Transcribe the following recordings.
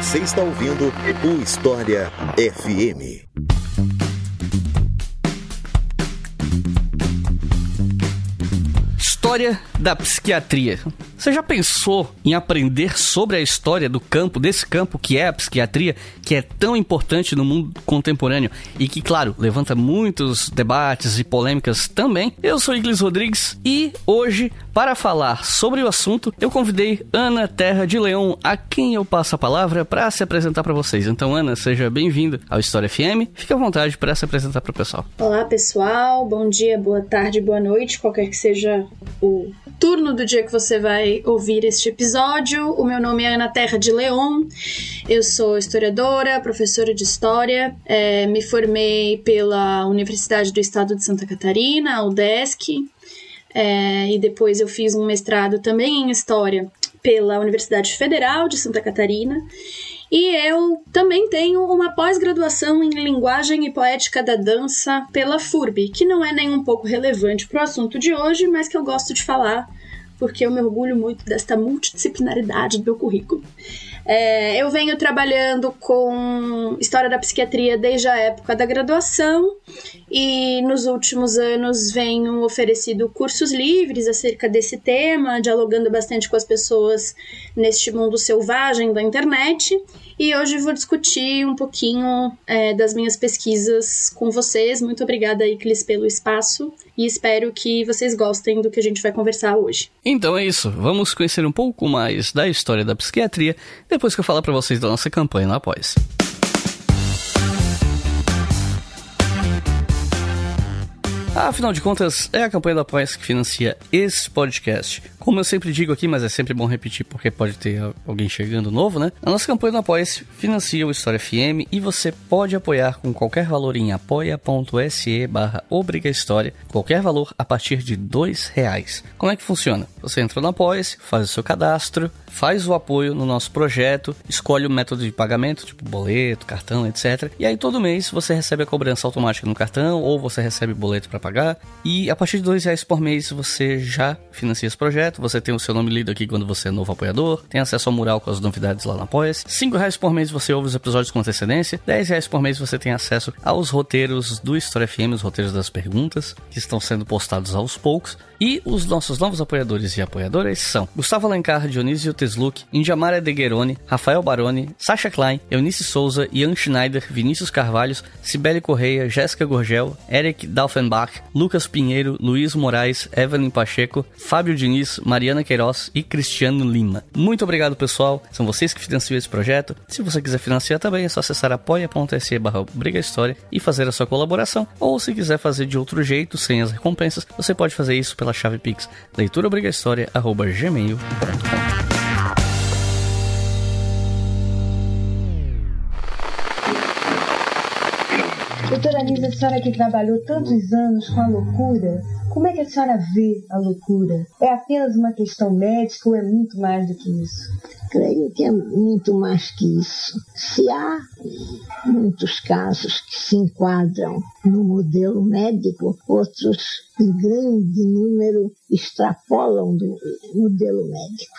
Você está ouvindo o História FM. História da psiquiatria. Você já pensou em aprender sobre a história do campo, desse campo que é a psiquiatria, que é tão importante no mundo contemporâneo e que, claro, levanta muitos debates e polêmicas também? Eu sou Iglis Rodrigues e hoje, para falar sobre o assunto, eu convidei Ana Terra de Leão, a quem eu passo a palavra para se apresentar para vocês. Então, Ana, seja bem-vinda ao História FM. Fique à vontade para se apresentar para o pessoal. Olá, pessoal. Bom dia, boa tarde, boa noite, qualquer que seja o turno do dia que você vai ouvir este episódio. O meu nome é Ana Terra de Leon, eu sou historiadora, professora de história, é, me formei pela Universidade do Estado de Santa Catarina, UDESC, é, e depois eu fiz um mestrado também em história pela Universidade Federal de Santa Catarina. E eu também tenho uma pós-graduação em Linguagem e Poética da Dança pela FURB, que não é nem um pouco relevante para o assunto de hoje, mas que eu gosto de falar porque eu me orgulho muito desta multidisciplinaridade do meu currículo. É, eu venho trabalhando com história da psiquiatria desde a época da graduação e nos últimos anos venho oferecido cursos livres acerca desse tema, dialogando bastante com as pessoas neste mundo selvagem da internet. E hoje vou discutir um pouquinho é, das minhas pesquisas com vocês. Muito obrigada, Iclis, pelo espaço e espero que vocês gostem do que a gente vai conversar hoje. Então é isso, vamos conhecer um pouco mais da história da psiquiatria depois que eu falar para vocês da nossa campanha no Após. Afinal de contas, é a campanha da Apoia que financia esse podcast. Como eu sempre digo aqui, mas é sempre bom repetir porque pode ter alguém chegando novo, né? A nossa campanha do apoia financia o História FM e você pode apoiar com qualquer valor em apoia.se barra História, qualquer valor a partir de dois reais. Como é que funciona? Você entra no apoia faz o seu cadastro, faz o apoio no nosso projeto, escolhe o método de pagamento, tipo boleto, cartão, etc. E aí todo mês você recebe a cobrança automática no cartão ou você recebe boleto para pagar. E a partir de dois reais por mês você já financia esse projeto projeto, você tem o seu nome lido aqui quando você é novo apoiador, tem acesso ao mural com as novidades lá no Apoia-se. 5 reais por mês você ouve os episódios com antecedência, 10 reais por mês você tem acesso aos roteiros do História FM, os roteiros das perguntas, que estão sendo postados aos poucos. E os nossos novos apoiadores e apoiadoras são Gustavo Alencar, Dionísio Tesluk, Indiamara Degueroni, Rafael Baroni, Sasha Klein, Eunice Souza, Ian Schneider, Vinícius Carvalhos, Cibele Correia, Jéssica Gorgel, Eric Dalfenbach, Lucas Pinheiro, Luiz Moraes, Evelyn Pacheco, Fábio Diniz, Mariana Queiroz e Cristiano Lima. Muito obrigado, pessoal. São vocês que financiam esse projeto. Se você quiser financiar também, é só acessar apoia.se barra e fazer a sua colaboração. Ou se quiser fazer de outro jeito, sem as recompensas, você pode fazer isso pela chave Pix leituraobrigahistoria.gmail.com Doutora Lisa, a senhora que trabalhou tantos anos com a loucura, como é que a senhora vê a loucura? É apenas uma questão médica ou é muito mais do que isso? Creio que é muito mais que isso. Se há muitos casos que se enquadram no modelo médico, outros em grande número extrapolam do modelo médico.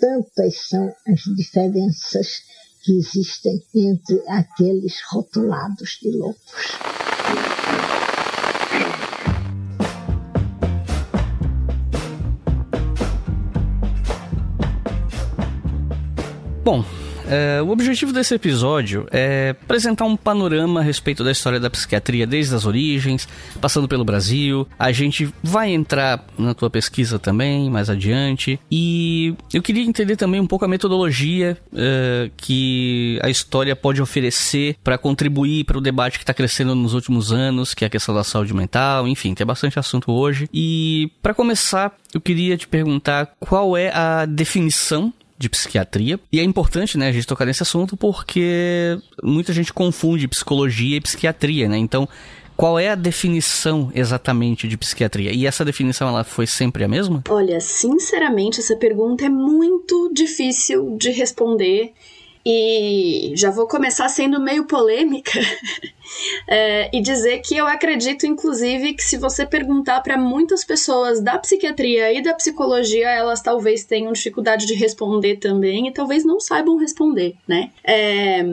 Tantas são as diferenças que existem entre aqueles rotulados de loucos. Bom, é, o objetivo desse episódio é apresentar um panorama a respeito da história da psiquiatria desde as origens, passando pelo Brasil. A gente vai entrar na tua pesquisa também mais adiante. E eu queria entender também um pouco a metodologia é, que a história pode oferecer para contribuir para o debate que está crescendo nos últimos anos, que é a questão da saúde mental. Enfim, tem bastante assunto hoje. E para começar, eu queria te perguntar qual é a definição de psiquiatria. E é importante, né, a gente tocar nesse assunto porque muita gente confunde psicologia e psiquiatria, né? Então, qual é a definição exatamente de psiquiatria? E essa definição ela foi sempre a mesma? Olha, sinceramente, essa pergunta é muito difícil de responder. E já vou começar sendo meio polêmica é, e dizer que eu acredito, inclusive, que se você perguntar para muitas pessoas da psiquiatria e da psicologia, elas talvez tenham dificuldade de responder também e talvez não saibam responder, né? É,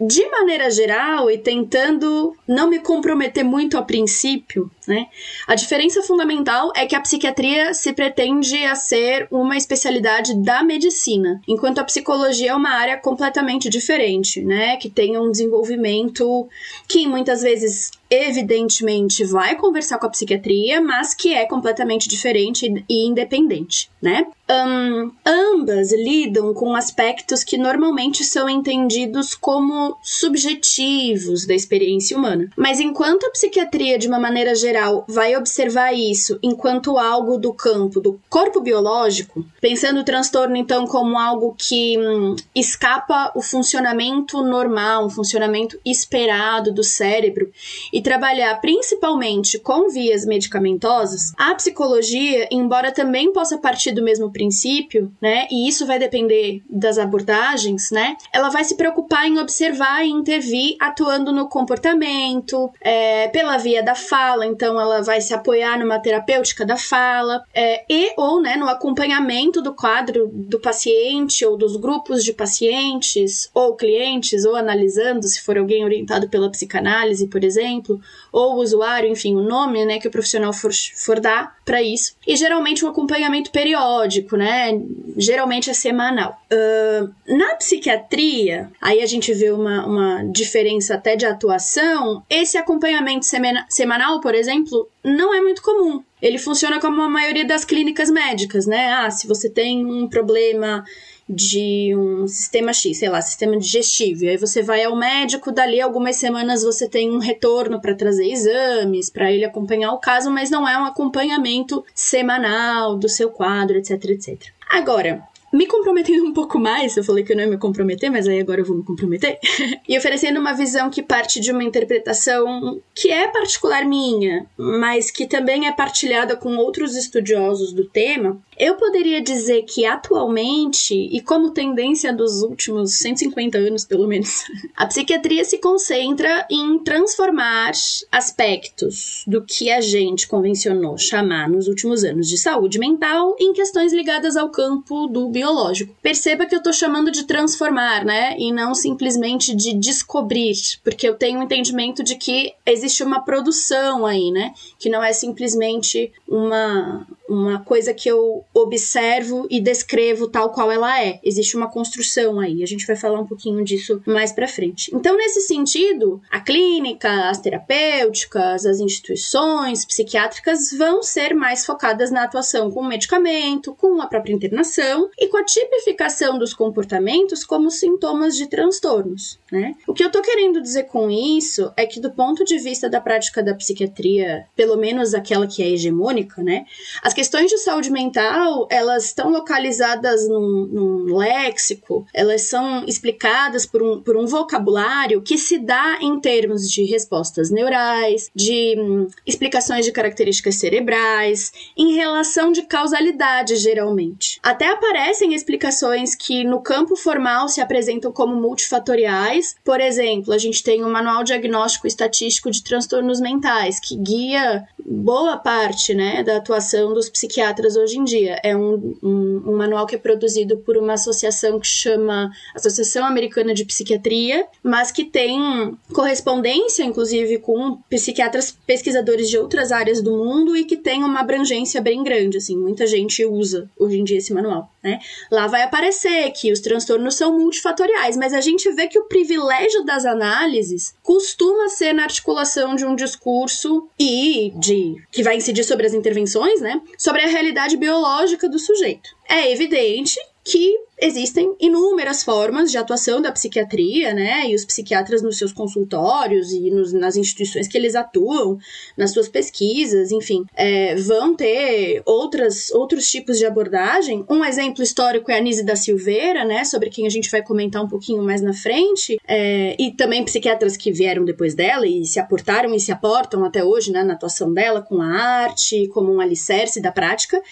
de maneira geral e tentando não me comprometer muito a princípio, né? A diferença fundamental é que a psiquiatria se pretende a ser uma especialidade da medicina, enquanto a psicologia é uma área completamente diferente, né? Que tem um desenvolvimento que muitas vezes evidentemente vai conversar com a psiquiatria, mas que é completamente diferente e independente, né? Um, ambas lidam com aspectos que normalmente são entendidos como subjetivos da experiência humana. Mas enquanto a psiquiatria, de uma maneira geral, vai observar isso enquanto algo do campo do corpo biológico, pensando o transtorno então como algo que hum, escapa o funcionamento normal, um funcionamento esperado do cérebro e trabalhar principalmente com vias medicamentosas, a psicologia, embora também possa partir do mesmo princípio, né, e isso vai depender das abordagens, né, ela vai se preocupar em observar e intervir atuando no comportamento, é, pela via da fala, então ela vai se apoiar numa terapêutica da fala, é, e ou, né, no acompanhamento do quadro do paciente ou dos grupos de pacientes ou clientes, ou analisando, se for alguém orientado pela psicanálise, por exemplo, ou o usuário, enfim, o nome né, que o profissional for, for dar para isso. E geralmente um acompanhamento periódico, né? Geralmente é semanal. Uh, na psiquiatria, aí a gente vê uma, uma diferença até de atuação. Esse acompanhamento semana, semanal, por exemplo, não é muito comum. Ele funciona como a maioria das clínicas médicas, né? Ah, se você tem um problema de um sistema X, sei lá, sistema digestivo. E aí você vai ao médico, dali algumas semanas você tem um retorno para trazer exames, para ele acompanhar o caso, mas não é um acompanhamento semanal do seu quadro, etc, etc. Agora, me comprometendo um pouco mais, eu falei que eu não ia me comprometer, mas aí agora eu vou me comprometer, e oferecendo uma visão que parte de uma interpretação que é particular minha, mas que também é partilhada com outros estudiosos do tema, eu poderia dizer que atualmente, e como tendência dos últimos 150 anos pelo menos, a psiquiatria se concentra em transformar aspectos do que a gente convencionou chamar nos últimos anos de saúde mental em questões ligadas ao campo do biológico. Perceba que eu tô chamando de transformar, né? E não simplesmente de descobrir, porque eu tenho um entendimento de que existe uma produção aí, né? Que não é simplesmente uma, uma coisa que eu observo e descrevo tal qual ela é. Existe uma construção aí. A gente vai falar um pouquinho disso mais para frente. Então, nesse sentido, a clínica, as terapêuticas, as instituições psiquiátricas vão ser mais focadas na atuação com medicamento, com a própria internação e com a tipificação dos comportamentos como sintomas de transtornos, né? O que eu tô querendo dizer com isso é que do ponto de vista da prática da psiquiatria, pelo menos aquela que é hegemônica, né? As questões de saúde mental, elas estão localizadas num, num léxico, elas são explicadas por um, por um vocabulário que se dá em termos de respostas neurais, de hum, explicações de características cerebrais, em relação de causalidade, geralmente. Até aparecem explicações que no campo formal se apresentam como multifatoriais. Por exemplo, a gente tem um manual diagnóstico estatístico de transtornos mentais que guia boa parte né, da atuação psiquiatras hoje em dia. É um, um, um, manual que é produzido por uma associação que chama Associação Americana de Psiquiatria, mas que tem correspondência, inclusive, com psiquiatras pesquisadores de outras áreas do mundo e que tem uma abrangência bem grande. Assim, muita gente usa hoje em dia esse manual. Né? Lá vai aparecer que os transtornos são multifatoriais, mas a gente vê que o privilégio das análises costuma ser na articulação de um discurso e de que vai incidir sobre as intervenções, né? Sobre a realidade biológica do sujeito. É evidente que existem inúmeras formas de atuação da psiquiatria, né? E os psiquiatras nos seus consultórios e nos, nas instituições que eles atuam, nas suas pesquisas, enfim, é, vão ter outras, outros tipos de abordagem. Um exemplo histórico é a Nise da Silveira, né? Sobre quem a gente vai comentar um pouquinho mais na frente, é, e também psiquiatras que vieram depois dela e se aportaram e se aportam até hoje, né? Na atuação dela com a arte, como um alicerce da prática.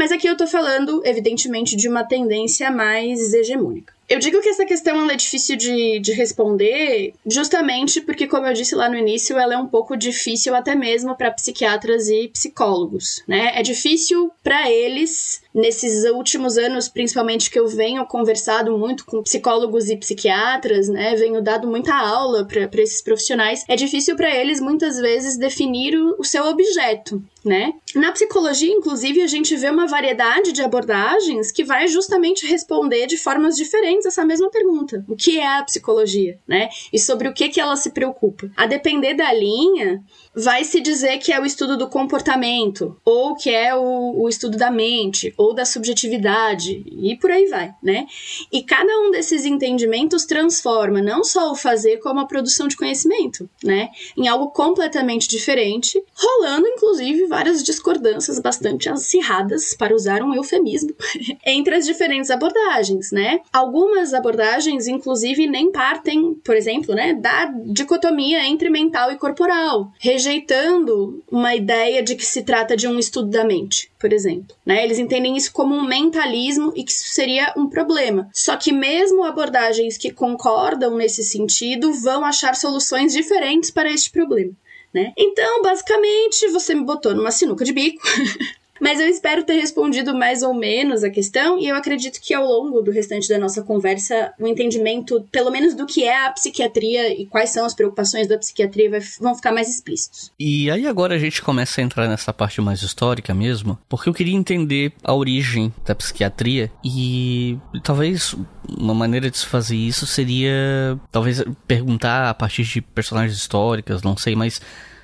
Mas aqui eu tô falando, evidentemente, de uma tendência mais hegemônica. Eu digo que essa questão é difícil de, de responder, justamente porque, como eu disse lá no início, ela é um pouco difícil até mesmo para psiquiatras e psicólogos, né? É difícil para eles nesses últimos anos, principalmente que eu venho conversado muito com psicólogos e psiquiatras, né, venho dado muita aula para esses profissionais, é difícil para eles muitas vezes definir o, o seu objeto, né? Na psicologia, inclusive, a gente vê uma variedade de abordagens que vai justamente responder de formas diferentes essa mesma pergunta: o que é a psicologia, né? E sobre o que que ela se preocupa. A depender da linha, vai se dizer que é o estudo do comportamento, ou que é o, o, estudo da mente, ou da subjetividade, e por aí vai, né? E cada um desses entendimentos transforma não só o fazer, como a produção de conhecimento, né? Em algo completamente diferente, rolando inclusive várias discordâncias bastante acirradas, para usar um eufemismo, entre as diferentes abordagens, né? Algumas abordagens, inclusive, nem partem, por exemplo, né, da dicotomia entre mental e corporal rejeitando uma ideia de que se trata de um estudo da mente, por exemplo. Né? Eles entendem isso como um mentalismo e que isso seria um problema. Só que mesmo abordagens que concordam nesse sentido vão achar soluções diferentes para este problema. Né? Então, basicamente, você me botou numa sinuca de bico. Mas eu espero ter respondido mais ou menos a questão e eu acredito que ao longo do restante da nossa conversa, o entendimento, pelo menos do que é a psiquiatria e quais são as preocupações da psiquiatria, vai, vão ficar mais explícitos. E aí agora a gente começa a entrar nessa parte mais histórica mesmo, porque eu queria entender a origem da psiquiatria e talvez uma maneira de se fazer isso seria talvez perguntar a partir de personagens históricas, não sei, mas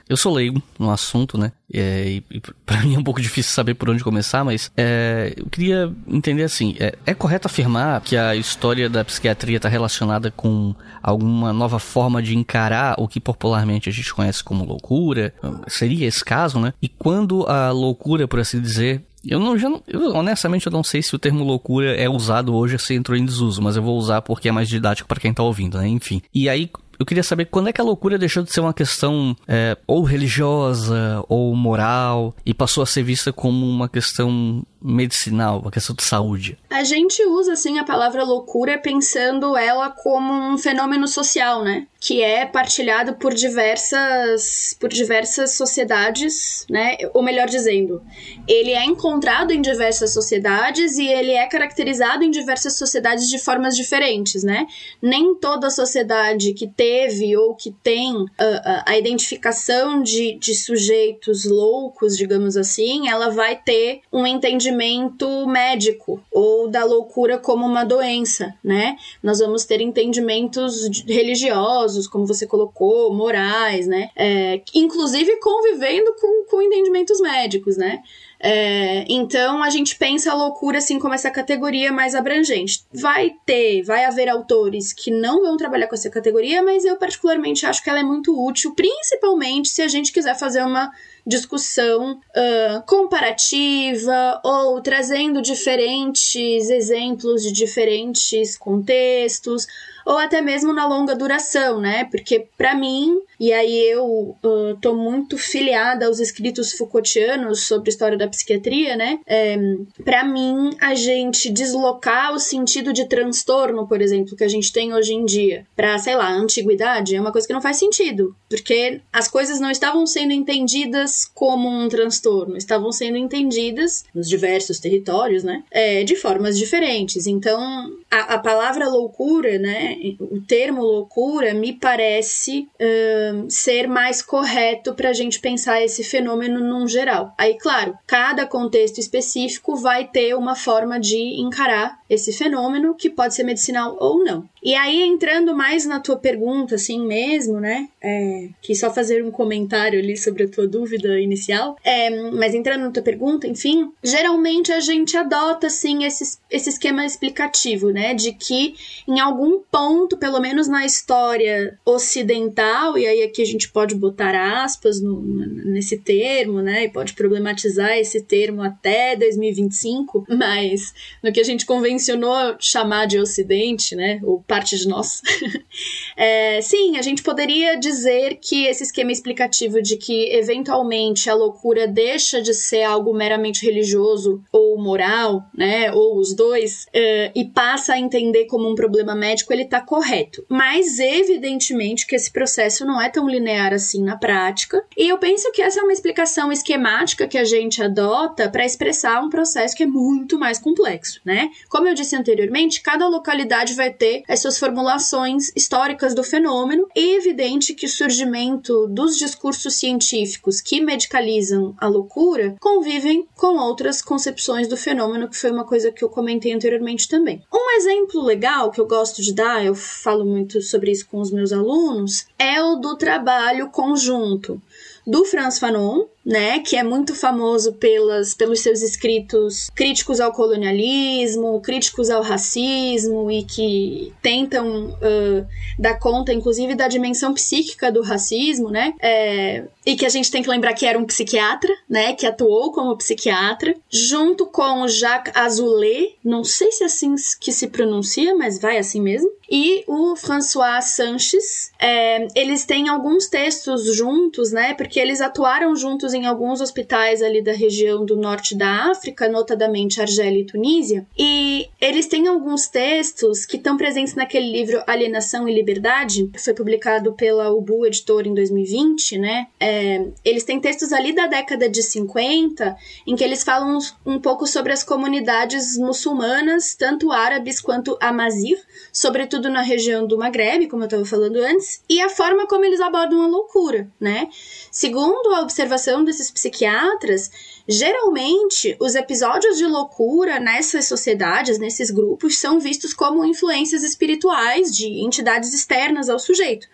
eu sou leigo no assunto, né? É, e, para mim é um pouco difícil saber por onde começar, mas é, eu queria entender assim: é, é, correto afirmar que a história da psiquiatria está relacionada com alguma nova forma de encarar o que popularmente a gente conhece como loucura? Seria esse caso, né? E quando a loucura, por assim dizer, eu não, já não, eu, honestamente eu não sei se o termo loucura é usado hoje, se entrou em desuso, mas eu vou usar porque é mais didático para quem tá ouvindo, né? Enfim. E aí eu queria saber quando é que a loucura deixou de ser uma questão é, ou religiosa ou moral e passou a ser vista como uma questão medicinal, uma questão de saúde. A gente usa assim a palavra loucura pensando ela como um fenômeno social, né? Que é partilhado por diversas por diversas sociedades, né? Ou melhor dizendo, ele é encontrado em diversas sociedades e ele é caracterizado em diversas sociedades de formas diferentes, né? Nem toda sociedade que teve ou que tem uh, uh, a identificação de, de sujeitos loucos, digamos assim, ela vai ter um entendimento entendimento médico ou da loucura como uma doença, né? Nós vamos ter entendimentos religiosos, como você colocou, morais, né? É, inclusive convivendo com, com entendimentos médicos, né? É, então a gente pensa a loucura assim como essa categoria mais abrangente. Vai ter, vai haver autores que não vão trabalhar com essa categoria, mas eu particularmente acho que ela é muito útil, principalmente se a gente quiser fazer uma discussão uh, comparativa ou trazendo diferentes exemplos de diferentes contextos ou até mesmo na longa duração, né? Porque para mim, e aí eu uh, tô muito filiada aos escritos Foucaultianos sobre a história da psiquiatria, né? É, para mim, a gente deslocar o sentido de transtorno, por exemplo, que a gente tem hoje em dia, para sei lá, antiguidade, é uma coisa que não faz sentido, porque as coisas não estavam sendo entendidas como um transtorno, estavam sendo entendidas nos diversos territórios, né? É, de formas diferentes. Então, a, a palavra loucura, né? o termo loucura me parece uh, ser mais correto para a gente pensar esse fenômeno num geral. Aí, claro, cada contexto específico vai ter uma forma de encarar esse fenômeno que pode ser medicinal ou não. E aí, entrando mais na tua pergunta, assim mesmo, né? É, que só fazer um comentário ali sobre a tua dúvida inicial. É, mas entrando na tua pergunta, enfim, geralmente a gente adota, assim, esse, esse esquema explicativo, né? De que em algum ponto, pelo menos na história ocidental, e aí aqui a gente pode botar aspas no, nesse termo, né? E pode problematizar esse termo até 2025, mas no que a gente convencionou chamar de ocidente, né? Ou parte de nós. é, sim, a gente poderia dizer que esse esquema explicativo de que eventualmente a loucura deixa de ser algo meramente religioso ou moral, né, ou os dois, é, e passa a entender como um problema médico, ele está correto. Mas evidentemente que esse processo não é tão linear assim na prática. E eu penso que essa é uma explicação esquemática que a gente adota para expressar um processo que é muito mais complexo, né? Como eu disse anteriormente, cada localidade vai ter suas formulações históricas do fenômeno. É evidente que o surgimento dos discursos científicos que medicalizam a loucura convivem com outras concepções do fenômeno, que foi uma coisa que eu comentei anteriormente também. Um exemplo legal que eu gosto de dar, eu falo muito sobre isso com os meus alunos, é o do trabalho conjunto do Franz Fanon, né, que é muito famoso pelas, pelos seus escritos críticos ao colonialismo, críticos ao racismo e que tentam uh, dar conta, inclusive, da dimensão psíquica do racismo, né, é, e que a gente tem que lembrar que era um psiquiatra, né, que atuou como psiquiatra, junto com Jacques Azoulay, não sei se é assim que se pronuncia, mas vai assim mesmo, e o François Sanches. É, eles têm alguns textos juntos, né, porque eles atuaram juntos em alguns hospitais ali da região do norte da África, notadamente Argélia e Tunísia, e eles têm alguns textos que estão presentes naquele livro Alienação e Liberdade, que foi publicado pela Ubu Editor em 2020, né? É, eles têm textos ali da década de 50 em que eles falam um pouco sobre as comunidades muçulmanas, tanto árabes quanto amazir, sobretudo na região do Maghreb, como eu estava falando antes, e a forma como eles abordam a loucura, né? Segundo a observação desses psiquiatras, geralmente os episódios de loucura nessas sociedades, nesses grupos, são vistos como influências espirituais de entidades externas ao sujeito.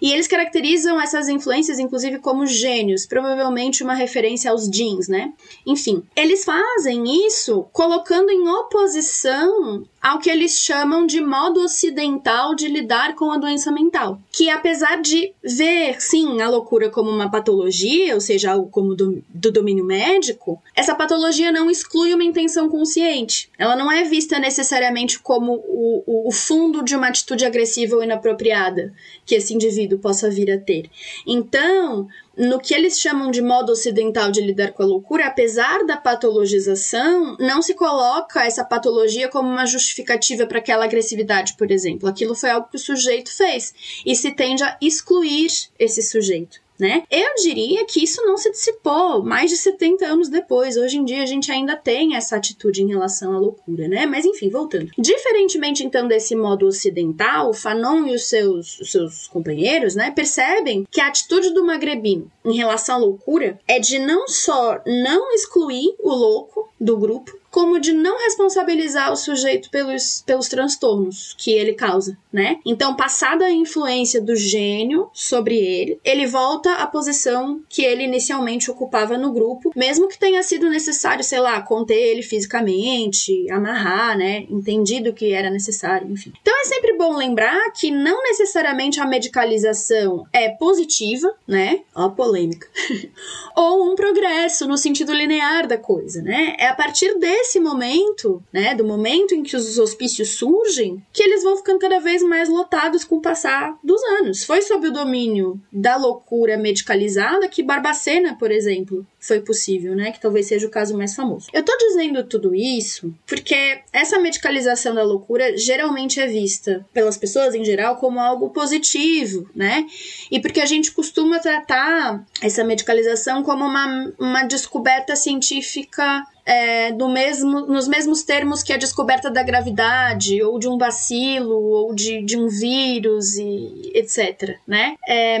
E eles caracterizam essas influências, inclusive, como gênios, provavelmente uma referência aos jeans, né? Enfim, eles fazem isso colocando em oposição ao que eles chamam de modo ocidental de lidar com a doença mental. Que apesar de ver, sim, a loucura como uma patologia, ou seja, algo como do, do domínio médico, essa patologia não exclui uma intenção consciente. Ela não é vista necessariamente como o, o, o fundo de uma atitude agressiva ou inapropriada que esse indivíduo possa vir a ter. Então, no que eles chamam de modo ocidental de lidar com a loucura, apesar da patologização, não se coloca essa patologia como uma justificativa para aquela agressividade, por exemplo. Aquilo foi algo que o sujeito fez e se tende a excluir esse sujeito né? Eu diria que isso não se dissipou mais de 70 anos depois. Hoje em dia a gente ainda tem essa atitude em relação à loucura, né? Mas enfim, voltando. Diferentemente então desse modo ocidental, Fanon e os seus, os seus companheiros, né, percebem que a atitude do magrebino em relação à loucura é de não só não excluir o louco do grupo, como de não responsabilizar o sujeito pelos, pelos transtornos que ele causa, né? Então, passada a influência do gênio sobre ele, ele volta à posição que ele inicialmente ocupava no grupo, mesmo que tenha sido necessário, sei lá, conter ele fisicamente, amarrar, né? Entendido que era necessário, enfim. Então, é sempre bom lembrar que não necessariamente a medicalização é positiva, né? Ó, polêmica. Ou um progresso no sentido linear da coisa, né? É a partir desse desse momento, né, do momento em que os hospícios surgem, que eles vão ficando cada vez mais lotados com o passar dos anos. Foi sob o domínio da loucura medicalizada que Barbacena, por exemplo, foi possível, né? Que talvez seja o caso mais famoso. Eu tô dizendo tudo isso porque essa medicalização da loucura geralmente é vista pelas pessoas em geral como algo positivo, né? E porque a gente costuma tratar essa medicalização como uma, uma descoberta científica é, no mesmo, nos mesmos termos que a descoberta da gravidade, ou de um bacilo, ou de, de um vírus, e etc. Né? É,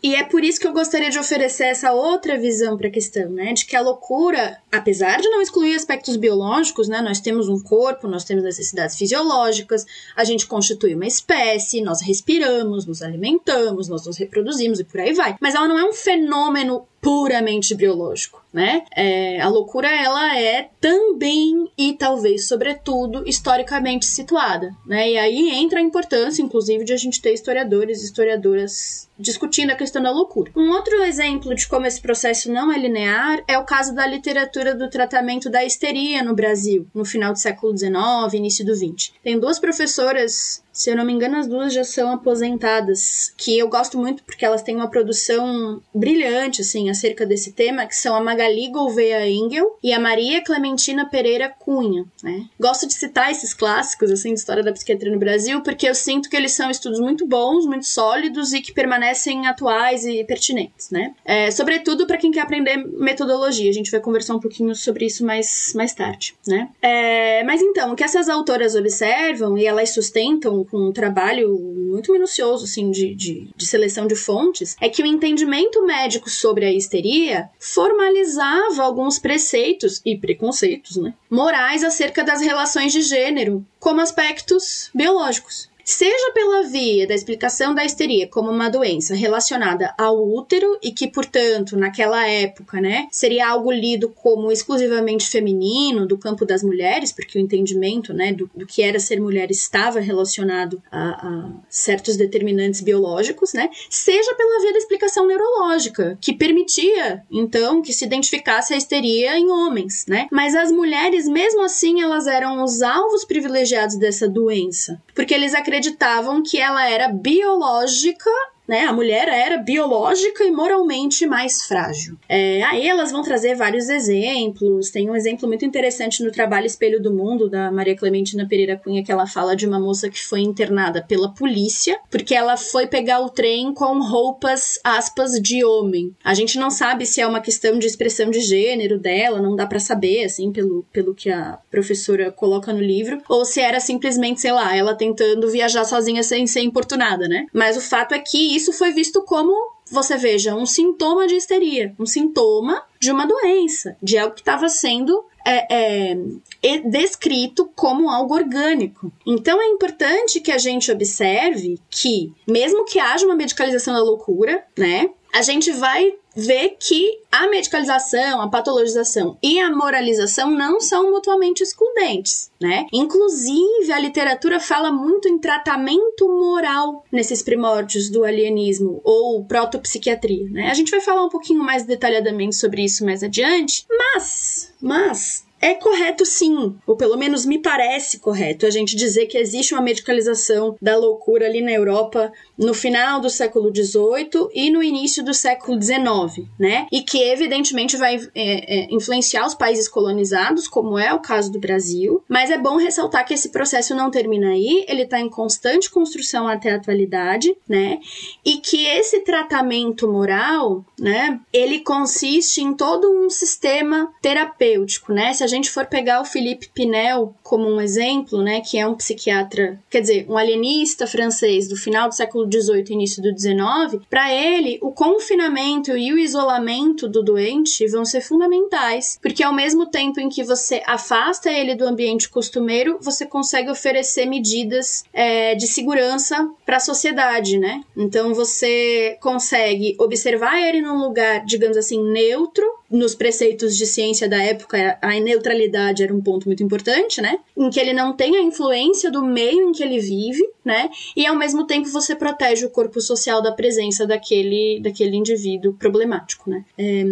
e é por isso que eu gostaria de oferecer essa outra visão para a questão, né? De que a loucura, apesar de não excluir aspectos biológicos, né? Nós temos um corpo, nós temos necessidades fisiológicas, a gente constitui uma espécie, nós respiramos, nos alimentamos, nós nos reproduzimos e por aí vai. Mas ela não é um fenômeno puramente biológico, né? É, a loucura ela é também e talvez sobretudo historicamente situada, né? E aí entra a importância, inclusive, de a gente ter historiadores historiadoras discutindo a questão da loucura. Um outro exemplo de como esse processo não é linear é o caso da literatura do tratamento da histeria no Brasil, no final do século XIX, início do XX. Tem duas professoras Se eu não me engano, as duas já são aposentadas, que eu gosto muito porque elas têm uma produção brilhante, assim, acerca desse tema, que são a Magali Gouveia Engel e a Maria Clementina Pereira Cunha, né? Gosto de citar esses clássicos, assim, de história da psiquiatria no Brasil, porque eu sinto que eles são estudos muito bons, muito sólidos e que permanecem atuais e pertinentes, né? É, sobretudo para quem quer aprender metodologia. A gente vai conversar um pouquinho sobre isso mais, mais tarde, né? É, mas então, o que essas autoras observam e elas sustentam com um trabalho muito minucioso, assim, de, de, de seleção de fontes, é que o entendimento médico sobre a histeria formalizava alguns preceitos e preconceitos, né, morais acerca das relações de gênero como aspectos biológicos seja pela via da explicação da histeria como uma doença relacionada ao útero e que, portanto, naquela época, né, seria algo lido como exclusivamente feminino, do campo das mulheres, porque o entendimento, né, do, do que era ser mulher estava relacionado a, a, certos determinantes biológicos, né, seja pela via da explicação neurológica, que permitia, então, que se identificasse a histeria em homens, né, mas as mulheres, mesmo assim, elas eram os alvos privilegiados dessa doença, porque eles acreditavam que ela era biológica né? A mulher era biológica e moralmente mais frágil. É, aí elas vão trazer vários exemplos. Tem um exemplo muito interessante no trabalho Espelho do Mundo, da Maria Clementina Pereira Cunha, que ela fala de uma moça que foi internada pela polícia porque ela foi pegar o trem com roupas, aspas, de homem. A gente não sabe se é uma questão de expressão de gênero dela, não dá para saber, assim, pelo, pelo que a professora coloca no livro, ou se era simplesmente, sei lá, ela tentando viajar sozinha sem ser importunada, né? Mas o fato é que isso foi visto como você veja, um sintoma de histeria, um sintoma de uma doença, de algo que estava sendo é, é, descrito como algo orgânico. Então é importante que a gente observe que, mesmo que haja uma medicalização da loucura, né, a gente vai ver que a medicalização, a patologização e a moralização não são mutuamente excludentes, né? Inclusive, a literatura fala muito em tratamento moral nesses primórdios do alienismo ou protopsiquiatria, né? A gente vai falar um pouquinho mais detalhadamente sobre isso mais adiante, mas, mas é correto sim, ou pelo menos me parece correto, a gente dizer que existe uma medicalização da loucura ali na Europa no final do século XVIII e no início do século XIX, né? E que evidentemente vai é, é, influenciar os países colonizados, como é o caso do Brasil, mas é bom ressaltar que esse processo não termina aí, ele está em constante construção até a atualidade, né? E que esse tratamento moral, né, ele consiste em todo um sistema terapêutico, né? Se a gente for pegar o Philippe Pinel como um exemplo, né, que é um psiquiatra, quer dizer, um alienista francês do final do século XVIII início do XIX, para ele o confinamento e o isolamento do doente vão ser fundamentais, porque ao mesmo tempo em que você afasta ele do ambiente costumeiro, você consegue oferecer medidas é, de segurança para a sociedade, né? Então você consegue observar ele num lugar, digamos assim, neutro, nos preceitos de ciência da época, a neutralidade era um ponto muito importante, né? Em que ele não tem a influência do meio em que ele vive, né? E ao mesmo tempo você protege o corpo social da presença daquele, daquele indivíduo problemático, né? É,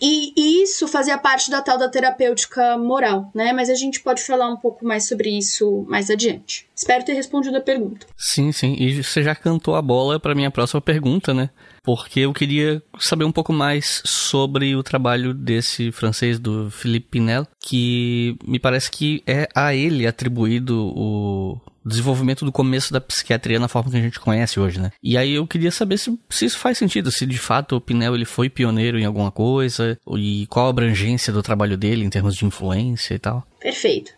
e, e isso fazia parte da tal da terapêutica moral, né? Mas a gente pode falar um pouco mais sobre isso mais adiante. Espero ter respondido a pergunta. Sim, sim. E você já cantou a bola para minha próxima pergunta, né? Porque eu queria saber um pouco mais sobre o trabalho desse francês do Philippe Pinel, que me parece que é a ele atribuído o desenvolvimento do começo da psiquiatria na forma que a gente conhece hoje, né? E aí eu queria saber se, se isso faz sentido, se de fato o Pinel ele foi pioneiro em alguma coisa e qual a abrangência do trabalho dele em termos de influência e tal. Perfeito.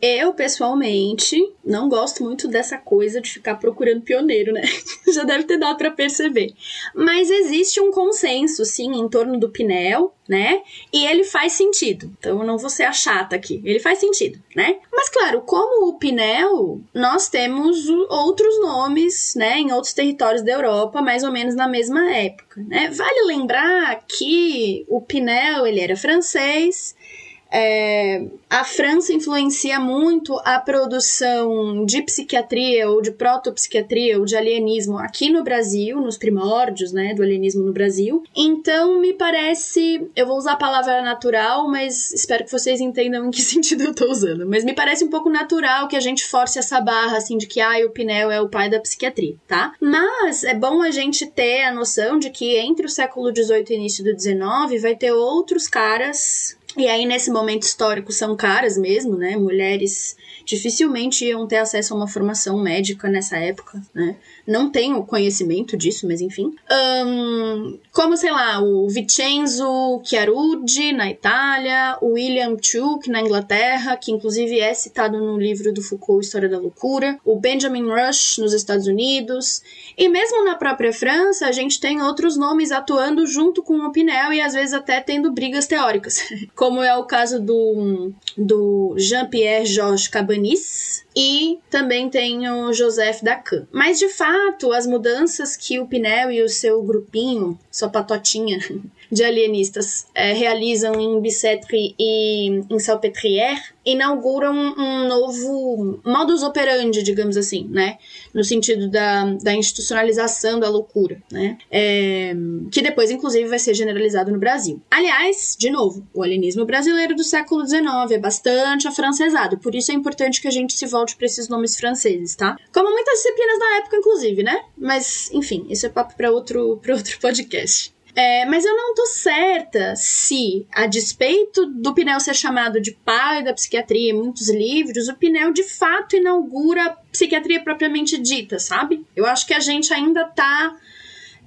Eu, pessoalmente, não gosto muito dessa coisa de ficar procurando pioneiro, né? Já deve ter dado para perceber. Mas existe um consenso, sim, em torno do Pinel, né? E ele faz sentido. Então eu não vou ser a chata aqui. Ele faz sentido, né? Mas claro, como o Pinel, nós temos outros nomes, né, em outros territórios da Europa, mais ou menos na mesma época, né? Vale lembrar que o Pinel, ele era francês, É, a França influencia muito a produção de psiquiatria ou de protopsiquiatria ou de alienismo aqui no Brasil, nos primórdios, né, do alienismo no Brasil. Então, me parece, eu vou usar a palavra natural, mas espero que vocês entendam em que sentido eu tô usando. Mas me parece um pouco natural que a gente force essa barra, assim, de que, ah, o Pinel é o pai da psiquiatria, tá? Mas é bom a gente ter a noção de que entre o século XVIII e início do XIX vai ter outros caras e aí, nesse momento histórico, são caras mesmo, né? Mulheres dificilmente iam ter acesso a uma formação médica nessa época, né? Não tenho conhecimento disso, mas enfim. Um, como, sei lá, o Vincenzo Chiarudi, na Itália, o William Chuck, na Inglaterra, que inclusive é citado no livro do Foucault, História da Loucura, o Benjamin Rush, nos Estados Unidos, e mesmo na própria França, a gente tem outros nomes atuando junto com o Pinel e às vezes até tendo brigas teóricas, como é o caso do, do Jean-Pierre Georges Cabanis, e também tem o Joseph Dacan. Mas de fato, as mudanças que o Pinel e o seu grupinho, sua patotinha de alienistas, é, realizam em Bicêtre e em Salpêtrière inauguram um novo modus operandi, digamos assim, né? No sentido da, da institucionalização da loucura, né? É, que depois, inclusive, vai ser generalizado no Brasil. Aliás, de novo, o alienismo brasileiro do século XIX é bastante afrancesado, por isso é importante que a gente se volte para esses nomes franceses, tá? Como muitas disciplinas da época, inclusive, né? Mas, enfim, isso é papo para outro, outro podcast. É, mas eu não tô certa se, a despeito do Pinel ser chamado de pai da psiquiatria em muitos livros, o Pinel de fato inaugura a psiquiatria propriamente dita, sabe? Eu acho que a gente ainda tá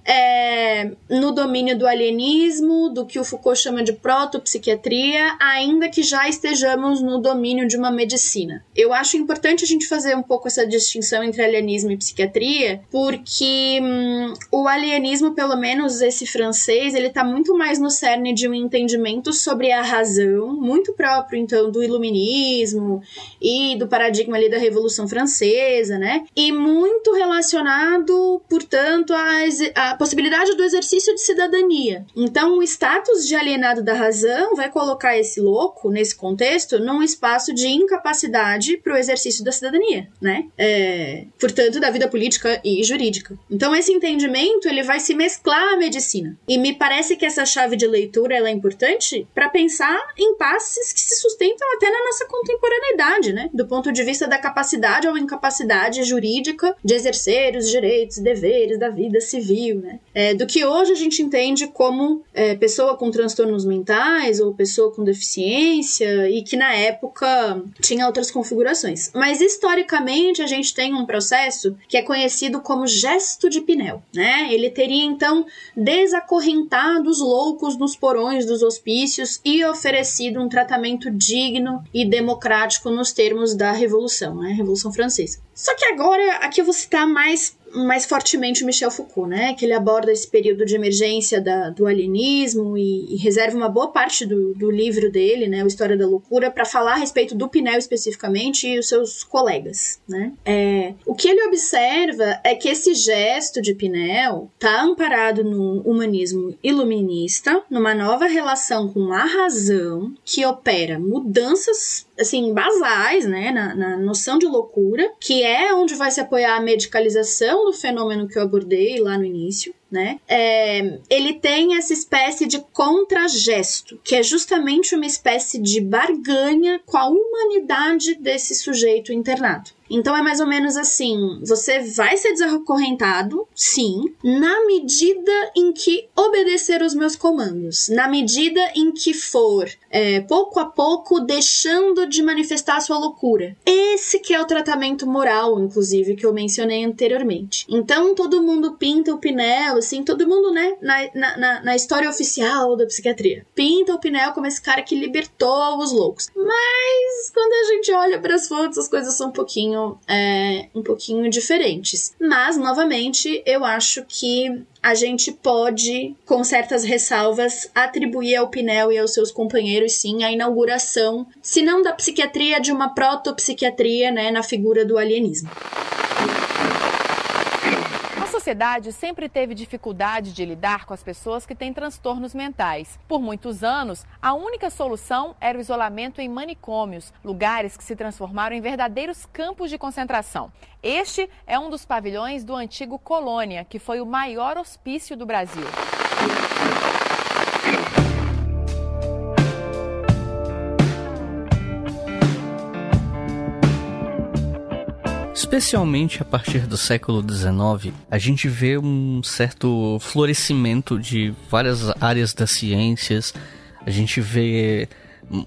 é, no domínio do alienismo, do que o Foucault chama de protopsiquiatria, ainda que já estejamos no domínio de uma medicina. Eu acho importante a gente fazer um pouco essa distinção entre alienismo e psiquiatria, porque hum, o alienismo, pelo menos esse francês, ele está muito mais no cerne de um entendimento sobre a razão, muito próprio então do iluminismo e do paradigma ali da Revolução Francesa, né? E muito relacionado, portanto, a a possibilidade do exercício de cidadania. Então, o status de alienado da razão vai colocar esse louco, nesse contexto, num espaço de incapacidade para o exercício da cidadania, né? É, portanto, da vida política e jurídica. Então, esse entendimento ele vai se mesclar à medicina. E me parece que essa chave de leitura é importante para pensar em passes que se sustentam até na nossa contemporaneidade, né? Do ponto de vista da capacidade ou incapacidade jurídica de exercer os direitos e deveres da vida civil, né? É, do que hoje a gente entende como é, pessoa com transtornos mentais ou pessoa com deficiência e que na época tinha outras configurações. Mas historicamente a gente tem um processo que é conhecido como gesto de Pinel, né? Ele teria então desacorrentado os loucos nos porões dos hospícios e oferecido um tratamento digno e democrático nos termos da Revolução, né? Revolução Francesa. Só que agora aqui eu vou citar mais mais fortemente o Michel Foucault, né? Que ele aborda esse período de emergência da, do alienismo e, e, reserva uma boa parte do, do livro dele, né? O História da Loucura, para falar a respeito do Pinel especificamente e os seus colegas, né? É, o que ele observa é que esse gesto de Pinel está amparado no humanismo iluminista, numa nova relação com a razão que opera mudanças assim, basais, né, na, na, noção de loucura, que é onde vai se apoiar a medicalização do fenômeno que eu abordei lá no início, né? É, ele tem essa espécie de contragesto, que é justamente uma espécie de barganha com a humanidade desse sujeito internado. Então é mais ou menos assim: você vai ser desacorrentado, sim, na medida em que obedecer os meus comandos, na medida em que for é, pouco a pouco deixando de manifestar sua loucura. Esse que é o tratamento moral, inclusive, que eu mencionei anteriormente. Então todo mundo pinta o Pinel, assim, todo mundo, né, na, na, na história oficial da psiquiatria, pinta o Pinel como esse cara que libertou os loucos. Mas quando a gente olha para as fotos, as coisas são um pouquinho é, um pouquinho diferentes. Mas, novamente, eu acho que a gente pode, com certas ressalvas, atribuir ao Pinel e aos seus companheiros, sim, a inauguração, se não da psiquiatria, de uma protopsiquiatria, né, na figura do alienismo sociedade sempre teve dificuldade de lidar com as pessoas que têm transtornos mentais. Por muitos anos, a única solução era o isolamento em manicômios, lugares que se transformaram em verdadeiros campos de concentração. Este é um dos pavilhões do antigo Colônia, que foi o maior hospício do Brasil. Especialmente a partir do século XIX, a gente vê um certo florescimento de várias áreas das ciências, a gente vê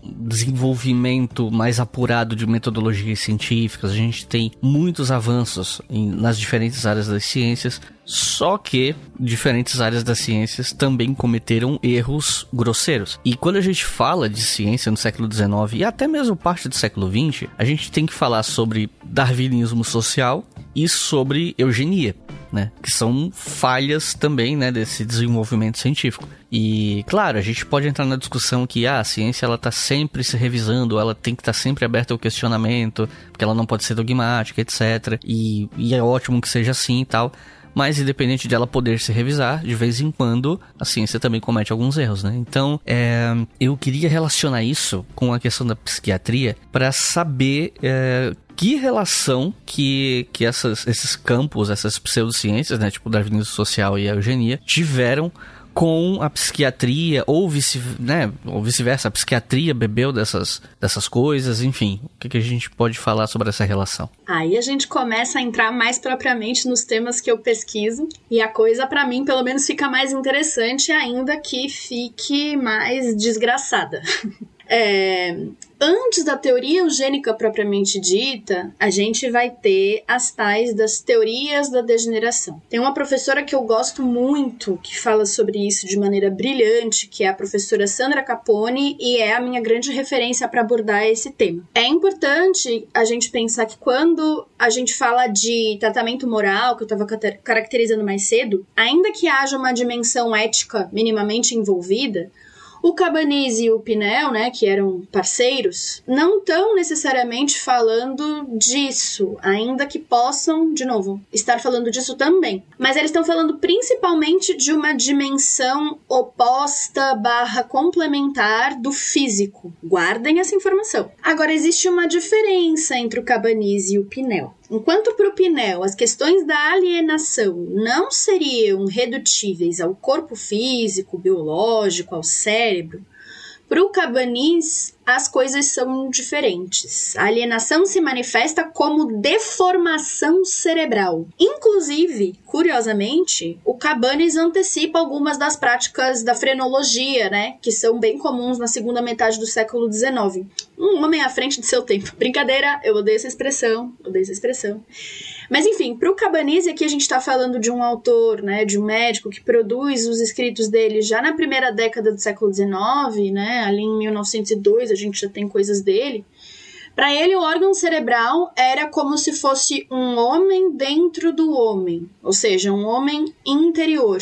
desenvolvimento mais apurado de metodologias científicas, a gente tem muitos avanços em, nas diferentes áreas das ciências, só que diferentes áreas das ciências também cometeram erros grosseiros. E quando a gente fala de ciência no século XIX e até mesmo parte do século XX, a gente tem que falar sobre darwinismo social e sobre eugenia né? Que são falhas também, né, desse desenvolvimento científico. E, claro, a gente pode entrar na discussão que ah, a ciência ela tá sempre se revisando, ela tem que estar tá sempre aberta ao questionamento, porque ela não pode ser dogmática, etc. E, e é ótimo que seja assim e tal mas independente de ela poder se revisar, de vez em quando a ciência também comete alguns erros, né? Então, é, eu queria relacionar isso com a questão da psiquiatria para saber é, que relação que, que essas, esses campos, essas pseudociências, né, tipo darwinismo social e a eugenia, tiveram com a psiquiatria, ou vice, né, vice-versa, a psiquiatria bebeu dessas, dessas coisas, enfim, o que, que, a gente pode falar sobre essa relação? Aí a gente começa a entrar mais propriamente nos temas que eu pesquiso, e a coisa para mim, pelo menos, fica mais interessante, ainda que fique mais desgraçada. É, antes da teoria eugênica propriamente dita, a gente vai ter as tais das teorias da degeneração. Tem uma professora que eu gosto muito que fala sobre isso de maneira brilhante, que é a professora Sandra Capone, e é a minha grande referência para abordar esse tema. É importante a gente pensar que quando a gente fala de tratamento moral, que eu estava caracterizando mais cedo, ainda que haja uma dimensão ética minimamente envolvida, o Cabanese e o Pinel, né, que eram parceiros, não estão necessariamente falando disso, ainda que possam, de novo, estar falando disso também. Mas eles estão falando principalmente de uma dimensão oposta barra complementar do físico. Guardem essa informação. Agora, existe uma diferença entre o Cabanese e o Pinel. Enquanto para o Pinel as questões da alienação não seriam redutíveis ao corpo físico, biológico, ao cérebro, para o Cabanis, as coisas são diferentes. A alienação se manifesta como deformação cerebral. Inclusive, curiosamente, o Cabanis antecipa algumas das práticas da frenologia, né, que são bem comuns na segunda metade do século XIX. Um homem à frente de seu tempo. Brincadeira, eu odeio essa expressão, odeio essa expressão. Mas enfim, para o Cabanese aqui a gente está falando de um autor, né, de um médico que produz os escritos dele já na primeira década do século XIX, né, ali em 1902 a gente já tem coisas dele. Para ele, o órgão cerebral era como se fosse um homem dentro do homem, ou seja, um homem interior.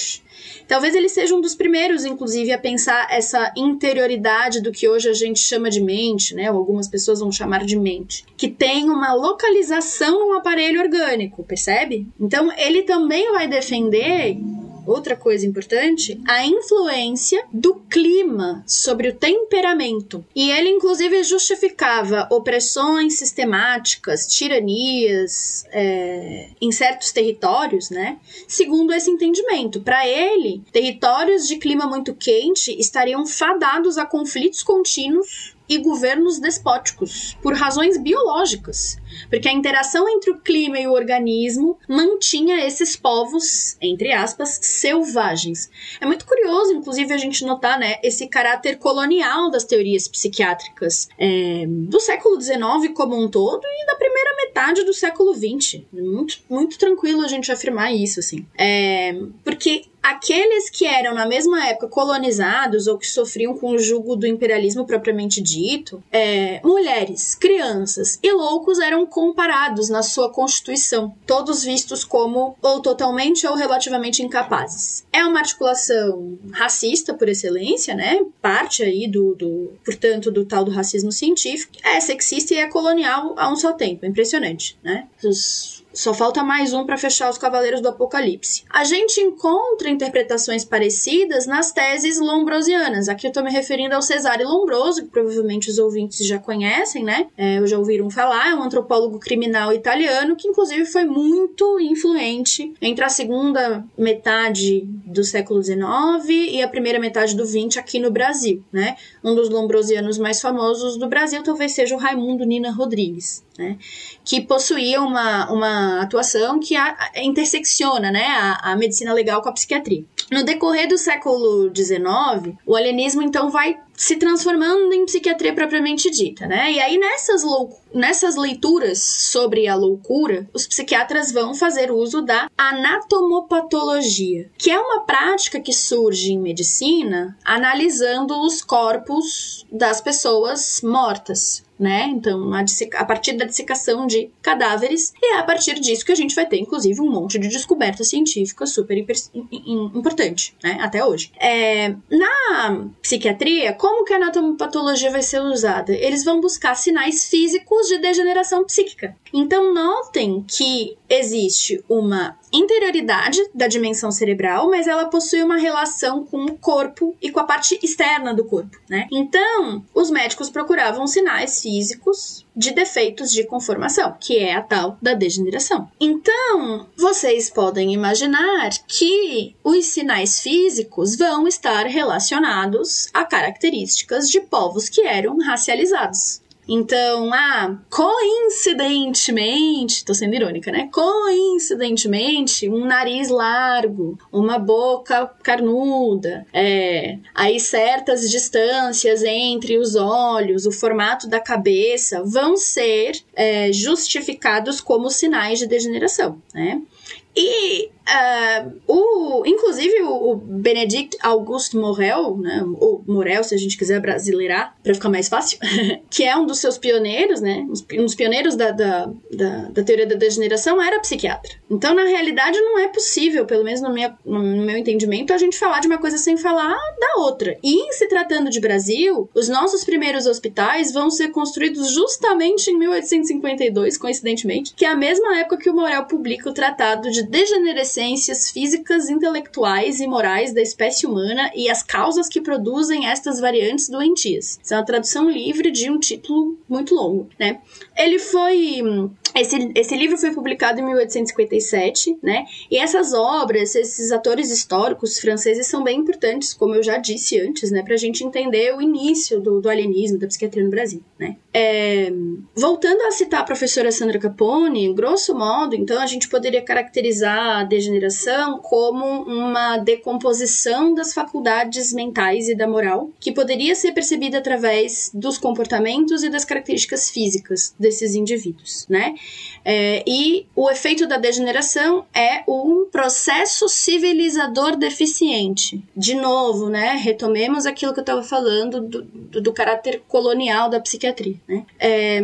Talvez ele seja um dos primeiros, inclusive, a pensar essa interioridade do que hoje a gente chama de mente, né? Ou algumas pessoas vão chamar de mente, que tem uma localização no aparelho orgânico, percebe? Então, ele também vai defender outra coisa importante, a influência do clima sobre o temperamento. E ele, inclusive, justificava opressões sistemáticas, tiranias é, em certos territórios, né? Segundo esse entendimento. Para ele, territórios de clima muito quente estariam fadados a conflitos contínuos e governos despóticos, por razões biológicas, porque a interação entre o clima e o organismo mantinha esses povos, entre aspas, selvagens. É muito curioso, inclusive, a gente notar né, esse caráter colonial das teorias psiquiátricas é, do século XIX como um todo e da primeira metade do século XX. Muito, muito tranquilo a gente afirmar isso, assim. É, porque aqueles que eram na mesma época colonizados ou que sofriam com o jugo do imperialismo propriamente dito, é, mulheres, crianças e loucos eram comparados na sua constituição, todos vistos como ou totalmente ou relativamente incapazes. É uma articulação racista por excelência, né? Parte aí do, do portanto, do tal do racismo científico. É sexista e é colonial a um só tempo. Impressionante, né? Os Só falta mais um para fechar os Cavaleiros do Apocalipse. A gente encontra interpretações parecidas nas teses lombrosianas. Aqui eu tô me referindo ao Cesare Lombroso, que provavelmente os ouvintes já conhecem, né? É, ou já ouviram falar, é um antropólogo criminal italiano que inclusive foi muito influente entre a segunda metade do século XIX e a primeira metade do XX aqui no Brasil, né? Um dos lombrosianos mais famosos do Brasil talvez seja o Raimundo Nina Rodrigues né, que possuía uma, uma atuação que a, a intersecciona né, a, a medicina legal com a psiquiatria. No decorrer do século XIX, o alienismo então vai se transformando em psiquiatria propriamente dita, né? E aí nessas, nessas leituras sobre a loucura, os psiquiatras vão fazer uso da anatomopatologia, que é uma prática que surge em medicina analisando os corpos das pessoas mortas né? Então, a, a, partir da dissecação de cadáveres, e é a partir disso que a gente vai ter, inclusive, um monte de descoberta científica super importante, né? Até hoje. É, na psiquiatria, como que a anatomopatologia vai ser usada? Eles vão buscar sinais físicos de degeneração psíquica. Então, notem que existe uma interioridade da dimensão cerebral, mas ela possui uma relação com o corpo e com a parte externa do corpo, né? Então, os médicos procuravam sinais físicos de defeitos de conformação, que é a tal da degeneração. Então, vocês podem imaginar que os sinais físicos vão estar relacionados a características de povos que eram racializados. Então, ah, coincidentemente, tô sendo irônica, né? Coincidentemente, um nariz largo, uma boca carnuda, é, aí certas distâncias entre os olhos, o formato da cabeça vão ser é, justificados como sinais de degeneração, né? E uh, o, inclusive o, Benedict Auguste Morel, né, ou Morel, se a gente quiser brasileirar, para ficar mais fácil, que é um dos seus pioneiros, né, um dos pioneiros da, da, da, da, teoria da degeneração, era psiquiatra. Então, na realidade, não é possível, pelo menos no meu, no meu entendimento, a gente falar de uma coisa sem falar da outra. E em se tratando de Brasil, os nossos primeiros hospitais vão ser construídos justamente em 1852, coincidentemente, que é a mesma época que o Morel publica o Tratado de Degenerescências Físicas, Intelectuais e Morais da Espécie Humana e as causas que produzem estas variantes doentias. Isso é uma tradução livre de um título muito longo, né? Ele foi esse, esse livro foi publicado em 1857, né? E essas obras, esses atores históricos franceses são bem importantes, como eu já disse antes, né? Pra gente entender o início do, do alienismo, da psiquiatria no Brasil, né? É, voltando a citar a professora Sandra Capone, grosso modo, então a gente poderia caracterizar a degeneração como uma decomposição das faculdades mentais e da moral, que poderia ser percebida através dos comportamentos e das características físicas desses indivíduos, né? É, e o efeito da degeneração é um processo civilizador deficiente. De novo, né? Retomemos aquilo que eu estava falando do, do, do, caráter colonial da psiquiatria. Né? É,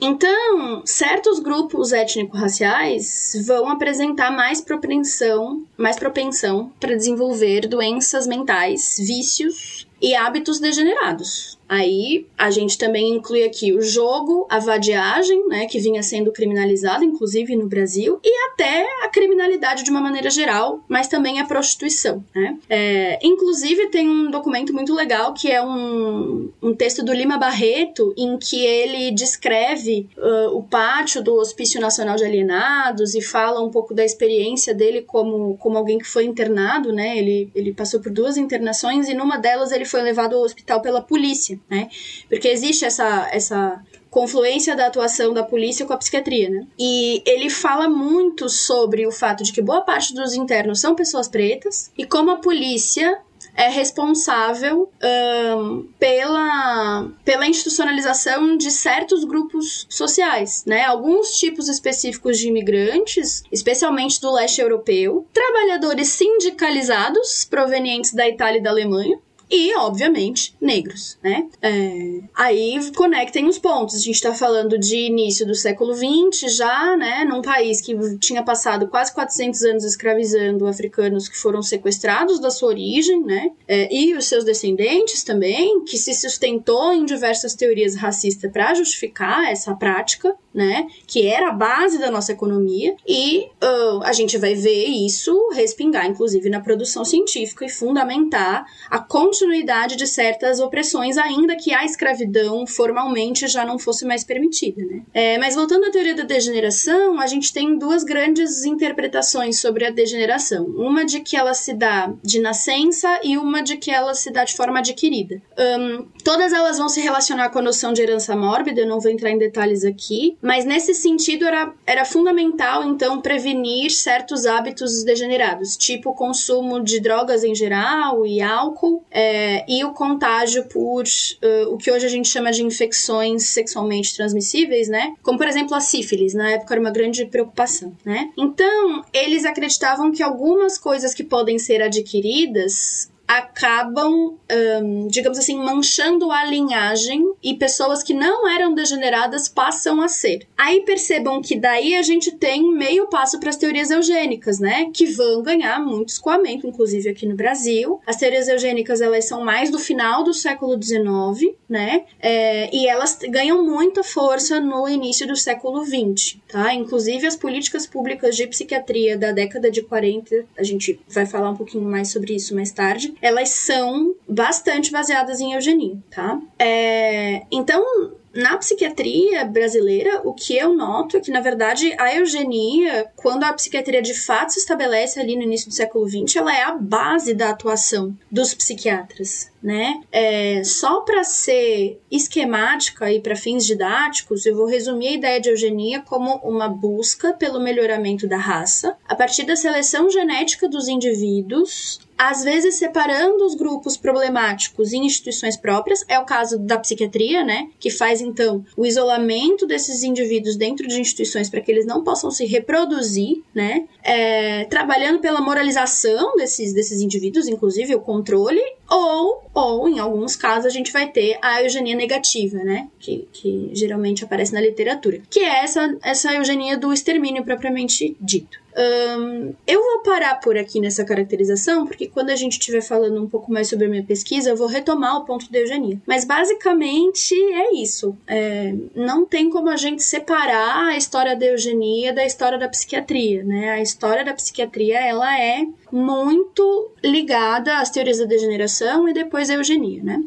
então, certos grupos étnico-raciais vão apresentar mais propensão, mais propensão para desenvolver doenças mentais, vícios e hábitos degenerados. Aí a gente também inclui aqui o jogo, a vadiagem, né, que vinha sendo criminalizada, inclusive no Brasil, e até a criminalidade de uma maneira geral, mas também a prostituição. Né? É, inclusive tem um documento muito legal que é um, um texto do Lima Barreto, em que ele descreve uh, o pátio do Hospício Nacional de Alienados e fala um pouco da experiência dele como, como alguém que foi internado, né? Ele, ele passou por duas internações e numa delas ele foi levado ao hospital pela polícia né? Porque existe essa, essa confluência da atuação da polícia com a psiquiatria, né? E ele fala muito sobre o fato de que boa parte dos internos são pessoas pretas e como a polícia é responsável um, pela, pela institucionalização de certos grupos sociais, né? Alguns tipos específicos de imigrantes, especialmente do leste europeu, trabalhadores sindicalizados provenientes da Itália e da Alemanha, e, obviamente, negros, né? É, aí conectem os pontos. A gente está falando de início do século XX, já, né? Num país que tinha passado quase 400 anos escravizando africanos que foram sequestrados da sua origem, né? É, e os seus descendentes também, que se sustentou em diversas teorias racistas para justificar essa prática, né? Que era a base da nossa economia, e uh, a gente vai ver isso respingar, inclusive, na produção científica e fundamentar a continuidade de certas opressões, ainda que a escravidão formalmente já não fosse mais permitida, né? É, mas voltando à teoria da degeneração, a gente tem duas grandes interpretações sobre a degeneração. Uma de que ela se dá de nascença e uma de que ela se dá de forma adquirida. Um, todas elas vão se relacionar com a noção de herança mórbida, eu não vou entrar em detalhes aqui, mas nesse sentido era, era fundamental, então, prevenir certos hábitos degenerados, tipo o consumo de drogas em geral e álcool, é, e o contágio por uh, o que hoje a gente chama de infecções sexualmente transmissíveis, né? Como, por exemplo, a sífilis, na época era uma grande preocupação, né? Então, eles acreditavam que algumas coisas que podem ser adquiridas acabam, um, digamos assim, manchando a linhagem e pessoas que não eram degeneradas passam a ser. Aí percebam que daí a gente tem meio passo para as teorias eugênicas, né? Que vão ganhar muito escoamento, inclusive aqui no Brasil. As teorias eugênicas elas são mais do final do século XIX, né? É, e elas ganham muita força no início do século XX, tá? Inclusive as políticas públicas de psiquiatria da década de 40, a gente vai falar um pouquinho mais sobre isso mais tarde elas são bastante baseadas em eugenia, tá? É, então, na psiquiatria brasileira, o que eu noto é que, na verdade, a eugenia, quando a psiquiatria de fato se estabelece ali no início do século XX, ela é a base da atuação dos psiquiatras, né? É, só para ser esquemática e para fins didáticos, eu vou resumir a ideia de eugenia como uma busca pelo melhoramento da raça a partir da seleção genética dos indivíduos às vezes separando os grupos problemáticos em instituições próprias, é o caso da psiquiatria, né, que faz então o isolamento desses indivíduos dentro de instituições para que eles não possam se reproduzir, né, é, trabalhando pela moralização desses, desses indivíduos, inclusive o controle, ou, ou em alguns casos a gente vai ter a eugenia negativa, né, que, que geralmente aparece na literatura, que é essa, essa eugenia do extermínio propriamente dito. Um, eu vou parar por aqui nessa caracterização, porque quando a gente estiver falando um pouco mais sobre a minha pesquisa, eu vou retomar o ponto da eugenia. Mas basicamente é isso. É, não tem como a gente separar a história da eugenia da história da psiquiatria, né? A história da psiquiatria ela é muito ligada às teorias da degeneração e depois à eugenia, né?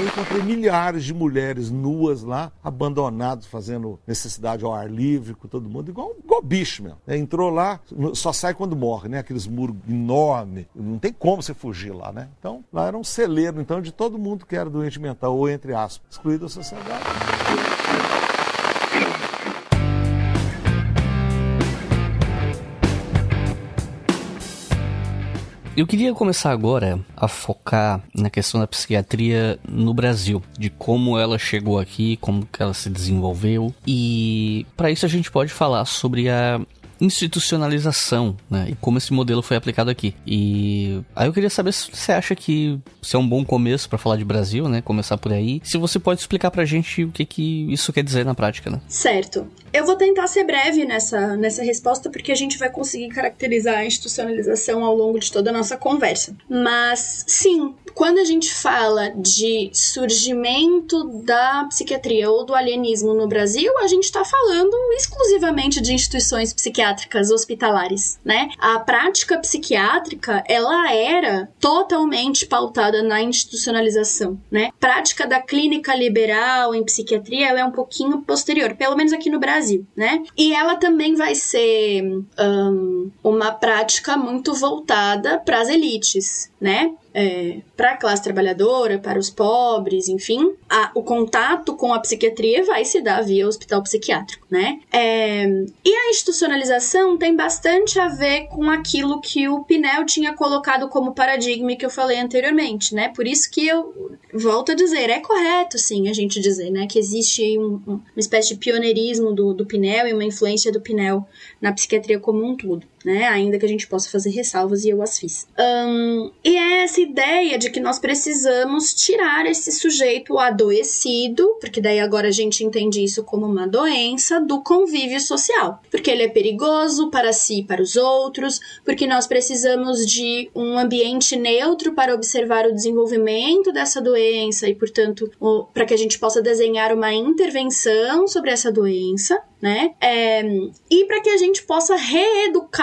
Eu encontrei milhares de mulheres nuas lá, abandonadas, fazendo necessidade ao ar livre com todo mundo, igual, igual bicho mesmo. É, entrou lá, só sai quando morre, né? Aqueles muros enormes. Não tem como você fugir lá, né? Então, lá era um celeiro, então, de todo mundo que era doente mental, ou entre aspas, excluído da sociedade. Eu queria começar agora a focar na questão da psiquiatria no Brasil, de como ela chegou aqui, como que ela se desenvolveu. E para isso a gente pode falar sobre a institucionalização, né? E como esse modelo foi aplicado aqui. E aí eu queria saber se você acha que isso é um bom começo para falar de Brasil, né? Começar por aí. Se você pode explicar pra gente o que, que isso quer dizer na prática, né? Certo. Eu vou tentar ser breve nessa, nessa resposta, porque a gente vai conseguir caracterizar a institucionalização ao longo de toda a nossa conversa. Mas, sim, quando a gente fala de surgimento da psiquiatria ou do alienismo no Brasil, a gente está falando exclusivamente de instituições psiquiátricas hospitalares, né? A prática psiquiátrica, ela era totalmente pautada na institucionalização, né? Prática da clínica liberal em psiquiatria, ela é um pouquinho posterior, pelo menos aqui no Brasil Brasil, né? E ela também vai ser um, uma prática muito voltada para as elites, né? É, para a classe trabalhadora, para os pobres, enfim, a, o contato com a psiquiatria vai se dar via hospital psiquiátrico, né? É, e a institucionalização tem bastante a ver com aquilo que o Pinel tinha colocado como paradigma que eu falei anteriormente, né? Por isso que eu volto a dizer, é correto, sim, a gente dizer, né, que existe um, um, uma espécie de pioneirismo do, do Pinel e uma influência do Pinel na psiquiatria como um todo. Né? Ainda que a gente possa fazer ressalvas e eu as fiz. Um, e é essa ideia de que nós precisamos tirar esse sujeito adoecido, porque daí agora a gente entende isso como uma doença, do convívio social. Porque ele é perigoso para si e para os outros, porque nós precisamos de um ambiente neutro para observar o desenvolvimento dessa doença e, portanto, para que a gente possa desenhar uma intervenção sobre essa doença né? É, e para que a gente possa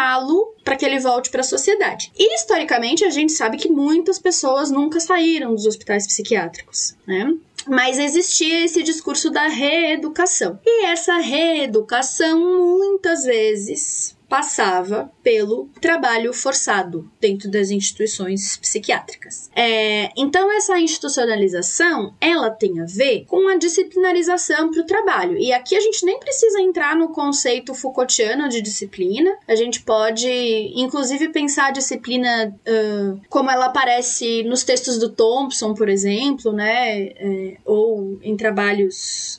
reeducá-lo para que ele volte para a sociedade. E historicamente a gente sabe que muitas pessoas nunca saíram dos hospitais psiquiátricos, né? Mas existia esse discurso da reeducação. E essa reeducação muitas vezes passava pelo trabalho forçado dentro das instituições psiquiátricas. É, então essa institucionalização ela tem a ver com a disciplinarização para o trabalho. E aqui a gente nem precisa entrar no conceito Foucaultiano de disciplina. A gente pode, inclusive, pensar a disciplina uh, como ela aparece nos textos do Thompson, por exemplo, né, é, ou em trabalhos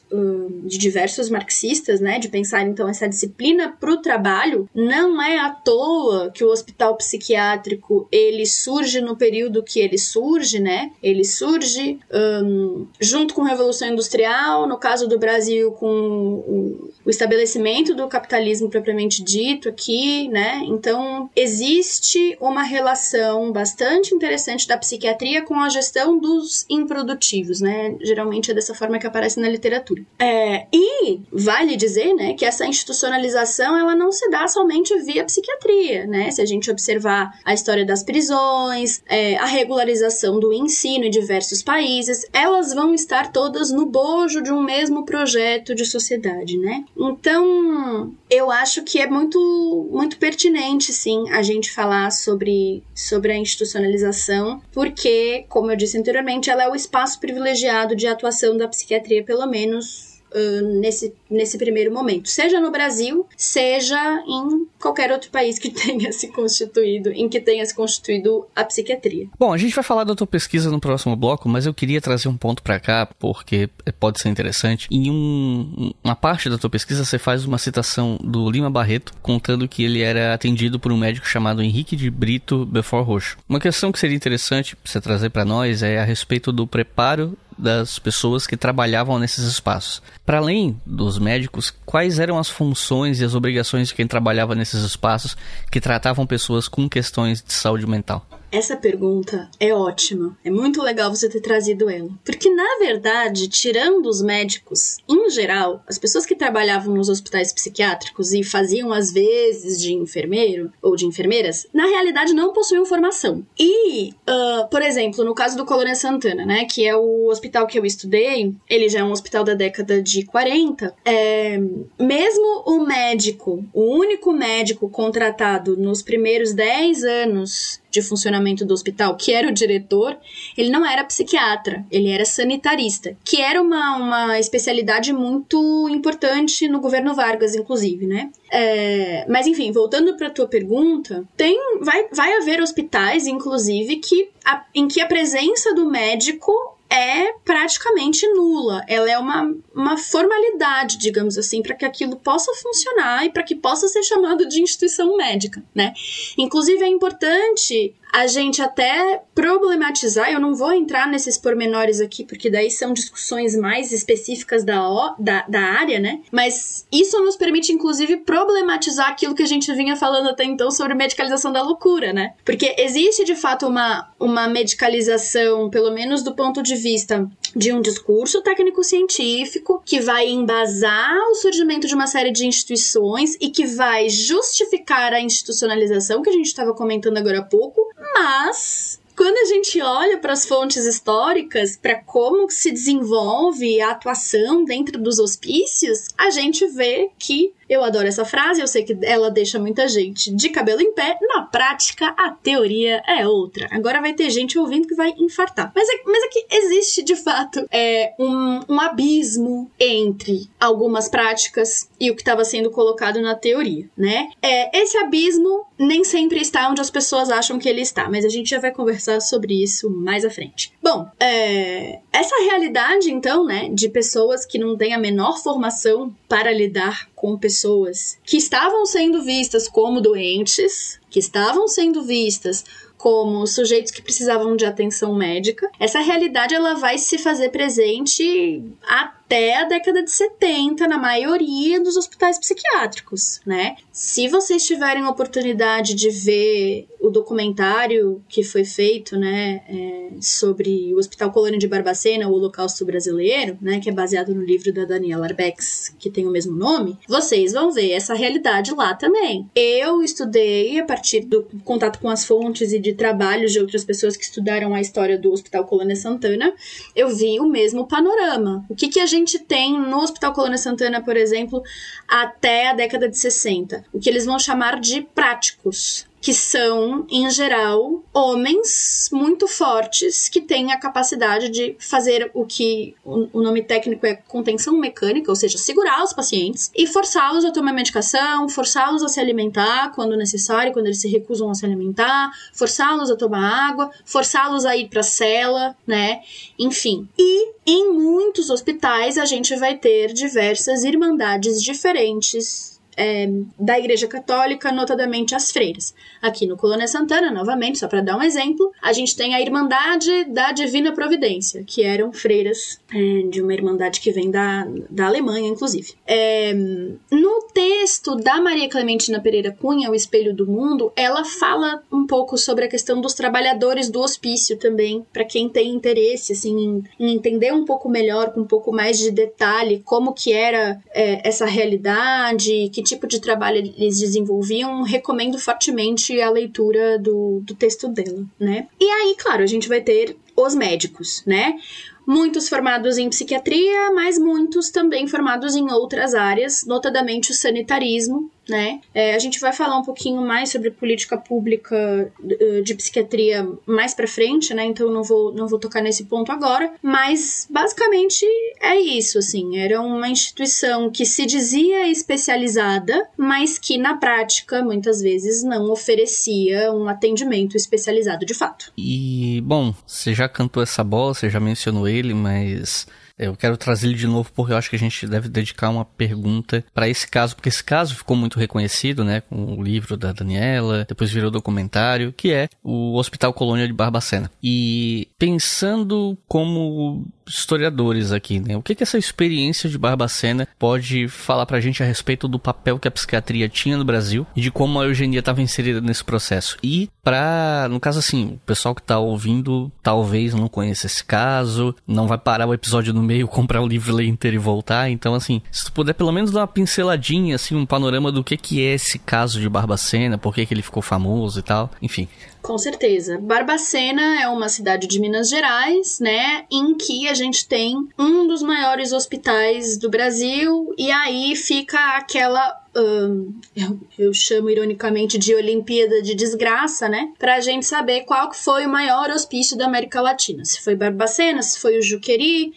de diversos marxistas, né, de pensar então essa disciplina para o trabalho não é à toa que o hospital psiquiátrico ele surge no período que ele surge, né? Ele surge um, junto com a Revolução Industrial, no caso do Brasil, com o, o estabelecimento do capitalismo propriamente dito aqui, né? Então existe uma relação bastante interessante da psiquiatria com a gestão dos improdutivos, né? Geralmente é dessa forma que aparece na literatura. É, e vale dizer, né, que essa institucionalização ela não se dá somente via psiquiatria, né? Se a gente observar a história das prisões, é, a regularização do ensino em diversos países, elas vão estar todas no bojo de um mesmo projeto de sociedade, né? Então, eu acho que é muito, muito pertinente, sim, a gente falar sobre, sobre a institucionalização, porque, como eu disse anteriormente, ela é o espaço privilegiado de atuação da psiquiatria, pelo menos uh, nesse, nesse primeiro momento, seja no Brasil, seja em qualquer outro país que tenha se constituído, em que tenha se constituído a psiquiatria. Bom, a gente vai falar da tua pesquisa no próximo bloco, mas eu queria trazer um ponto para cá, porque pode ser interessante. Em um, uma parte da tua pesquisa, você faz uma citação do Lima Barreto, contando que ele era atendido por um médico chamado Henrique de Brito Belfort Roxo. Uma questão que seria interessante você trazer para nós é a respeito do preparo das pessoas que trabalhavam nesses espaços. Para além dos médicos, quais eram as funções e as obrigações de quem trabalhava nesses espaços que tratavam pessoas com questões de saúde mental? Essa pergunta é ótima. É muito legal você ter trazido ela. Porque, na verdade, tirando os médicos, em geral, as pessoas que trabalhavam nos hospitais psiquiátricos e faziam às vezes de enfermeiro ou de enfermeiras, na realidade não possuíam formação. E, uh, por exemplo, no caso do Colônia Santana, né, que é o hospital que eu estudei, ele já é um hospital da década de 40, é, mesmo o médico, o único médico contratado nos primeiros 10 anos de funcionamento do hospital, que era o diretor, ele não era psiquiatra, ele era sanitarista, que era uma, uma especialidade muito importante no governo Vargas, inclusive, né? É, mas enfim, voltando para tua pergunta, tem vai, vai haver hospitais, inclusive, que a, em que a presença do médico é praticamente nula. Ela é uma, uma formalidade, digamos assim, para que aquilo possa funcionar e para que possa ser chamado de instituição médica, né? Inclusive é importante a gente até problematizar, eu não vou entrar nesses pormenores aqui, porque daí são discussões mais específicas da, o, da, da área, né? Mas isso nos permite, inclusive, problematizar aquilo que a gente vinha falando até então sobre medicalização da loucura, né? Porque existe, de fato, uma, uma medicalização, pelo menos do ponto de vista de um discurso técnico-científico, que vai embasar o surgimento de uma série de instituições e que vai justificar a institucionalização que a gente estava comentando agora há pouco, mas quando a gente olha para as fontes históricas, para como se desenvolve a atuação dentro dos hospícios, a gente vê que eu adoro essa frase, eu sei que ela deixa muita gente de cabelo em pé. Na prática, a teoria é outra. Agora vai ter gente ouvindo que vai infartar. Mas é, mas é que existe, de fato, é, um, um abismo entre algumas práticas e o que estava sendo colocado na teoria, né? É, esse abismo nem sempre está onde as pessoas acham que ele está, mas a gente já vai conversar sobre isso mais à frente. Bom, é, essa realidade, então, né, de pessoas que não têm a menor formação para lidar com pessoas pessoas que estavam sendo vistas como doentes, que estavam sendo vistas como sujeitos que precisavam de atenção médica. Essa realidade ela vai se fazer presente até a década de 70 na maioria dos hospitais psiquiátricos, né? Se vocês tiverem oportunidade de ver o documentário que foi feito, né, é, sobre o Hospital Colônia de Barbacena, o Holocausto Brasileiro, né, que é baseado no livro da Daniela Arbex, que tem o mesmo nome, vocês vão ver essa realidade lá também. Eu estudei a partir do contato com as fontes e de trabalhos de outras pessoas que estudaram a história do Hospital Colônia Santana, eu vi o mesmo panorama. O que, que a gente tem no Hospital Colônia Santana, por exemplo, até a década de 60? O que eles vão chamar de práticos que são, em geral, homens muito fortes que têm a capacidade de fazer o que o nome técnico é contenção mecânica, ou seja, segurar os pacientes e forçá-los a tomar medicação, forçá-los a se alimentar quando necessário, quando eles se recusam a se alimentar, forçá-los a tomar água, forçá-los a ir para a cela, né? Enfim. E em muitos hospitais a gente vai ter diversas irmandades diferentes é, da Igreja Católica, notadamente as freiras. Aqui no Colônia Santana, novamente, só para dar um exemplo, a gente tem a Irmandade da Divina Providência, que eram freiras é, de uma irmandade que vem da, da Alemanha, inclusive. É, no texto da Maria Clementina Pereira Cunha, O Espelho do Mundo, ela fala um pouco sobre a questão dos trabalhadores do hospício também, para quem tem interesse assim, em, em, entender um pouco melhor, com um pouco mais de detalhe, como que era é, essa realidade, que tipo de trabalho eles desenvolviam, recomendo fortemente a leitura do, do texto dela, né? E aí, claro, a gente vai ter os médicos, né? muitos formados em psiquiatria, mas muitos também formados em outras áreas, notadamente o sanitarismo, né? É, a gente vai falar um pouquinho mais sobre política pública uh, de psiquiatria mais para frente, né? Então não vou não vou tocar nesse ponto agora, mas basicamente é isso, assim, era uma instituição que se dizia especializada, mas que na prática muitas vezes não oferecia um atendimento especializado de fato. E bom, você já cantou essa bola, você já mencionou ele, mas eu quero trazer ele de novo porque eu acho que a gente deve dedicar uma pergunta para esse caso, porque esse caso ficou muito reconhecido, né, com o livro da Daniela, depois virou documentário, que é o Hospital Colônia de Barbacena. E pensando como historiadores aqui, né? O que, que essa experiência de Barbacena pode falar pra gente a respeito do papel que a psiquiatria tinha no Brasil e de como a eugenia estava inserida nesse processo? E pra, no caso assim, o pessoal que tá ouvindo talvez não conheça esse caso, não vai parar o episódio no meio, comprar o livro, ler inteiro e voltar. Então, assim, se tu puder pelo menos dar uma pinceladinha, assim, um panorama do que que é esse caso de Barbacena, por que que ele ficou famoso e tal, enfim. Com certeza. Barbacena é uma cidade de Minas Gerais, né, em que a gente tem um dos maiores hospitais do Brasil e aí fica aquela um, eu, eu, chamo ironicamente de Olimpíada de Desgraça, né? Pra gente saber qual foi o maior hospício da América Latina. Se foi Barbacena, se foi o Juqueri,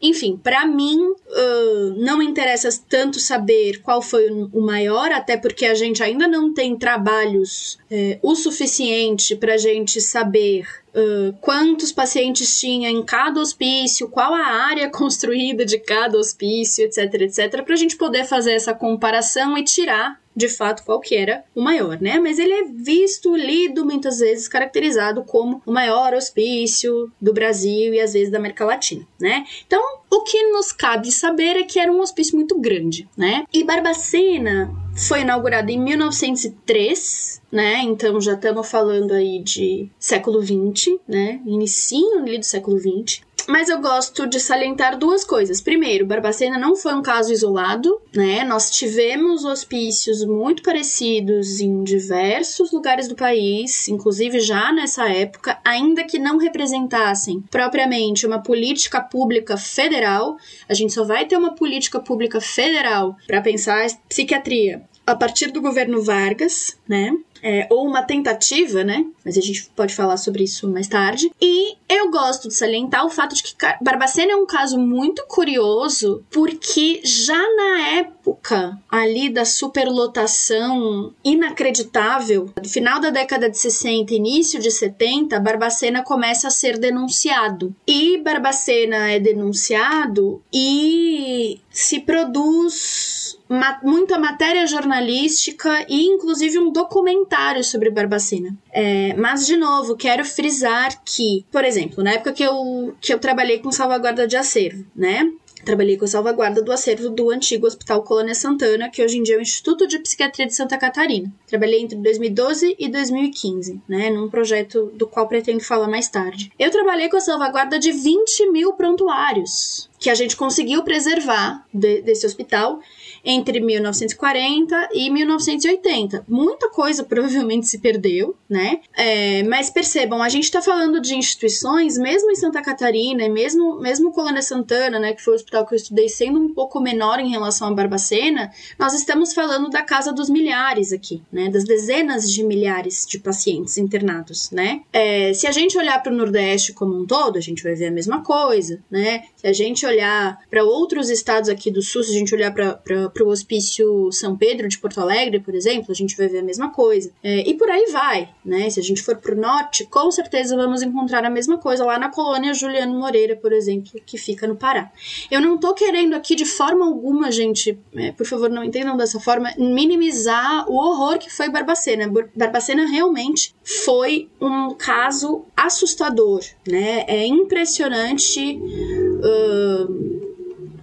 enfim, para mim, uh, não interessa tanto saber qual foi o maior, até porque a gente ainda não tem trabalhos uh, o suficiente para gente saber uh, quantos pacientes tinha em cada hospício, qual a área construída de cada hospício, etc, etc, para a gente poder fazer essa comparação e tirar de fato qual que era o maior, né? Mas ele é visto, lido muitas vezes caracterizado como o maior hospício do Brasil e às vezes da América Latina, né? Então, o que nos cabe saber é que era um hospício muito grande, né? E Barbacena foi inaugurado em 1903, né? Então já estamos falando aí de século 20, né? Inicinho ali do século 20. Mas eu gosto de salientar duas coisas. Primeiro, Barbacena não foi um caso isolado, né? Nós tivemos hospícios muito parecidos em diversos lugares do país, inclusive já nessa época, ainda que não representassem propriamente uma política pública federal. A gente só vai ter uma política pública federal para pensar psiquiatria a partir do governo Vargas, né? é, ou uma tentativa, né? Mas a gente pode falar sobre isso mais tarde. E eu gosto de salientar o fato de que Barbacena é um caso muito curioso, porque já na época ali da superlotação inacreditável, do final da década de 60, início de 70, Barbacena começa a ser denunciado. E Barbacena é denunciado e se produz ma muita matéria jornalística e inclusive um documentário sobre Barbacena. É, mas, de novo, quero frisar que, por exemplo, na época que eu, que eu trabalhei com salvaguarda de acervo, né? Trabalhei com a salvaguarda do acervo do antigo Hospital Colônia Santana, que hoje em dia é o Instituto de Psiquiatria de Santa Catarina. Trabalhei entre 2012 e 2015, né, num projeto do qual pretendo falar mais tarde. Eu trabalhei com a salvaguarda de 20 mil prontuários que a gente conseguiu preservar de, desse hospital entre 1940 e 1980. Muita coisa provavelmente se perdeu, né? É, mas percebam, a gente está falando de instituições, mesmo em Santa Catarina, e mesmo, mesmo Colônia Santana, né, que foi o hospital que eu estudei, sendo um pouco menor em relação a Barbacena, nós estamos falando da casa dos milhares aqui, né? Das dezenas de milhares de pacientes internados, né? É, se a gente olhar para o Nordeste como um todo, a gente vai ver a mesma coisa, né? Se a gente olhar para outros estados aqui do Sul, se a gente olhar para o Hospício São Pedro de Porto Alegre, por exemplo, a gente vai ver a mesma coisa. É, e por aí vai, né? Se a gente for para o norte, com certeza vamos encontrar a mesma coisa lá na colônia Juliano Moreira, por exemplo, que fica no Pará. Eu não estou querendo aqui de forma alguma, gente, é, por favor, não entendam dessa forma, minimizar o horror que foi Barbacena. Barbacena realmente foi um caso assustador, né? É impressionante. Uh,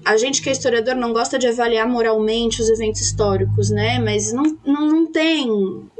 a gente que é historiador não gosta de avaliar moralmente os eventos históricos, né? Mas não, não, não tem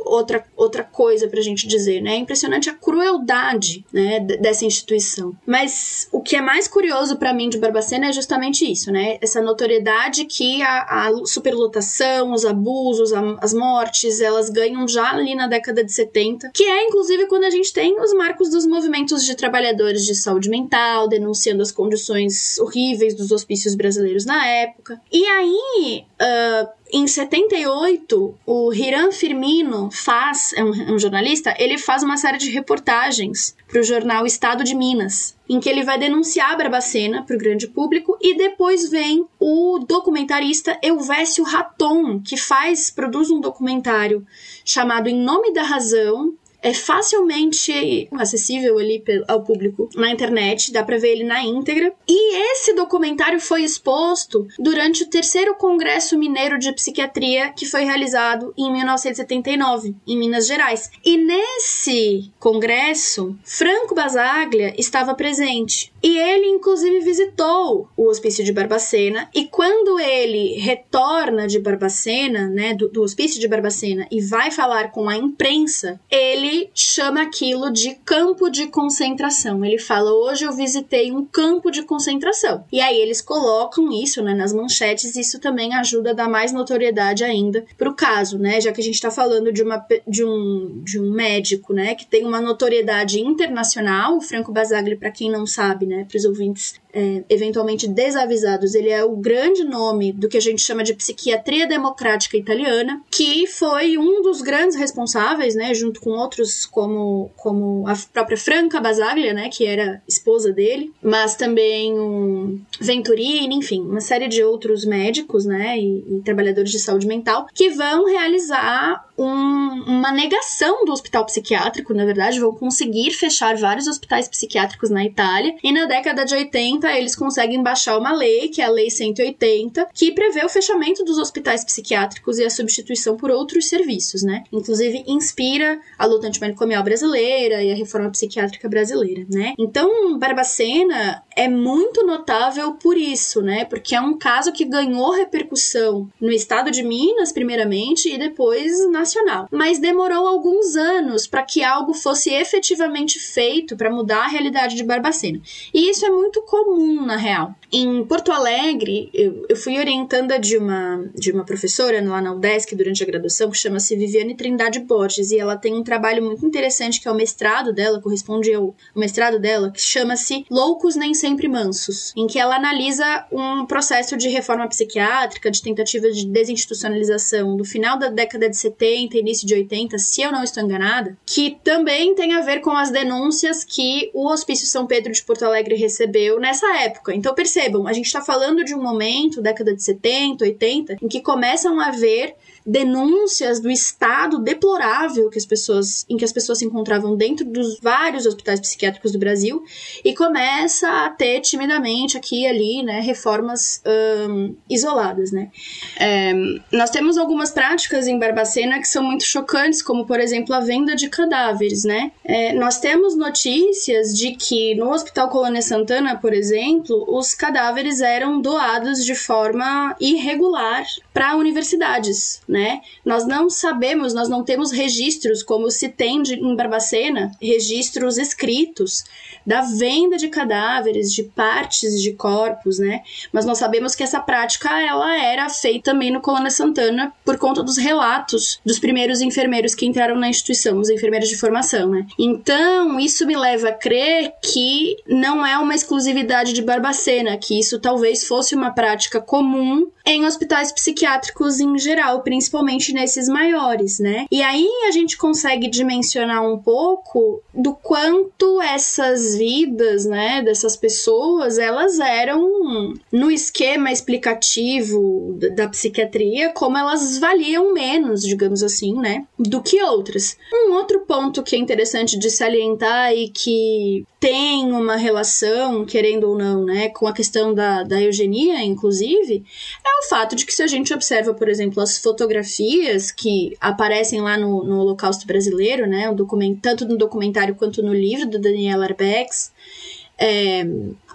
outra, outra coisa pra gente dizer, né? É impressionante a crueldade, né, dessa instituição. Mas o que é mais curioso para mim de Barbacena é justamente isso, né? Essa notoriedade que a, a superlotação, os abusos, a, as mortes, elas ganham já ali na década de 70, que é inclusive quando a gente tem os marcos dos movimentos de trabalhadores de saúde mental, denunciando as condições horríveis dos hospícios brasileiros na época. E aí, uh, em 78, o Hiram Firmino faz, é um, é um jornalista, ele faz uma série de reportagens para o jornal Estado de Minas, em que ele vai denunciar a Barbacena para o grande público e depois vem o documentarista Elvésio Raton, que faz, produz um documentário chamado Em Nome da Razão, é facilmente acessível ali ao público na internet, dá para ver ele na íntegra. E esse documentário foi exposto durante o terceiro Congresso Mineiro de Psiquiatria que foi realizado em 1979, em Minas Gerais. E nesse congresso, Franco Basaglia estava presente. E ele, inclusive, visitou o hospício de Barbacena. E quando ele retorna de Barbacena, né, do, do hospício de Barbacena, e vai falar com a imprensa, ele chama aquilo de campo de concentração. Ele fala: Hoje eu visitei um campo de concentração. E aí eles colocam isso né, nas manchetes, isso também ajuda a dar mais notoriedade ainda para o caso, né? Já que a gente está falando de, uma, de, um, de um médico né, que tem uma notoriedade internacional, o Franco Basaglia, para quem não sabe, né, para os ouvintes é, eventualmente desavisados, ele é o grande nome do que a gente chama de psiquiatria democrática italiana, que foi um dos grandes responsáveis, né, junto com outros como, como a própria Franca Basaglia, né, que era esposa dele, mas também um Venturini, enfim, uma série de outros médicos, né, e, e trabalhadores de saúde mental que vão realizar um, uma negação do hospital psiquiátrico, na verdade, vão conseguir fechar vários hospitais psiquiátricos na Itália e na década de 80 eles conseguem baixar uma lei, que é a Lei 180, que prevê o fechamento dos hospitais psiquiátricos e a substituição por outros serviços, né? Inclusive inspira a luta antimanicomial brasileira e a reforma psiquiátrica brasileira, né? Então, Barbacena é muito notável por isso, né? Porque é um caso que ganhou repercussão no estado de Minas, primeiramente, e depois nacional. Mas demorou alguns anos para que algo fosse efetivamente feito para mudar a realidade de Barbacena. E isso é muito comum, na real. Em Porto Alegre, eu, eu fui orientanda de uma, de uma professora lá na UDESC durante a graduação, que chama-se Viviane Trindade Borges, e ela tem um trabalho muito interessante que é o mestrado dela, corresponde ao mestrado dela, que chama-se Loucos Nem Sempre Mansos, em que ela analisa um processo de reforma psiquiátrica, de tentativa de desinstitucionalização do final da década de 70, início de 80, se eu não estou enganada, que também tem a ver com as denúncias que o Hospício São Pedro de Porto Alegre recebeu nessa época. Então percebam, a gente está falando de um momento, década de 70, 80, em que começam a haver denúncias do estado deplorável que as pessoas, em que as pessoas se encontravam dentro dos vários hospitais psiquiátricos do Brasil e começa a ter timidamente aqui e ali, né, reformas um, isoladas, né. É, nós temos algumas práticas em Barbacena que são muito chocantes, como por exemplo a venda de cadáveres, né. É, nós temos notícias de que no Hospital Colônia Santana, por exemplo, os cadáveres eram doados de forma irregular para universidades, né? Nós não sabemos, nós não temos registros como se tem de, em Barbacena, registros escritos da venda de cadáveres, de partes de corpos, né? Mas nós sabemos que essa prática ela era feita também no Colônia Santana por conta dos relatos dos primeiros enfermeiros que entraram na instituição, os enfermeiros de formação, né? Então, isso me leva a crer que não é uma exclusividade de Barbacena, que isso talvez fosse uma prática comum em hospitais psiquiátricos em geral, principalmente nesses maiores, né? E aí a gente consegue dimensionar um pouco do quanto essas vidas, né, dessas pessoas, elas eram no esquema explicativo da, psiquiatria, como elas valiam menos, digamos assim, né, do que outras. Um outro ponto que é interessante de salientar e que tem uma relação, querendo ou não, né, com a questão da, da eugenia, inclusive, é o fato de que se a gente observa, por exemplo, as fotografias que aparecem lá no, no Holocausto Brasileiro, né, tanto no documentário quanto no livro do Daniel Arbex, é,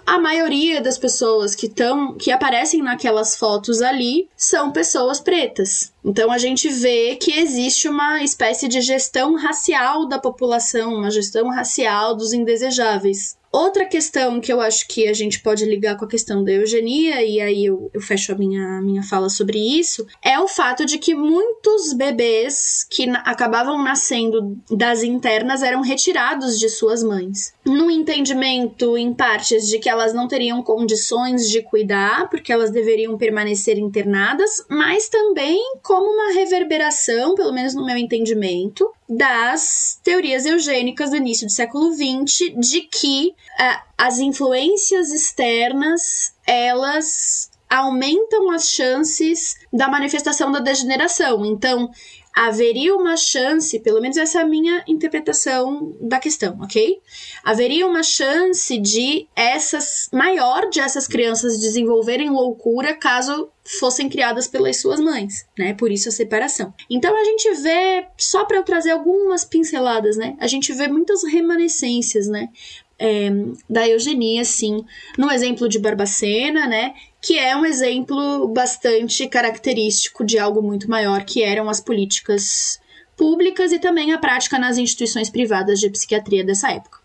a maioria das pessoas que estão que aparecem naquelas fotos ali são pessoas pretas. Então a gente vê que existe uma espécie de gestão racial da população, uma gestão racial dos indesejáveis. Outra questão que eu acho que a gente pode ligar com a questão da eugenia, e aí eu, eu fecho a minha, minha fala sobre isso, é o fato de que muitos bebês que na, acabavam nascendo das internas eram retirados de suas mães. No entendimento, em partes, de que elas não teriam condições de cuidar, porque elas deveriam permanecer internadas, mas também como uma reverberação, pelo menos no meu entendimento, das teorias eugênicas do início do século XX, de que uh, as influências externas elas aumentam as chances da manifestação da degeneração. Então, haveria uma chance, pelo menos essa é a minha interpretação da questão, ok? Haveria uma chance de essas maior de essas crianças desenvolverem loucura caso fossem criadas pelas suas mães, né? Por isso a separação. Então a gente vê, só para eu trazer algumas pinceladas, né? A gente vê muitas remanescências, né? É, da eugenia, sim, no exemplo de Barbacena, né? que é um exemplo bastante característico de algo muito maior, que eram as políticas públicas e também a prática nas instituições privadas de psiquiatria dessa época.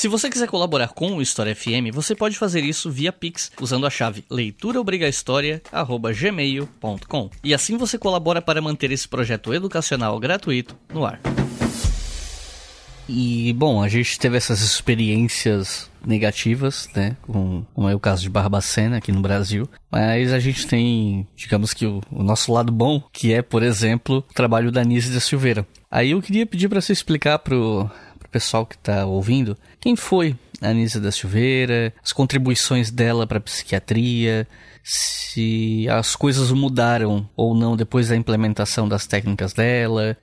Se você quiser colaborar com o História FM, você pode fazer isso via Pix usando a chave leituraobrigahistoria@gmail.com. E assim você colabora para manter esse projeto educacional gratuito no ar. E, bom, a gente teve essas experiências negativas, né? Com, como é o caso de Barbacena aqui no Brasil. Mas a gente tem, digamos que o, o nosso lado bom, que é, por exemplo, o trabalho da Nise da Silveira. Aí eu queria pedir para você explicar pro pessoal que tá ouvindo quem foi a Anísia da Silveira, as contribuições dela para a psiquiatria, se as coisas mudaram ou não depois da implementação das técnicas dela,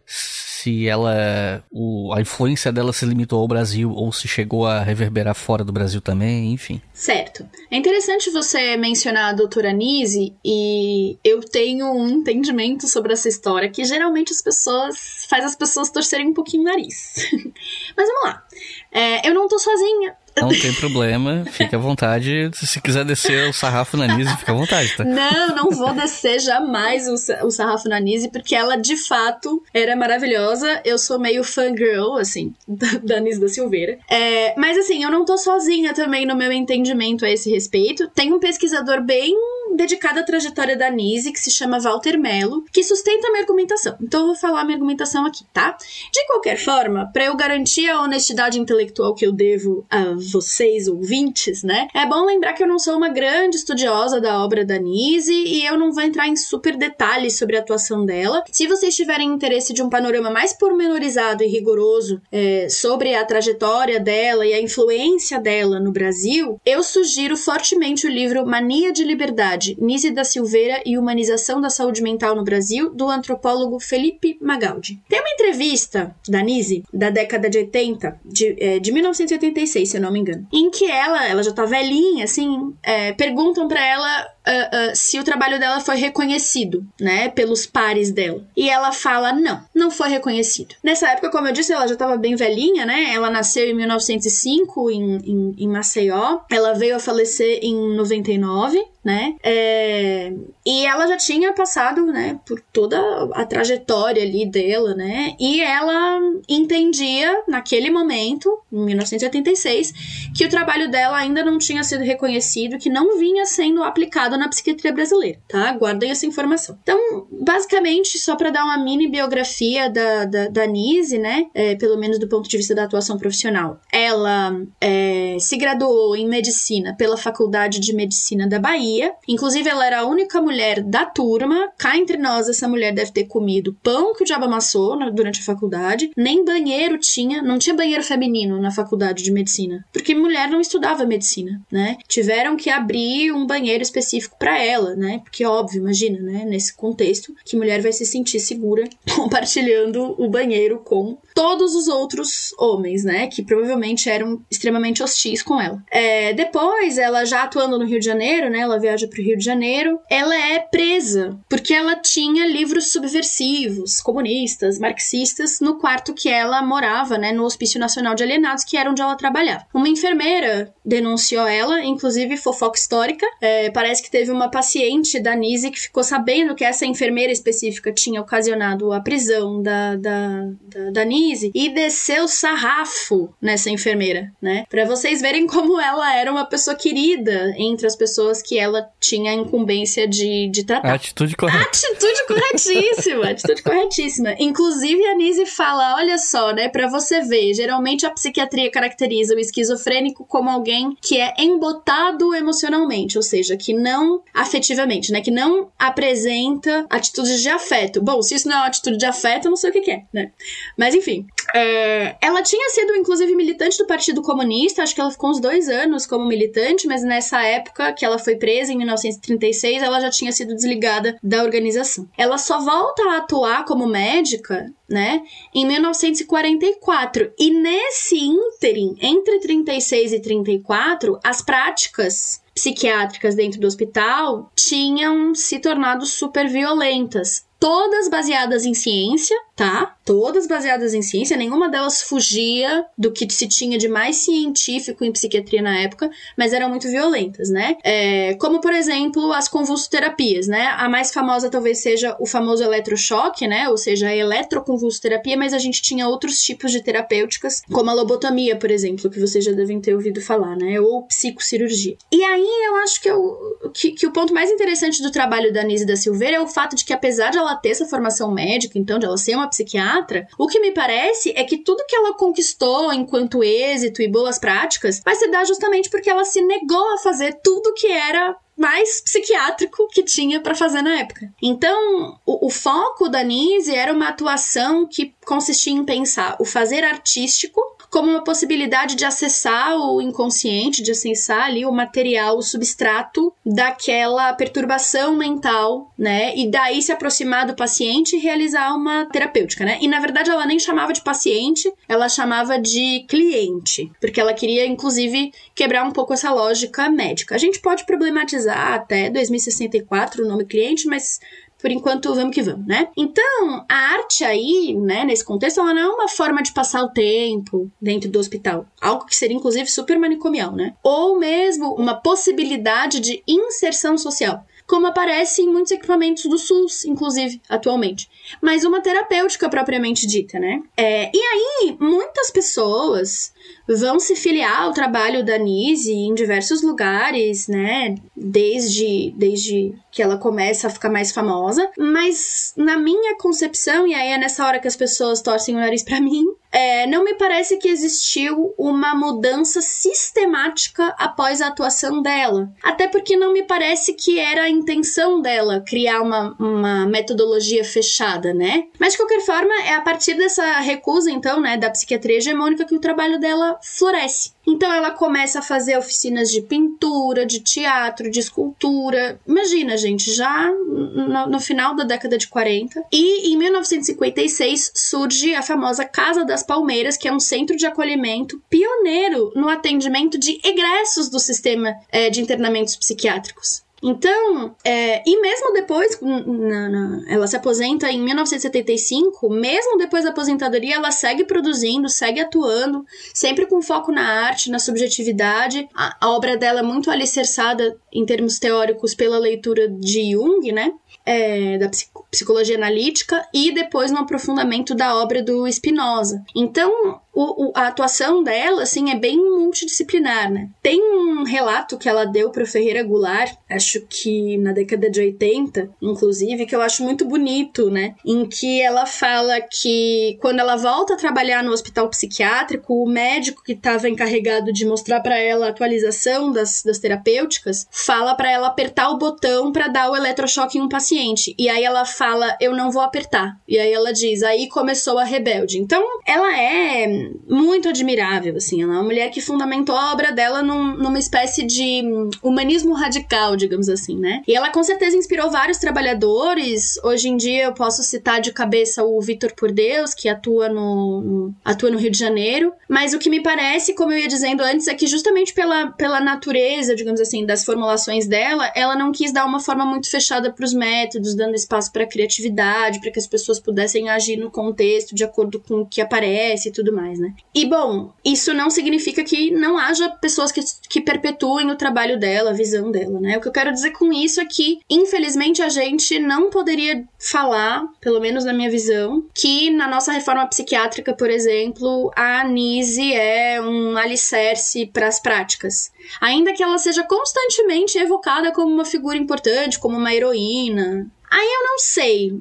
se ela. O, a influência dela se limitou ao Brasil ou se chegou a reverberar fora do Brasil também, enfim. Certo. É interessante você mencionar a doutora Nise e eu tenho um entendimento sobre essa história que geralmente as pessoas. faz as pessoas torcerem um pouquinho o nariz. Mas vamos lá. É, eu não tô sozinha. Não tem problema, fique à vontade. Se quiser descer o sarrafo na Nise, fica à vontade, tá? Não, não vou descer jamais o, sarrafo na Nise, porque ela de fato era maravilhosa. Eu sou meio fangirl, assim, da Nise da Silveira. É, mas assim, eu não tô sozinha também no meu entendimento a esse respeito. Tem um pesquisador bem dedicado à trajetória da Nise, que se chama Walter Mello, que sustenta a minha argumentação. Então eu vou falar a minha argumentação aqui, tá? De qualquer forma, para eu garantir a honestidade intelectual que eu devo a vocês ouvintes, né? É bom lembrar que eu não sou uma grande estudiosa da obra da Nise e eu não vou entrar em super detalhes sobre a atuação dela. Se vocês tiverem interesse de um panorama mais pormenorizado e rigoroso é, sobre a trajetória dela e a influência dela no Brasil, eu sugiro fortemente o livro Mania de Liberdade Nise da Silveira e Humanização da Saúde Mental no Brasil, do antropólogo Felipe Magaldi. Tem uma entrevista da Nise, da década de 80, de, é, de 1986, se eu não me engano, em que ela, ela já tá velhinha, assim, é, perguntam para ela uh, uh, se o trabalho dela foi reconhecido, né, pelos pares dela. E ela fala: não, não foi reconhecido. Nessa época, como eu disse, ela já estava bem velhinha, né? Ela nasceu em 1905 em, em, em Maceió. Ela veio a falecer em 99 né? É... E ela já tinha passado, né, por toda a trajetória ali dela, né? E ela entendia, naquele momento, em 1986, que o trabalho dela ainda não tinha sido reconhecido, que não vinha sendo aplicado na psiquiatria brasileira, tá? Guardem essa informação. Então, basicamente, só para dar uma mini biografia da, da, da Nise, né? É, pelo menos do ponto de vista da atuação profissional. Ela é, se graduou em medicina pela Faculdade de Medicina da Bahia Inclusive, ela era a única mulher da turma. Cá entre nós, essa mulher deve ter comido pão que o diabo amassou durante a faculdade. Nem banheiro tinha, não tinha banheiro feminino na faculdade de medicina. Porque mulher não estudava medicina, né? Tiveram que abrir um banheiro específico para ela, né? Porque, óbvio, imagina, né? Nesse contexto, que mulher vai se sentir segura compartilhando o banheiro com todos os outros homens, né? Que provavelmente eram extremamente hostis com ela. É, depois, ela já atuando no Rio de Janeiro, né? Ela viaja para o Rio de Janeiro. Ela é presa porque ela tinha livros subversivos, comunistas, marxistas, no quarto que ela morava, né? No Hospício Nacional de Alienados, que era onde ela trabalhava. Uma enfermeira denunciou ela, inclusive fofoca histórica. É, parece que teve uma paciente da Nise que ficou sabendo que essa enfermeira específica tinha ocasionado a prisão da, da, da, da Nise e desceu sarrafo nessa enfermeira, né? Para vocês verem como ela era uma pessoa querida entre as pessoas que ela tinha a incumbência de, de tratar. Atitude correta. Atitude corretíssima, atitude corretíssima. Inclusive a Nise fala, olha só, né, para você ver, geralmente a psiquiatria caracteriza o esquizofrênico como alguém que é embotado emocionalmente, ou seja, que não afetivamente, né, que não apresenta atitudes de afeto. Bom, se isso não é uma atitude de afeto, eu não sei o que, que é, né? Mas enfim, é, ela tinha sido, inclusive, militante do Partido Comunista, acho que ela ficou uns dois anos como militante, mas nessa época que ela foi presa, em 1936, ela já tinha sido desligada da organização. Ela só volta a atuar como médica, né, em 1944. E nesse ínterim, entre 36 e 34, as práticas psiquiátricas dentro do hospital tinham se tornado super violentas todas baseadas em ciência, tá? Todas baseadas em ciência, nenhuma delas fugia do que se tinha de mais científico em psiquiatria na época, mas eram muito violentas, né? É, como, por exemplo, as convulsoterapias, né? A mais famosa talvez seja o famoso eletrochoque, né? Ou seja, a eletroconvulsoterapia, mas a gente tinha outros tipos de terapêuticas, como a lobotomia, por exemplo, que vocês já devem ter ouvido falar, né? Ou psicocirurgia. E aí eu acho que, eu, que, que o ponto mais interessante do trabalho da Nise da Silveira é o fato de que, apesar de ela ter essa formação médica, então, de ela ser uma psiquiatra, o que me parece é que tudo que ela conquistou enquanto êxito e boas práticas vai se dar justamente porque ela se negou a fazer tudo que era mais psiquiátrico que tinha para fazer na época. Então, o, o, foco da Nise era uma atuação que consistia em pensar o fazer artístico como uma possibilidade de acessar o inconsciente, de acessar ali o material, o substrato daquela perturbação mental, né? E daí se aproximar do paciente e realizar uma terapêutica, né? E na verdade ela nem chamava de paciente, ela chamava de cliente, porque ela queria inclusive quebrar um pouco essa lógica médica. A gente pode problematizar até 2064 o nome cliente, mas por enquanto, vamos que vamos, né? Então, a arte aí, né, nesse contexto, ela não é uma forma de passar o tempo dentro do hospital. Algo que seria, inclusive, super manicomial, né? Ou mesmo uma possibilidade de inserção social como aparece em muitos equipamentos do SUS, inclusive, atualmente. Mas uma terapêutica propriamente dita, né? É, e aí, muitas pessoas vão se filiar ao trabalho da Nise em diversos lugares, né? Desde, desde que ela começa a ficar mais famosa. Mas na minha concepção, e aí é nessa hora que as pessoas torcem o nariz para mim, é, não me parece que existiu uma mudança sistemática após a atuação dela. Até porque não me parece que era a intenção dela criar uma, uma metodologia fechada, né? Mas de qualquer forma, é a partir dessa recusa, então, né, da psiquiatria hegemônica que o trabalho dela floresce. Então ela começa a fazer oficinas de pintura, de teatro, de escultura. Imagina, gente, já no, no final da década de 40. E em 1956 surge a famosa Casa das Palmeiras, que é um centro de acolhimento pioneiro no atendimento de egressos do sistema é, de internamentos psiquiátricos. Então, é, e mesmo depois, na, na, ela se aposenta em 1975, mesmo depois da aposentadoria, ela segue produzindo, segue atuando, sempre com foco na arte, na subjetividade. A, a obra dela é muito alicerçada em termos teóricos pela leitura de Jung, né? É, da psicologia analítica e depois no aprofundamento da obra do Spinoza. Então, o, o, a atuação dela, assim, é bem multidisciplinar, né? Tem um relato que ela deu pro Ferreira Goulart, acho que na década de 80, inclusive, que eu acho muito bonito, né? Em que ela fala que quando ela volta a trabalhar no hospital psiquiátrico, o médico que estava encarregado de mostrar para ela a atualização das, das terapêuticas, fala para ela apertar o botão para dar o eletrochoque em um paciente. E aí ela fala, eu não vou apertar. E aí ela diz, aí começou a rebelde. Então, ela é muito admirável, assim. Ela é uma mulher que fundamentou a obra dela num, numa espécie de humanismo radical, digamos assim, né? E ela com certeza inspirou vários trabalhadores. Hoje em dia eu posso citar de cabeça o Vitor Por Deus, que atua no, no, atua no Rio de Janeiro. Mas o que me parece, como eu ia dizendo antes, é que justamente pela, pela natureza, digamos assim, das formulações dela, ela não quis dar uma forma muito fechada para os métodos, dando espaço para criatividade, para que as pessoas pudessem agir no contexto de acordo com o que aparece e tudo mais né? E bom, isso não significa que não haja pessoas que, que perpetuem o trabalho dela, a visão dela, né? O que eu quero dizer com isso é que, infelizmente, a gente não poderia falar, pelo menos na minha visão, que na nossa reforma psiquiátrica, por exemplo, a Anise é um alicerce para as práticas. Ainda que ela seja constantemente evocada como uma figura importante, como uma heroína, Aí eu não sei.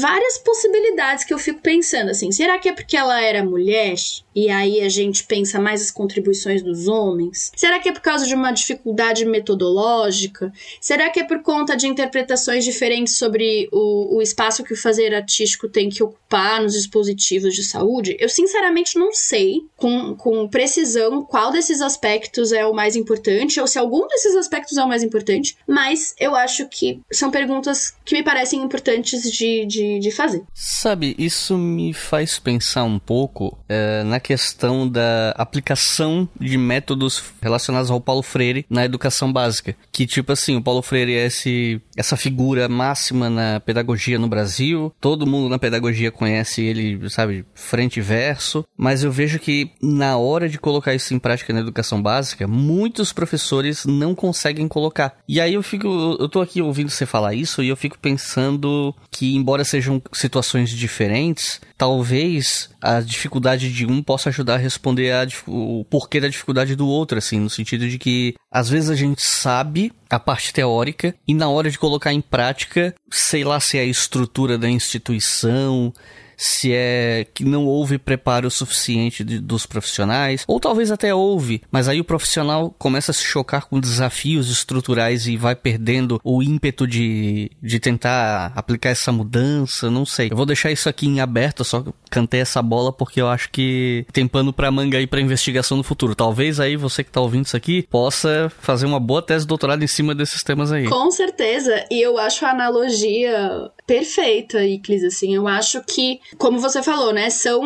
Várias possibilidades que eu fico pensando assim. Será que é porque ela era mulher? E aí a gente pensa mais as contribuições dos homens? Será que é por causa de uma dificuldade metodológica? Será que é por conta de interpretações diferentes sobre o, o espaço que o fazer artístico tem que ocupar nos dispositivos de saúde? Eu sinceramente não sei com, com precisão qual desses aspectos é o mais importante, ou se algum desses aspectos é o mais importante, mas eu acho que são perguntas que me parecem importantes de, de, de fazer. Sabe, isso me faz pensar um pouco é, na questão da aplicação de métodos relacionados ao Paulo Freire na educação básica. Que, tipo assim, o Paulo Freire é esse, essa figura máxima na pedagogia no Brasil, todo mundo na pedagogia conhece ele, sabe, frente e verso, mas eu vejo que na hora de colocar isso em prática na educação básica, muitos professores não conseguem colocar. E aí eu fico, eu tô aqui ouvindo você falar isso e eu fico pensando pensando que, embora sejam situações diferentes, talvez a dificuldade de um possa ajudar a responder a, o porquê da dificuldade do outro, assim, no sentido de que às vezes a gente sabe a parte teórica e na hora de colocar em prática, sei lá se é a estrutura da instituição, se é que não houve preparo suficiente de, dos profissionais, ou talvez até houve, mas aí o profissional começa a se chocar com desafios estruturais e vai perdendo o ímpeto de, de tentar aplicar essa mudança, não sei. Eu vou deixar isso aqui em aberto, só cantei essa bola porque eu acho que tem pano pra manga aí pra investigação no futuro. Talvez aí você que tá ouvindo isso aqui possa fazer uma boa tese de doutorado em cima desses temas aí. Com certeza, e eu acho a analogia perfeita, Iclis, assim, eu acho que como você falou, né? São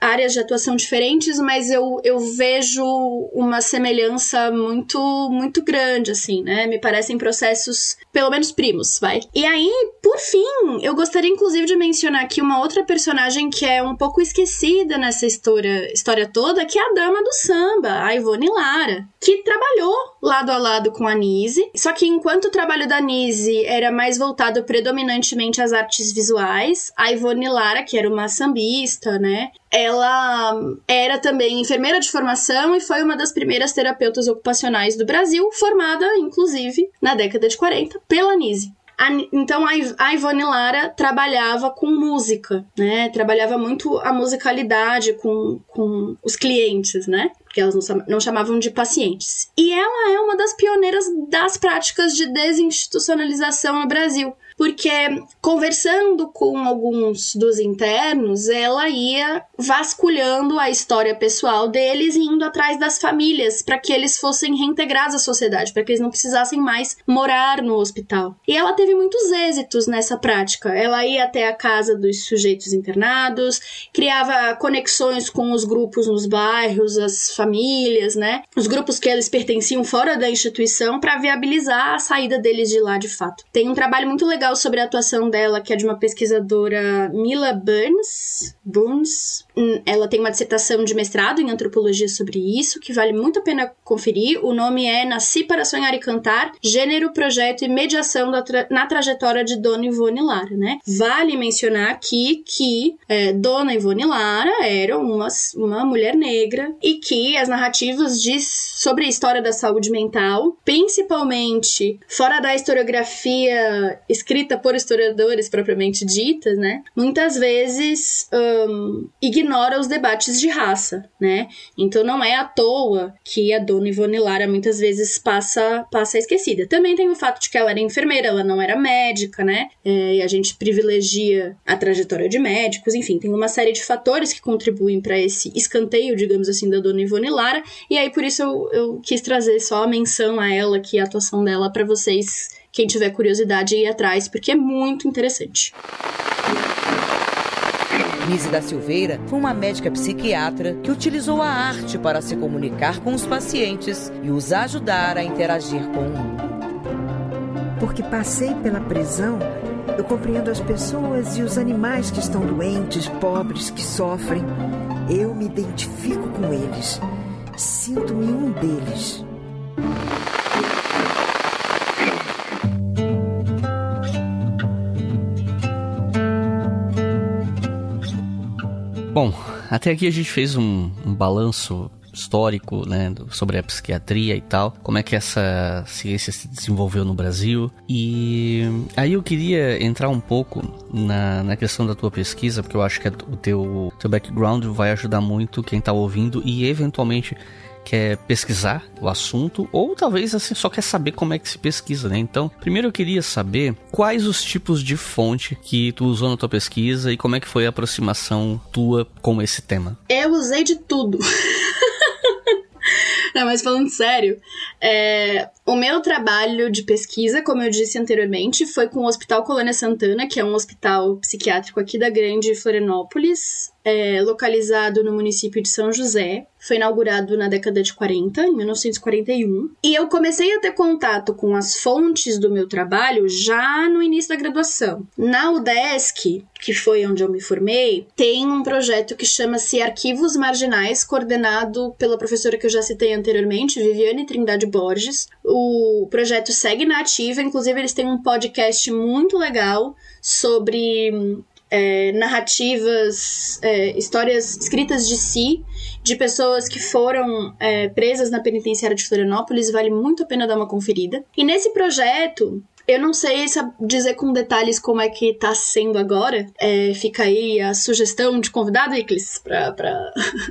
áreas de atuação diferentes, mas eu, eu vejo uma semelhança muito, muito grande, assim, né? Me parecem processos, pelo menos primos, vai. E aí, por fim, eu gostaria inclusive de mencionar aqui uma outra personagem que é um pouco esquecida nessa história, história toda, que é a dama do samba, a Ivone Lara, que trabalhou lado a lado com a Nise, só que enquanto o trabalho da Nise era mais voltado predominantemente às artes visuais, a Ivone Lara, que era uma sambista, né? Ela era também enfermeira de formação e foi uma das primeiras terapeutas ocupacionais do Brasil, formada, inclusive, na década de 40, pela Nise. A, então a Ivone Lara trabalhava com música, né? Trabalhava muito a musicalidade com, com os clientes, né? Porque elas não, não chamavam de pacientes. E ela é uma das pioneiras das práticas de desinstitucionalização no Brasil porque conversando com alguns dos internos, ela ia vasculhando a história pessoal deles e indo atrás das famílias para que eles fossem reintegrados à sociedade, para que eles não precisassem mais morar no hospital. E ela teve muitos êxitos nessa prática. Ela ia até a casa dos sujeitos internados, criava conexões com os grupos nos bairros, as famílias, né? Os grupos que eles pertenciam fora da instituição para viabilizar a saída deles de lá de fato. Tem um trabalho muito legal sobre a atuação dela, que é de uma pesquisadora Mila Burns. Burns. Ela tem uma dissertação de mestrado em antropologia sobre isso, que vale muito a pena conferir. O nome é Nasci para Sonhar e Cantar: Gênero, Projeto e Mediação tra na Trajetória de Dona Ivone Lara, né? Vale mencionar aqui que é, Dona Ivone Lara era uma, uma mulher negra e que as narrativas de, sobre a história da saúde mental, principalmente fora da historiografia escrita por historiadores propriamente ditas, né? Muitas vezes um, ignora os debates de raça, né? Então não é à toa que a Dona Ivone Lara muitas vezes passa, passa esquecida. Também tem o fato de que ela era enfermeira, ela não era médica, né? É, e a gente privilegia a trajetória de médicos, enfim, tem uma série de fatores que contribuem para esse escanteio, digamos assim, da Dona Ivone Lara. E aí por isso eu, eu quis trazer só a menção a ela aqui, a atuação dela, para vocês, quem tiver curiosidade, ir atrás, porque é muito interessante. Nise da Silveira foi uma médica psiquiatra que utilizou a arte para se comunicar com os pacientes e os ajudar a interagir com o mundo. Porque passei pela prisão, eu compreendo as pessoas e os animais que estão doentes, pobres, que sofrem. Eu me identifico com eles. Sinto-me um deles. Bom, até aqui a gente fez um, um balanço histórico, né, sobre a psiquiatria e tal, como é que essa ciência se desenvolveu no Brasil. E aí eu queria entrar um pouco na, na questão da tua pesquisa, porque eu acho que o teu, teu background vai ajudar muito quem tá ouvindo e eventualmente quer pesquisar o assunto ou talvez assim só quer saber como é que se pesquisa, né? Então, primeiro eu queria saber quais os tipos de fonte que tu usou na tua pesquisa e como é que foi a aproximação tua com esse tema. Eu usei de tudo. Não, mas falando sério, é, o meu trabalho de pesquisa, como eu disse anteriormente, foi com o Hospital Colônia Santana, que é um hospital psiquiátrico aqui da Grande Florianópolis, é, localizado no município de São José. Foi inaugurado na década de 40, em 1941. E eu comecei a ter contato com as fontes do meu trabalho já no início da graduação. Na UDESC, que foi onde eu me formei, tem um projeto que chama-se Arquivos Marginais, coordenado pela professora que eu já citei anteriormente, Viviane Trindade Borges. O projeto segue na ativa, inclusive eles têm um podcast muito legal sobre é, narrativas, é, histórias escritas de si, de pessoas que foram é, presas na penitenciária de Florianópolis, vale muito a pena dar uma conferida. E nesse projeto, eu não sei dizer com detalhes como é que tá sendo agora. É, fica aí a sugestão de convidado, Iclis, pra, pra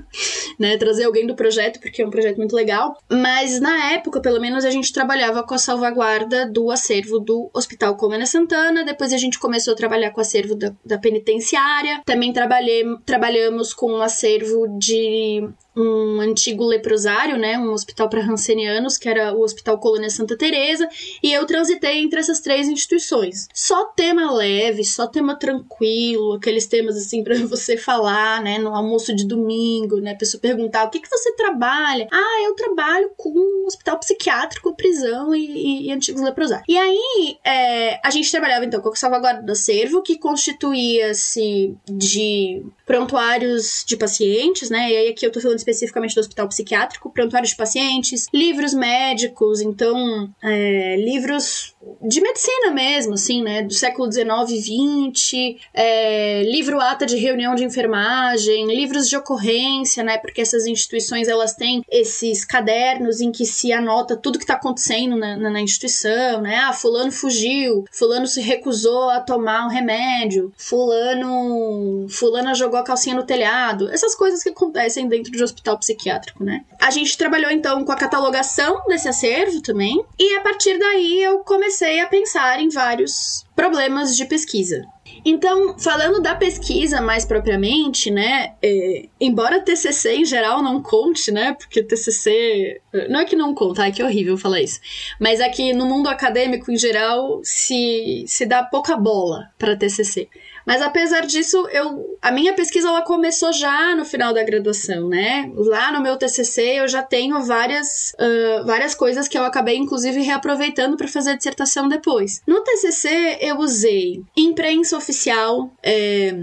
né, trazer alguém do projeto, porque é um projeto muito legal. Mas na época, pelo menos, a gente trabalhava com a salvaguarda do acervo do Hospital Comena Santana. Depois a gente começou a trabalhar com o acervo da, da penitenciária. Também trabalhei, trabalhamos com o acervo de um antigo leprosário, né, um hospital para rancenianos, que era o Hospital Colônia Santa Teresa, e eu transitei entre essas três instituições. Só tema leve, só tema tranquilo, aqueles temas assim para você falar, né, no almoço de domingo, né, a pessoa perguntar o que que você trabalha? Ah, eu trabalho com um hospital psiquiátrico, prisão e, e, e antigos leprosários. E aí, é, a gente trabalhava então com a salvaguarda do acervo, que constituía-se de prontuários de pacientes, né, e aí aqui eu tô falando especificamente do hospital psiquiátrico, prontuário de pacientes, livros médicos, então, é, livros de medicina mesmo, assim, né, do século XIX e XX, é, livro ata de reunião de enfermagem, livros de ocorrência, né, porque essas instituições, elas têm esses cadernos em que se anota tudo que está acontecendo na, na, na, instituição, né, ah, fulano fugiu, fulano se recusou a tomar um remédio, fulano, fulana jogou a calcinha no telhado, essas coisas que acontecem dentro de hospital psiquiátrico, né? A gente trabalhou então com a catalogação desse acervo também, e a partir daí eu comecei a pensar em vários problemas de pesquisa. Então, falando da pesquisa mais propriamente, né, é, embora TCC em geral não conte, né, porque TCC não é que não conta, é que é horrível falar isso, mas é que no mundo acadêmico em geral se se dá pouca bola para TCC. Mas apesar disso, eu, a minha pesquisa ela começou já no final da graduação, né? Lá no meu TCC eu já tenho várias, uh, várias coisas que eu acabei inclusive reaproveitando para fazer a dissertação depois. No TCC eu usei imprensa oficial, é,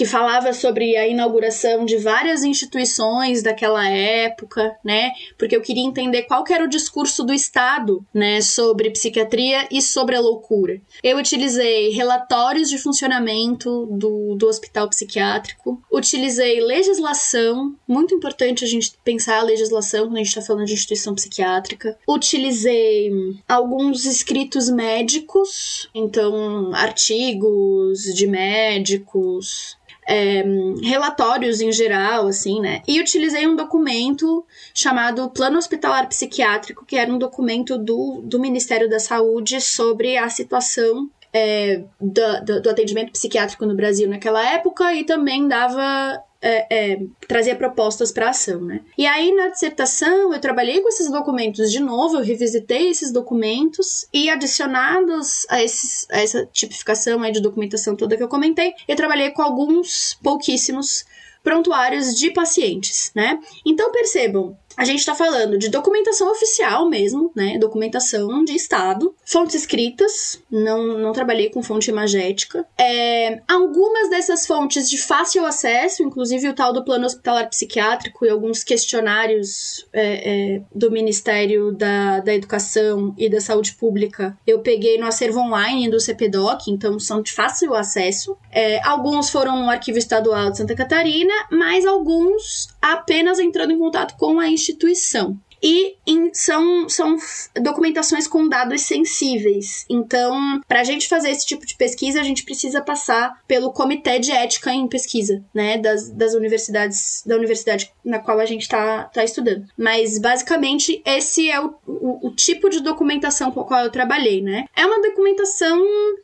que falava sobre a inauguração de várias instituições daquela época, né? Porque eu queria entender qual era o discurso do Estado, né, sobre psiquiatria e sobre a loucura. Eu utilizei relatórios de funcionamento do, do hospital psiquiátrico, utilizei legislação, muito importante a gente pensar a legislação quando a gente está falando de instituição psiquiátrica. Utilizei alguns escritos médicos, então artigos de médicos, é, relatórios em geral, assim, né? E utilizei um documento chamado Plano Hospitalar Psiquiátrico, que era um documento do, do Ministério da Saúde sobre a situação é, do, do, do, atendimento psiquiátrico no Brasil naquela época e também dava é, é, trazia propostas para ação, né? E aí na dissertação eu trabalhei com esses documentos de novo, eu revisitei esses documentos e adicionados a, esses, a essa tipificação aí de documentação toda que eu comentei, eu trabalhei com alguns pouquíssimos prontuários de pacientes, né? Então percebam, a gente está falando de documentação oficial mesmo, né? Documentação de Estado, fontes escritas, não, não trabalhei com fonte imagética. É, algumas dessas fontes de fácil acesso, inclusive o tal do plano hospitalar psiquiátrico e alguns questionários é, é, do Ministério da, da Educação e da Saúde Pública, eu peguei no acervo online do CPDOC, então são de fácil acesso. É, alguns foram no Arquivo Estadual de Santa Catarina, mas alguns apenas entrando em contato com a instituição instituição. E em, são, são documentações com dados sensíveis. Então, para a gente fazer esse tipo de pesquisa, a gente precisa passar pelo Comitê de Ética em Pesquisa, né? Das, das universidades, da universidade na qual a gente está tá estudando. Mas, basicamente, esse é o, o, o, tipo de documentação com a qual eu trabalhei, né? É uma documentação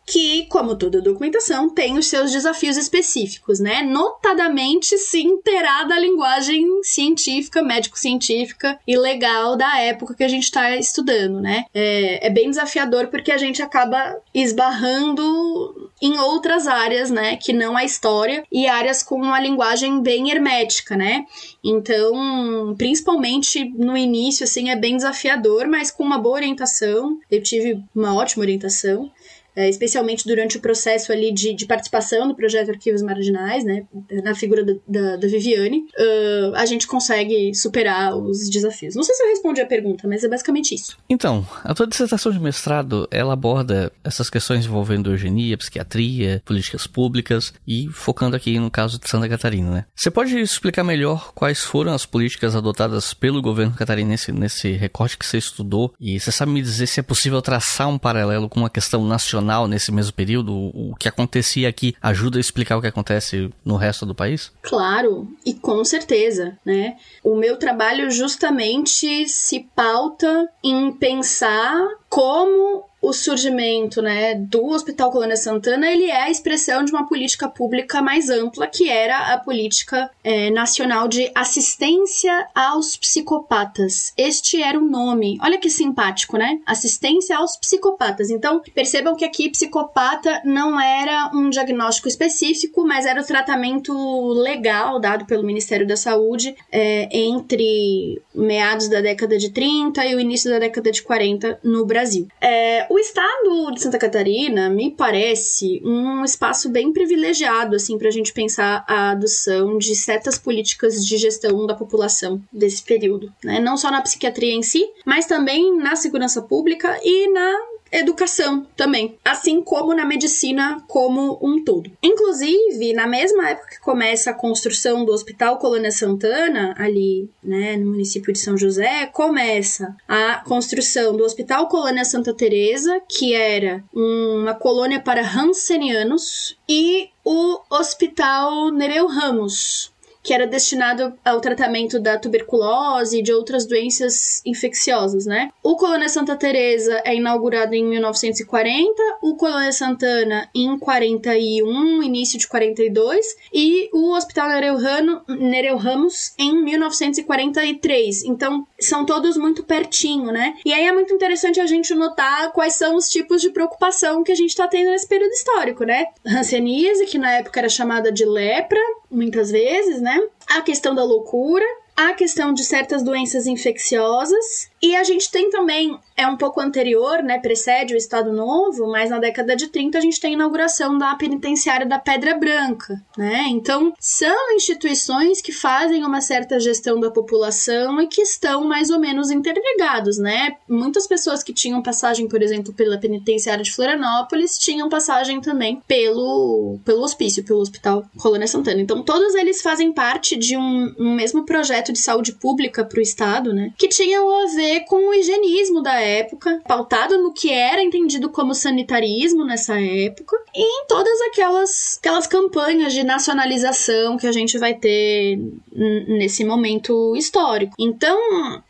que, como toda documentação, tem os seus desafios específicos, né? Notadamente se inteirar da linguagem científica, médico-científica e legal da época que a gente está estudando, né? É, é bem desafiador porque a gente acaba esbarrando em outras áreas, né? Que não a história e áreas com uma linguagem bem hermética, né? Então, principalmente no início, assim, é bem desafiador, mas com uma boa orientação. Eu tive uma ótima orientação é, especialmente durante o processo ali de, de, participação no projeto Arquivos Marginais, né, na figura da, da, da Viviane, uh, a gente consegue superar os desafios. Não sei se eu respondi a pergunta, mas é basicamente isso. Então, a tua dissertação de mestrado, ela aborda essas questões envolvendo eugenia, psiquiatria, políticas públicas e focando aqui no caso de Santa Catarina, né? Você pode explicar melhor quais foram as políticas adotadas pelo governo catarinense nesse recorte que você estudou? E você sabe me dizer se é possível traçar um paralelo com uma questão nacional nesse mesmo período? O que acontecia aqui ajuda a explicar o que acontece no resto do país? Claro, e com certeza, né? O meu trabalho justamente se pauta em pensar como o surgimento né, do Hospital Colônia Santana ele é a expressão de uma política pública mais ampla, que era a política é, nacional de assistência aos psicopatas. Este era o nome. Olha que simpático, né? Assistência aos psicopatas. Então, percebam que aqui psicopata não era um diagnóstico específico, mas era o tratamento legal dado pelo Ministério da Saúde é, entre meados da década de 30 e o início da década de 40 no Brasil. É, o estado de Santa Catarina me parece um espaço bem privilegiado, assim, para a gente pensar a adoção de certas políticas de gestão da população desse período, né? Não só na psiquiatria em si, mas também na segurança pública e na educação também, assim como na medicina como um todo. Inclusive, na mesma época que começa a construção do Hospital Colônia Santana, ali, né, no município de São José, começa a construção do Hospital Colônia Santa Teresa, que era uma colônia para hansenianos, e o Hospital Nereu Ramos, que era destinado ao tratamento da tuberculose e de outras doenças infecciosas, né? O Colônia Santa Teresa é inaugurado em 1940, o Colônia Santana em 41, início de 42, e o Hospital Nereu, Rano, Nereu Ramos em 1943. Então, são todos muito pertinho, né? E aí é muito interessante a gente notar quais são os tipos de preocupação que a gente está tendo nesse período histórico, né? Hanseníase, que na época era chamada de lepra, muitas vezes, né? A questão da loucura, a questão de certas doenças infecciosas e a gente tem também, é um pouco anterior, né, precede o Estado Novo, mas na década de 30 a gente tem a inauguração da penitenciária da Pedra Branca, né? Então, são instituições que fazem uma certa gestão da população e que estão mais ou menos interligados, né? Muitas pessoas que tinham passagem, por exemplo, pela penitenciária de Florianópolis, tinham passagem também pelo, pelo hospício, pelo Hospital Colônia Santana. Então, todos eles fazem parte de um, um mesmo projeto de saúde pública para o Estado, né? Que tinham a ver ver com o higienismo da época, pautado no que era entendido como sanitarismo nessa época, e em todas aquelas, aquelas campanhas de nacionalização que a gente vai ter nesse momento histórico. Então,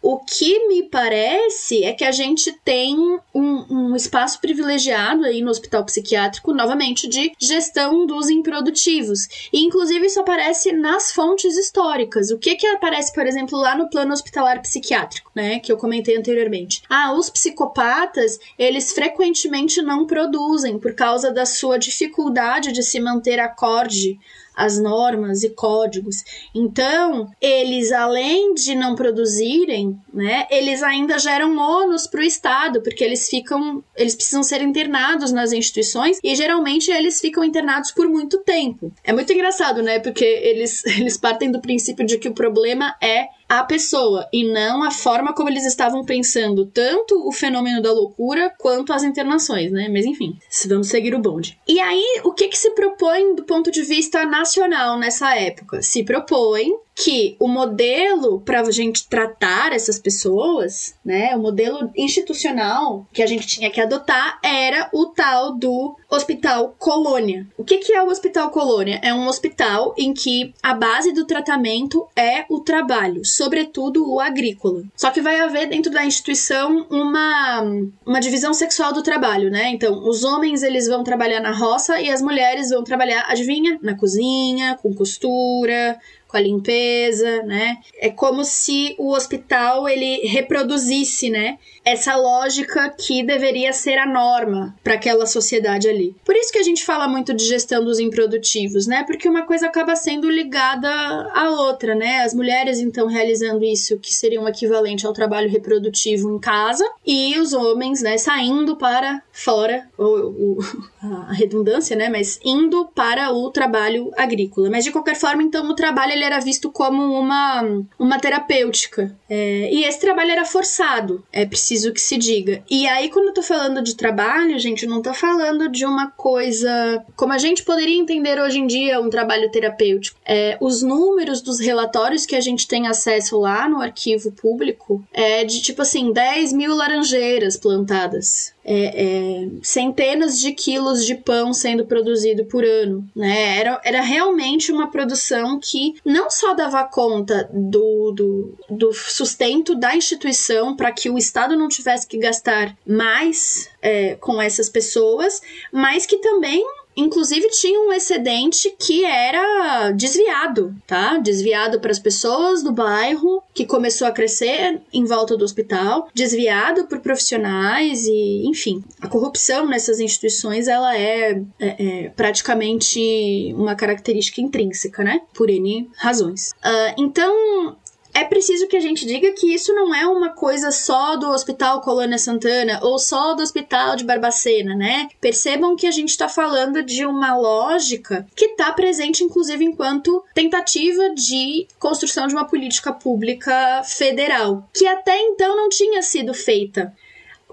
o que me parece é que a gente tem um, um espaço privilegiado aí no hospital psiquiátrico, novamente, de gestão dos improdutivos. E, inclusive, isso aparece nas fontes históricas. O que que aparece, por exemplo, lá no plano hospitalar psiquiátrico, né? Que eu comentei anteriormente. Ah, os psicopatas, eles frequentemente não produzem por causa da sua dificuldade de se manter acorde as normas e códigos. Então, eles além de não produzirem, né, eles ainda geram ônus para o Estado, porque eles ficam, eles precisam ser internados nas instituições e geralmente eles ficam internados por muito tempo. É muito engraçado, né, porque eles eles partem do princípio de que o problema é a pessoa e não a forma como eles estavam pensando tanto o fenômeno da loucura quanto as internações, né? Mas enfim, vamos seguir o bonde. E aí, o que que se propõe do ponto de vista nacional nessa época? Se propõe que o modelo para a gente tratar essas pessoas, né, o modelo institucional que a gente tinha que adotar era o tal do Hospital Colônia. O que, que é o Hospital Colônia? É um hospital em que a base do tratamento é o trabalho, sobretudo o agrícola. Só que vai haver dentro da instituição uma, uma divisão sexual do trabalho, né? Então, os homens eles vão trabalhar na roça e as mulheres vão trabalhar, adivinha? Na cozinha, com costura, com a limpeza, né? É como se o hospital ele reproduzisse, né, essa lógica que deveria ser a norma para aquela sociedade ali. Por isso que a gente fala muito de gestão dos improdutivos, né? Porque uma coisa acaba sendo ligada à outra, né? As mulheres então realizando isso que seria um equivalente ao trabalho reprodutivo em casa e os homens, né, saindo para fora, ou, ou a redundância, né, mas indo para o trabalho agrícola. Mas de qualquer forma, então o trabalho ele era visto como uma, uma terapêutica. É, e esse trabalho era forçado, é preciso que se diga. E aí, quando eu tô falando de trabalho, gente, não tô falando de uma coisa como a gente poderia entender hoje em dia um trabalho terapêutico. É, os números dos relatórios que a gente tem acesso lá no arquivo público é de tipo assim, 10 mil laranjeiras plantadas é, é, centenas de quilos de pão sendo produzido por ano, né? Era, era realmente uma produção que não só dava conta do, do, do sustento da instituição para que o Estado não tivesse que gastar mais é, com essas pessoas, mas que também inclusive tinha um excedente que era desviado, tá? Desviado para as pessoas do bairro, que começou a crescer em volta do hospital, desviado por profissionais e, enfim, a corrupção nessas instituições ela é, é, é praticamente uma característica intrínseca, né? Por N razões. Uh, então, é preciso que a gente diga que isso não é uma coisa só do Hospital Colônia Santana ou só do Hospital de Barbacena, né? Percebam que a gente está falando de uma lógica que está presente, inclusive, enquanto tentativa de construção de uma política pública federal, que até então não tinha sido feita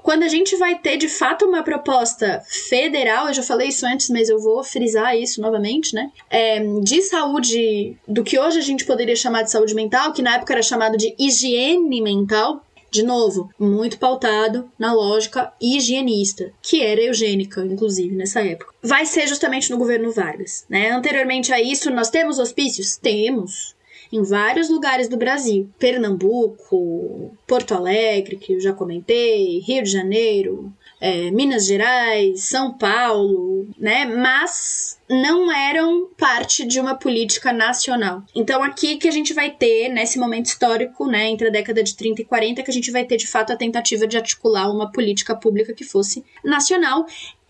quando a gente vai ter de fato uma proposta federal, eu já falei isso antes, mas eu vou frisar isso novamente, né? É, de saúde, do que hoje a gente poderia chamar de saúde mental, que na época era chamado de higiene mental, de novo, muito pautado na lógica higienista, que era eugênica, inclusive, nessa época. Vai ser justamente no governo Vargas, né? Anteriormente a isso, nós temos hospícios? Temos. Em vários lugares do Brasil. Pernambuco, Porto Alegre, que eu já comentei, Rio de Janeiro, é, Minas Gerais, São Paulo, né? Mas não eram parte de uma política nacional. Então aqui que a gente vai ter nesse momento histórico, né, entre a década de 30 e 40, que a gente vai ter de fato a tentativa de articular uma política pública que fosse nacional.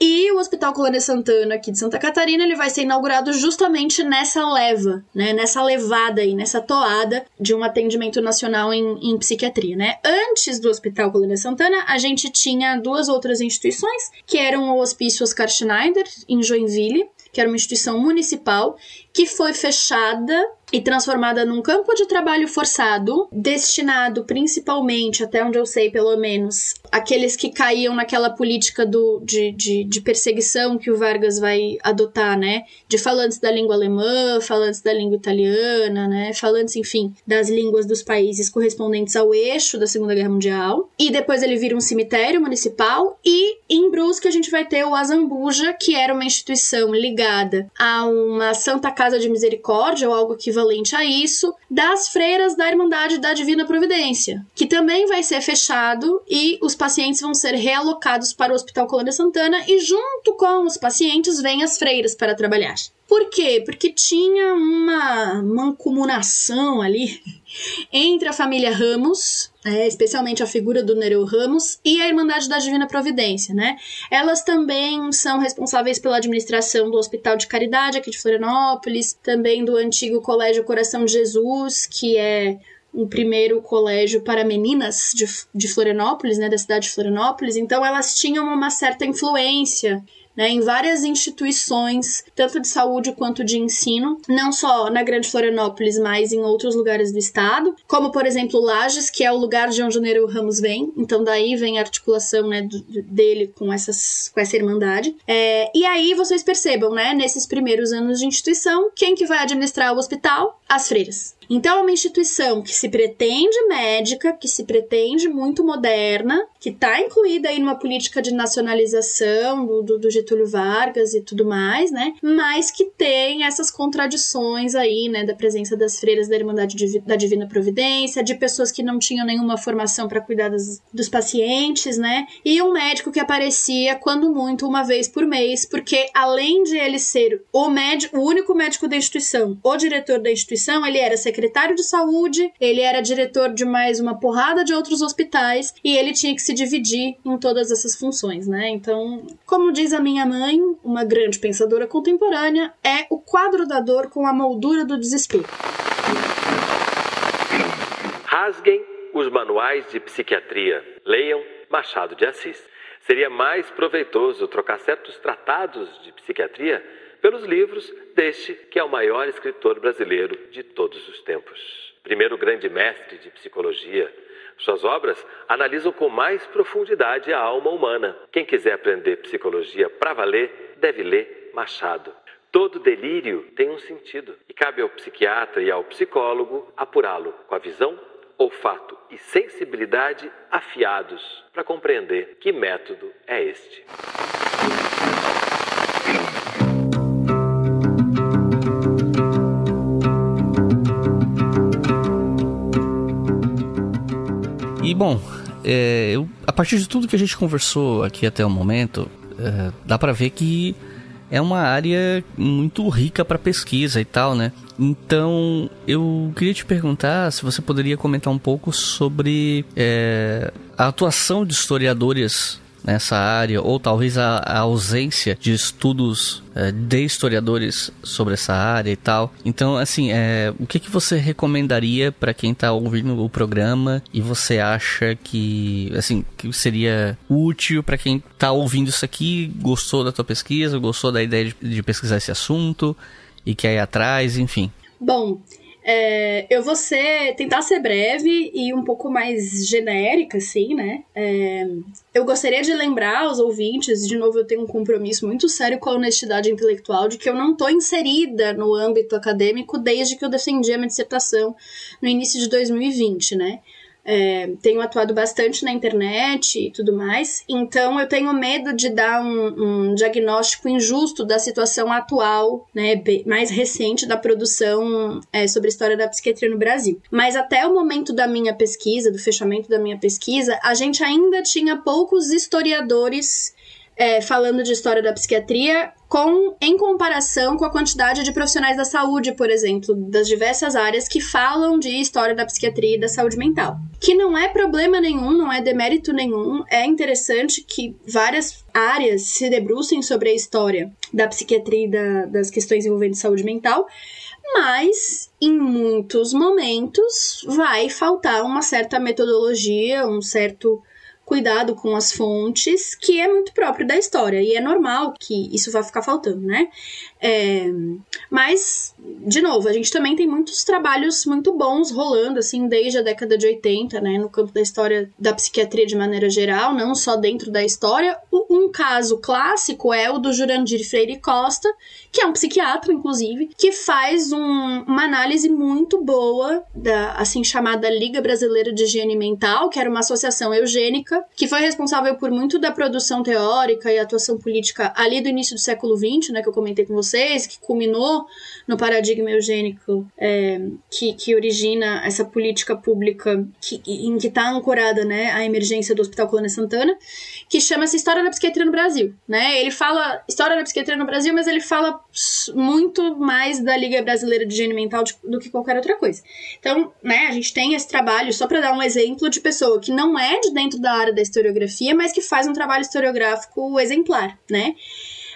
E o Hospital Colônia Santana aqui de Santa Catarina, ele vai ser inaugurado justamente nessa leva, né, nessa levada aí, nessa toada de um atendimento nacional em, em psiquiatria, né? Antes do Hospital Colônia Santana, a gente tinha duas outras instituições, que eram o Hospício Oscar Schneider, em Joinville, que era uma instituição municipal, que foi fechada e transformada num campo de trabalho forçado, destinado principalmente, até onde eu sei pelo menos, aqueles que caíam naquela política do, de, de, de, perseguição que o Vargas vai adotar, né? De falantes da língua alemã, falantes da língua italiana, né? Falantes, enfim, das línguas dos países correspondentes ao eixo da Segunda Guerra Mundial. E depois ele vira um cemitério municipal. E em Brusque a gente vai ter o Azambuja, que era uma instituição ligada a uma Santa Casa de Misericórdia, ou algo equivalente a isso das freiras da Irmandade da Divina Providência, que também vai ser fechado e os pacientes vão ser realocados para o Hospital Colônia Santana e junto com os pacientes vêm as freiras para trabalhar. Por quê? Porque tinha uma mancomunação ali entre a família Ramos, é, especialmente a figura do Nereu Ramos, e a Irmandade da Divina Providência, né? Elas também são responsáveis pela administração do Hospital de Caridade aqui de Florianópolis, também do antigo Colégio Coração de Jesus, que é um primeiro colégio para meninas de, de Florianópolis, né, da cidade de Florianópolis, então elas tinham uma certa influência né, em várias instituições, tanto de saúde quanto de ensino, não só na Grande Florianópolis, mas em outros lugares do estado, como por exemplo Lages, que é o lugar de onde o Ramos vem, então daí vem a articulação né, dele com, essas, com essa irmandade. É, e aí vocês percebam, né, nesses primeiros anos de instituição, quem que vai administrar o hospital? As freiras. Então, é uma instituição que se pretende médica, que se pretende muito moderna, que está incluída aí numa política de nacionalização do, do, do, Getúlio Vargas e tudo mais, né? Mas que tem essas contradições aí, né? Da presença das freiras da Irmandade da Divina Providência, de pessoas que não tinham nenhuma formação para cuidar das, dos pacientes, né? E um médico que aparecia, quando muito, uma vez por mês, porque além de ele ser o médico, o único médico da instituição, o diretor da instituição, ele era secretário de saúde, ele era diretor de mais uma porrada de outros hospitais e ele tinha que se dividir em todas essas funções, né? Então, como diz a minha mãe, uma grande pensadora contemporânea, é o quadro da dor com a moldura do desespero. Rasguem os manuais de psiquiatria. Leiam Machado de Assis. Seria mais proveitoso trocar certos tratados de psiquiatria pelos livros deste que é o maior escritor brasileiro de todos os tempos. Primeiro grande mestre de psicologia, suas obras analisam com mais profundidade a alma humana. Quem quiser aprender psicologia para valer, deve ler Machado. Todo delírio tem um sentido e cabe ao psiquiatra e ao psicólogo apurá-lo com a visão, olfato e sensibilidade afiados para compreender que método é este. Bom, é, eu, a partir de tudo que a gente conversou aqui até o momento, é, dá para ver que é uma área muito rica para pesquisa e tal, né? Então, eu queria te perguntar se você poderia comentar um pouco sobre é, a atuação de historiadores nessa área, ou talvez a, a ausência de estudos é, de historiadores sobre essa área e tal. Então, assim, é, o que, que você recomendaria para quem está ouvindo o programa e você acha que, assim, que seria útil para quem está ouvindo isso aqui, gostou da tua pesquisa, gostou da ideia de, de pesquisar esse assunto e quer ir atrás, enfim? Bom, é, eu vou ser, tentar ser breve e um pouco mais genérica, assim, né? É, eu gostaria de lembrar aos ouvintes, de novo, eu tenho um compromisso muito sério com a honestidade intelectual, de que eu não tô inserida no âmbito acadêmico desde que eu defendi a minha dissertação no início de 2020, né? É, tenho atuado bastante na internet e tudo mais, então eu tenho medo de dar um, um diagnóstico injusto da situação atual, né, mais recente da produção é, sobre a história da psiquiatria no Brasil. Mas até o momento da minha pesquisa, do fechamento da minha pesquisa, a gente ainda tinha poucos historiadores é, falando de história da psiquiatria com em comparação com a quantidade de profissionais da saúde, por exemplo, das diversas áreas que falam de história da psiquiatria e da saúde mental. Que não é problema nenhum, não é demérito nenhum, é interessante que várias áreas se debrucem sobre a história da psiquiatria e da, das questões envolvendo saúde mental, mas em muitos momentos vai faltar uma certa metodologia, um certo cuidado com as fontes, que é muito próprio da história, e é normal que isso vá ficar faltando, né? É, mas, de novo, a gente também tem muitos trabalhos muito bons rolando, assim, desde a década de 80, né, no campo da história da psiquiatria de maneira geral, não só dentro da história. Um caso clássico é o do Jurandir Freire Costa, que é um psiquiatra, inclusive, que faz um, uma análise muito boa da, assim, chamada Liga Brasileira de Higiene Mental, que era uma associação eugênica, que foi responsável por muito da produção teórica e atuação política ali do início do século XX, né, que eu comentei com você vocês, que culminou no paradigma eugênico é, que, que origina essa política pública que, em que está ancorada né, a emergência do Hospital Colônia Santana, que chama-se História da Psiquiatria no Brasil. Né? Ele fala História da Psiquiatria no Brasil, mas ele fala muito mais da Liga Brasileira de Higiene Mental do que qualquer outra coisa. Então, né, a gente tem esse trabalho, só para dar um exemplo de pessoa que não é de dentro da área da historiografia, mas que faz um trabalho historiográfico exemplar, né?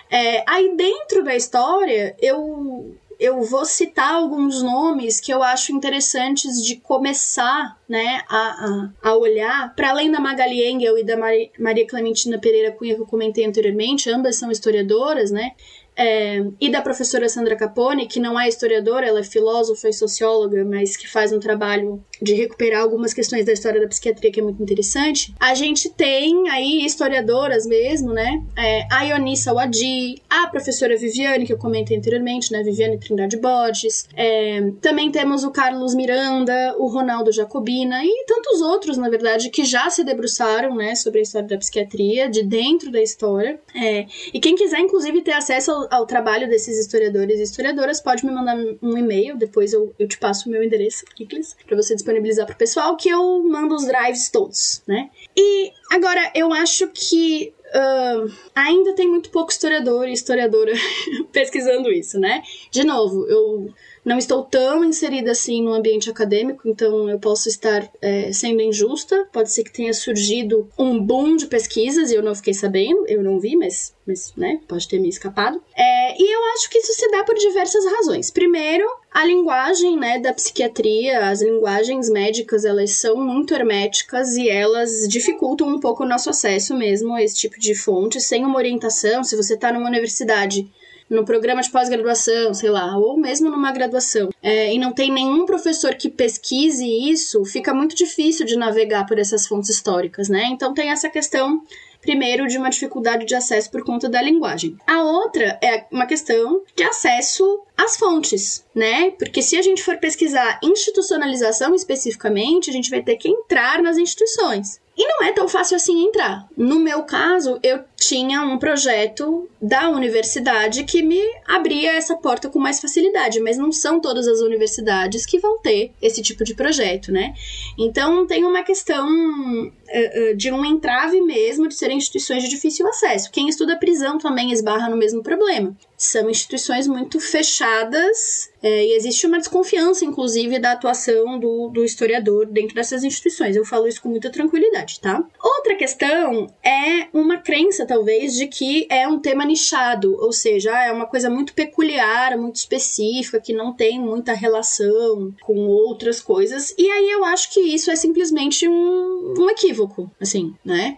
É, aí dentro da história, eu eu vou citar alguns nomes que eu acho interessantes de começar né, a, a, a olhar, para além da Magali Engel e da Maria Clementina Pereira Cunha, que eu comentei anteriormente, ambas são historiadoras, né? É, e da professora Sandra Capone, que não é historiadora, ela é filósofa e socióloga, mas que faz um trabalho de recuperar algumas questões da história da psiquiatria que é muito interessante. A gente tem aí historiadoras mesmo, né? É, a Ionissa Wadi, a professora Viviane, que eu comentei anteriormente, né? Viviane Trindade Borges. É, também temos o Carlos Miranda, o Ronaldo Jacobina e tantos outros, na verdade, que já se debruçaram, né, sobre a história da psiquiatria, de dentro da história. É, e quem quiser, inclusive, ter acesso ao, trabalho desses historiadores e historiadoras, pode me mandar um e-mail, depois eu, eu te passo o meu endereço, Kiklis, para você disponibilizar pro pessoal, que eu mando os drives todos, né? E agora, eu acho que Uh, ainda tem muito pouco historiador e historiadora pesquisando isso, né? De novo, eu não estou tão inserida assim no ambiente acadêmico, então eu posso estar é, sendo injusta. Pode ser que tenha surgido um boom de pesquisas e eu não fiquei sabendo, eu não vi, mas, mas né, pode ter me escapado. É, e eu acho que isso se dá por diversas razões. Primeiro, a linguagem né, da psiquiatria, as linguagens médicas, elas são muito herméticas e elas dificultam um pouco o nosso acesso mesmo a esse tipo de fonte, sem uma orientação. Se você está numa universidade no programa de pós-graduação, sei lá, ou mesmo numa graduação, é, e não tem nenhum professor que pesquise isso, fica muito difícil de navegar por essas fontes históricas, né? Então tem essa questão primeiro de uma dificuldade de acesso por conta da linguagem. A outra é uma questão de acesso às fontes, né? Porque se a gente for pesquisar institucionalização especificamente, a gente vai ter que entrar nas instituições. E não é tão fácil assim entrar. No meu caso, eu tinha um projeto da universidade que me abria essa porta com mais facilidade, mas não são todas as universidades que vão ter esse tipo de projeto, né? Então tem uma questão uh, uh, de um entrave mesmo de serem instituições de difícil acesso. Quem estuda prisão também esbarra no mesmo problema. São instituições muito fechadas é, e existe uma desconfiança, inclusive, da atuação do, do historiador dentro dessas instituições. Eu falo isso com muita tranquilidade, tá? Outra questão é uma crença talvez, de que é um tema nichado, ou seja, é uma coisa muito peculiar, muito específica, que não tem muita relação com outras coisas. E aí eu acho que isso é simplesmente um, um equívoco, assim, né?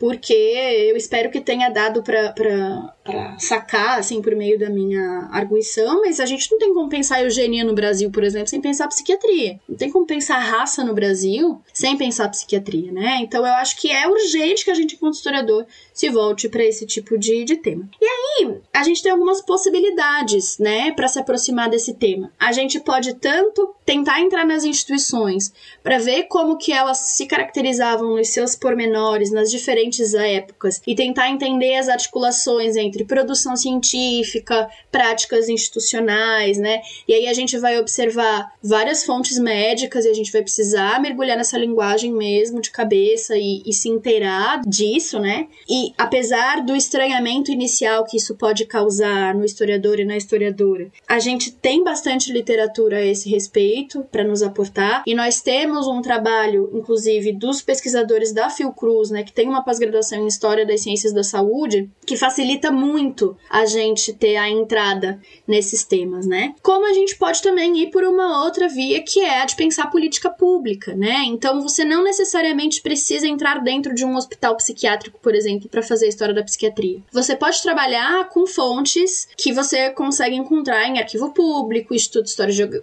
Porque eu espero que tenha dado para sacar, assim, por meio da minha arguição, mas a gente não tem como pensar eugenia no Brasil, por exemplo, sem pensar psiquiatria. Não tem como pensar raça no Brasil sem pensar psiquiatria, né? Então eu acho que é urgente que a gente, enquanto historiador, se volte para esse tipo de, de tema. E aí, a gente tem algumas possibilidades, né, para se aproximar desse tema. A gente pode tanto tentar entrar nas instituições para ver como que elas se caracterizavam nos seus pormenores nas diferentes épocas e tentar entender as articulações entre produção científica, práticas institucionais, né? E aí a gente vai observar várias fontes médicas e a gente vai precisar mergulhar nessa linguagem mesmo de cabeça e, e se inteirar disso, né? E apesar do estranhamento inicial que isso pode causar no historiador e na historiadora, a gente tem bastante literatura a esse respeito para nos aportar e nós temos um trabalho, inclusive, dos pesquisadores da Fiocruz, né, que tem uma pós-graduação em História das Ciências da Saúde, que facilita muito a gente ter a entrada nesses temas, né? Como a gente pode também ir por uma outra via que é a de pensar política pública, né? Então você não necessariamente precisa entrar dentro de um hospital psiquiátrico, por exemplo, para fazer a história da psiquiatria. Você pode trabalhar com fontes que você consegue encontrar em arquivo público, Instituto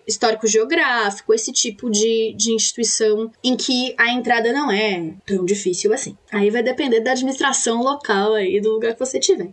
Histórico Geográfico, esse tipo de, de instituição em que a entrada não é tão difícil assim. Aí vai depender da administração local aí do lugar que você tiver.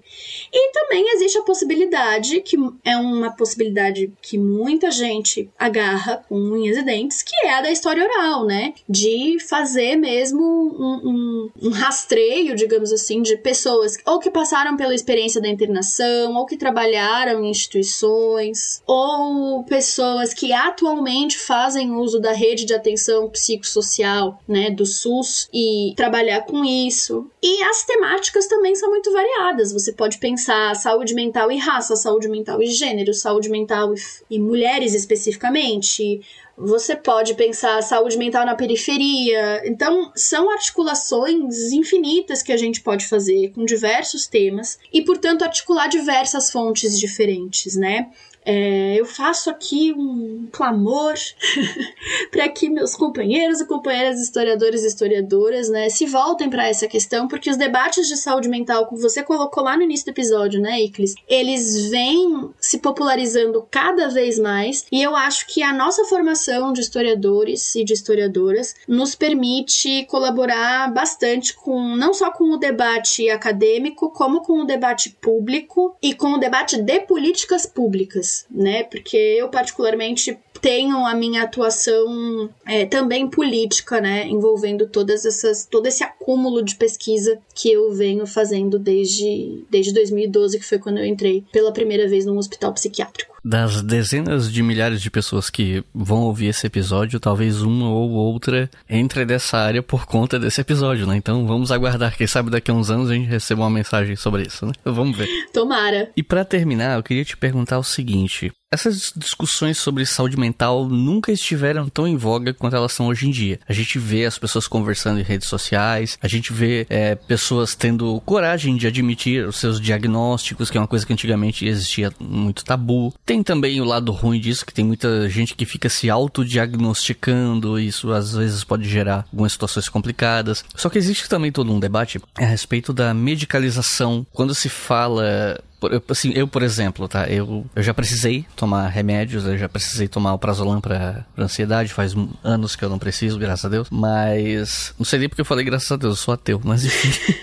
E também existe a possibilidade, que é uma possibilidade que muita gente agarra com unhas e dentes, que é a da história oral, né? De fazer mesmo um, um, um rastreio, digamos assim, de pessoas ou que passaram pela experiência da internação, ou que trabalharam em instituições, ou pessoas que atualmente fazem uso da rede de atenção psicossocial, né, do SUS, e trabalhar com isso. E as temáticas também são muito variadas. Você pode pensar saúde mental e raça, saúde mental e gênero, saúde mental e, e mulheres especificamente, você pode pensar saúde mental na periferia. Então, são articulações infinitas que a gente pode fazer com diversos temas e, portanto, articular diversas fontes diferentes, né? É, eu faço aqui um clamor para que meus companheiros e companheiras historiadores e historiadoras né, se voltem para essa questão, porque os debates de saúde mental, como você colocou lá no início do episódio, né, Iclis, eles vêm se popularizando cada vez mais e eu acho que a nossa formação de historiadores e de historiadoras nos permite colaborar bastante com não só com o debate acadêmico, como com o debate público e com o debate de políticas públicas né? Porque eu, particularmente, tenho a minha atuação é, também política, né? Envolvendo todas essas, todo esse acúmulo de pesquisa que eu venho fazendo desde, desde 2012, que foi quando eu entrei pela primeira vez num hospital psiquiátrico. Das dezenas de milhares de pessoas que vão ouvir esse episódio, talvez uma ou outra entre dessa área por conta desse episódio, né? Então vamos aguardar, quem sabe daqui a uns anos a gente receba uma mensagem sobre isso, né? Vamos ver. Tomara. E para terminar, eu queria te perguntar o seguinte: essas discussões sobre saúde mental nunca estiveram tão em voga quanto elas são hoje em dia. A gente vê as pessoas conversando em redes sociais, a gente vê é, pessoas tendo coragem de admitir os seus diagnósticos, que é uma coisa que antigamente existia muito tabu. Tem também o lado ruim disso, que tem muita gente que fica se autodiagnosticando, e isso às vezes pode gerar algumas situações complicadas. Só que existe também todo um debate a respeito da medicalização. Quando se fala eu, assim, eu, por exemplo, tá? Eu, eu já precisei tomar remédios, eu já precisei tomar o prazolam pra, pra ansiedade, faz anos que eu não preciso, graças a Deus. Mas, não sei nem porque eu falei graças a Deus, eu sou ateu, mas enfim.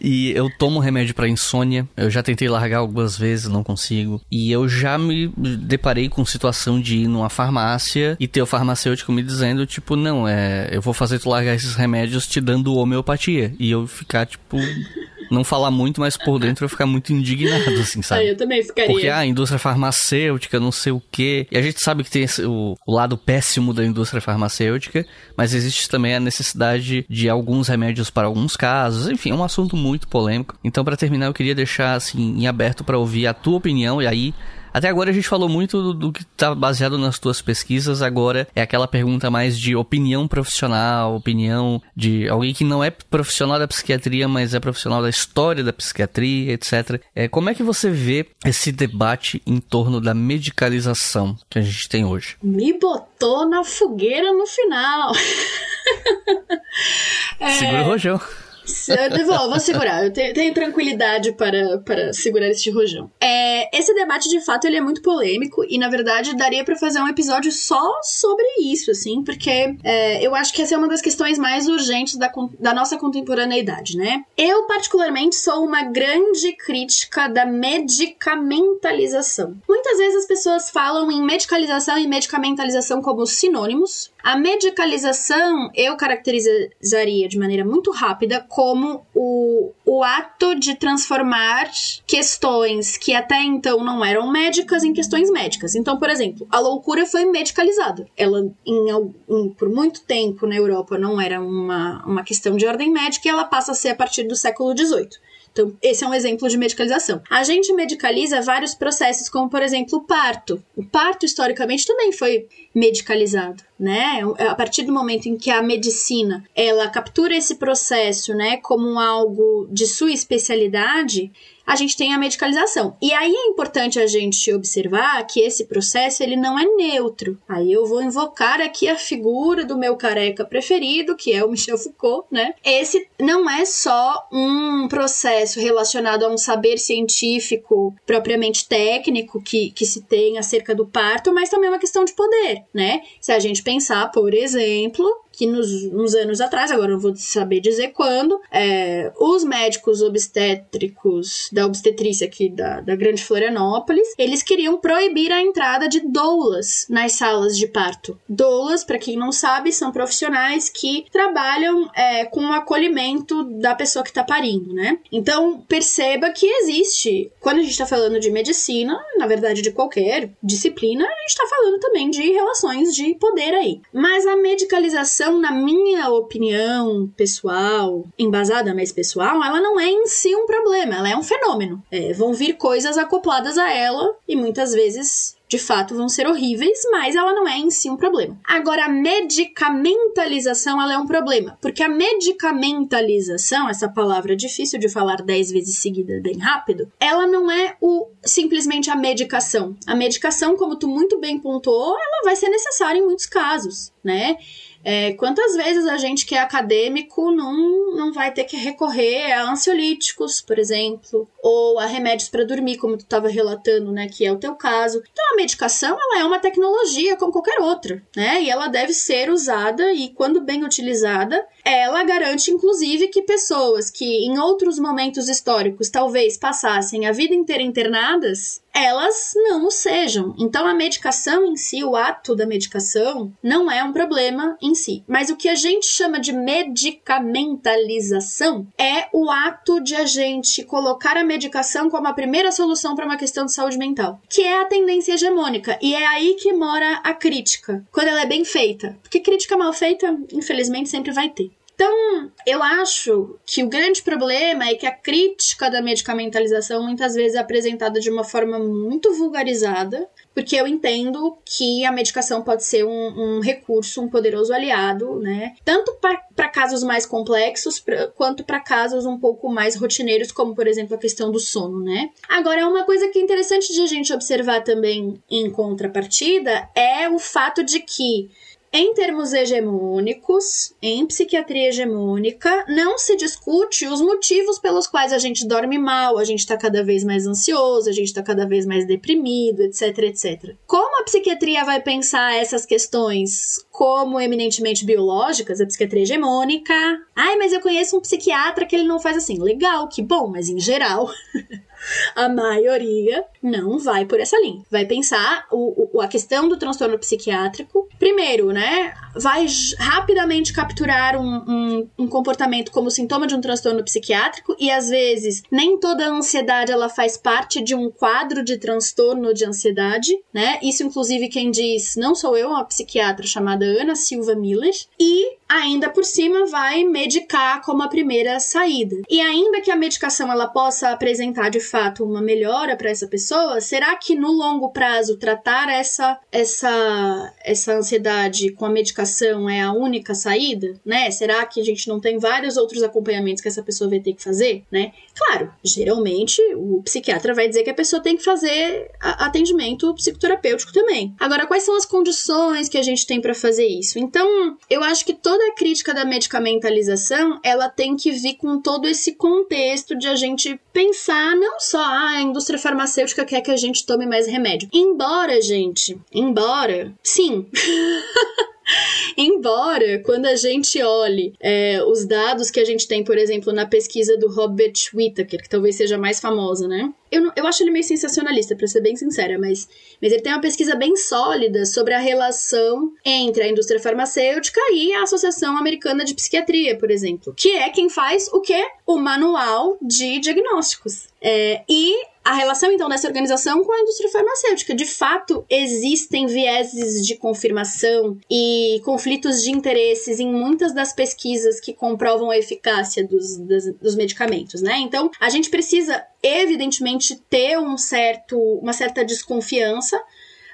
e eu tomo remédio para insônia, eu já tentei largar algumas vezes, não consigo. E eu já me deparei com situação de ir numa farmácia e ter o farmacêutico me dizendo, tipo, não, é, eu vou fazer tu largar esses remédios te dando homeopatia. E eu ficar, tipo, não falar muito, mas por dentro eu ficar muito indignado, assim, sabe? eu também ficaria. Porque ah, a indústria farmacêutica, não sei o quê. E a gente sabe que tem esse, o, o lado péssimo da indústria farmacêutica, mas existe também a necessidade de alguns remédios para alguns casos. Enfim, é um assunto muito polêmico. Então, para terminar, eu queria deixar assim em aberto para ouvir a tua opinião e aí até agora a gente falou muito do, do que está baseado nas tuas pesquisas, agora é aquela pergunta mais de opinião profissional, opinião de alguém que não é profissional da psiquiatria, mas é profissional da história da psiquiatria, etc. É, como é que você vê esse debate em torno da medicalização que a gente tem hoje? Me botou na fogueira no final. é... Segura o rojão. Vou, vou segurar, eu tenho, tenho, tranquilidade para, para segurar este rojão. É, esse debate, de fato, ele é muito polêmico e, na verdade, daria para fazer um episódio só sobre isso, assim, porque é, eu acho que essa é uma das questões mais urgentes da, da nossa contemporaneidade, né? Eu, particularmente, sou uma grande crítica da medicamentalização. Muitas vezes as pessoas falam em medicalização e medicamentalização como sinônimos. A medicalização eu caracterizaria de maneira muito rápida o, o ato de transformar questões que até então não eram médicas em questões médicas. Então, por exemplo, a loucura foi medicalizada. Ela, em, em, por muito tempo na Europa, não era uma, uma questão de ordem médica e ela passa a ser a partir do século XVIII. Então, esse é um exemplo de medicalização. A gente medicaliza vários processos, como por exemplo o parto. O parto, historicamente, também foi medicalizado, né? A partir do momento em que a medicina ela captura esse processo, né, como algo de sua especialidade, a gente tem a medicalização. E aí é importante a gente observar que esse processo ele não é neutro. Aí eu vou invocar aqui a figura do meu careca preferido, que é o Michel Foucault, né? Esse não é só um processo relacionado a um saber científico propriamente técnico que, que se tem acerca do parto, mas também é uma questão de poder, né? Se a gente pensar, por exemplo, que nos, nos anos atrás, agora eu vou saber dizer quando, é, os médicos obstétricos da obstetrícia aqui da, da Grande Florianópolis, eles queriam proibir a entrada de doulas nas salas de parto. Doulas, para quem não sabe, são profissionais que trabalham é, com o acolhimento da pessoa que está parindo, né? Então, perceba que existe, quando a gente está falando de medicina, na verdade de qualquer disciplina, a gente está falando também de relações de poder aí. Mas a medicalização então, na minha opinião pessoal, embasada mais pessoal, ela não é em si um problema, ela é um fenômeno. É, vão vir coisas acopladas a ela e muitas vezes de fato vão ser horríveis, mas ela não é em si um problema. Agora, a medicamentalização ela é um problema, porque a medicamentalização, essa palavra difícil de falar dez vezes seguida bem rápido, ela não é o simplesmente a medicação. A medicação, como tu muito bem pontuou, ela vai ser necessária em muitos casos, né? É, quantas vezes a gente que é acadêmico não, não vai ter que recorrer a ansiolíticos, por exemplo, ou a remédios para dormir, como tu estava relatando, né, que é o teu caso. Então a medicação, ela é uma tecnologia como qualquer outra, né? E ela deve ser usada e quando bem utilizada, ela garante inclusive que pessoas que em outros momentos históricos talvez passassem a vida inteira internadas, elas não o sejam. Então a medicação em si, o ato da medicação, não é um problema em si. Mas o que a gente chama de medicamentalização é o ato de a gente colocar a medicação como a primeira solução para uma questão de saúde mental, que é a tendência hegemônica. E é aí que mora a crítica, quando ela é bem feita. Porque crítica mal feita, infelizmente, sempre vai ter. Então, eu acho que o grande problema é que a crítica da medicamentalização muitas vezes é apresentada de uma forma muito vulgarizada, porque eu entendo que a medicação pode ser um, um recurso, um poderoso aliado, né? Tanto para casos mais complexos pra, quanto para casos um pouco mais rotineiros, como por exemplo a questão do sono, né? Agora, uma coisa que é interessante de a gente observar também em contrapartida é o fato de que em termos hegemônicos, em psiquiatria hegemônica, não se discute os motivos pelos quais a gente dorme mal, a gente está cada vez mais ansioso, a gente está cada vez mais deprimido, etc, etc. Como a psiquiatria vai pensar essas questões como eminentemente biológicas, a psiquiatria hegemônica? Ai, mas eu conheço um psiquiatra que ele não faz assim. Legal, que bom, mas em geral. a maioria não vai por essa linha. Vai pensar o, o, a questão do transtorno psiquiátrico. Primeiro, né? Vai rapidamente capturar um, um, um, comportamento como sintoma de um transtorno psiquiátrico e às vezes nem toda a ansiedade ela faz parte de um quadro de transtorno de ansiedade, né? Isso inclusive quem diz não sou eu, uma psiquiatra chamada Ana Silva Miller e ainda por cima vai medicar como a primeira saída. E ainda que a medicação ela possa apresentar de fato uma melhora para essa pessoa, será que no longo prazo tratar essa essa essa ansiedade com a medicação é a única saída, né? Será que a gente não tem vários outros acompanhamentos que essa pessoa vai ter que fazer, né? Claro, geralmente o psiquiatra vai dizer que a pessoa tem que fazer atendimento psicoterapêutico também. Agora, quais são as condições que a gente tem para fazer isso? Então, eu acho que toda toda a crítica da medicamentalização, ela tem que vir com todo esse contexto de a gente pensar não só ah, a indústria farmacêutica quer que a gente tome mais remédio. Embora, gente, embora, sim. Embora, quando a gente olhe é, os dados que a gente tem, por exemplo, na pesquisa do Robert Whittaker, que talvez seja mais famosa, né? Eu, eu acho ele meio sensacionalista, para ser bem sincera, mas, mas ele tem uma pesquisa bem sólida sobre a relação entre a indústria farmacêutica e a Associação Americana de Psiquiatria, por exemplo, que é quem faz o quê? O manual de diagnósticos. É, e a relação, então, dessa organização com a indústria farmacêutica. De fato, existem vieses de confirmação e conflitos de interesses em muitas das pesquisas que comprovam a eficácia dos, das, dos medicamentos, né? Então, a gente precisa, evidentemente, ter um certo, uma certa desconfiança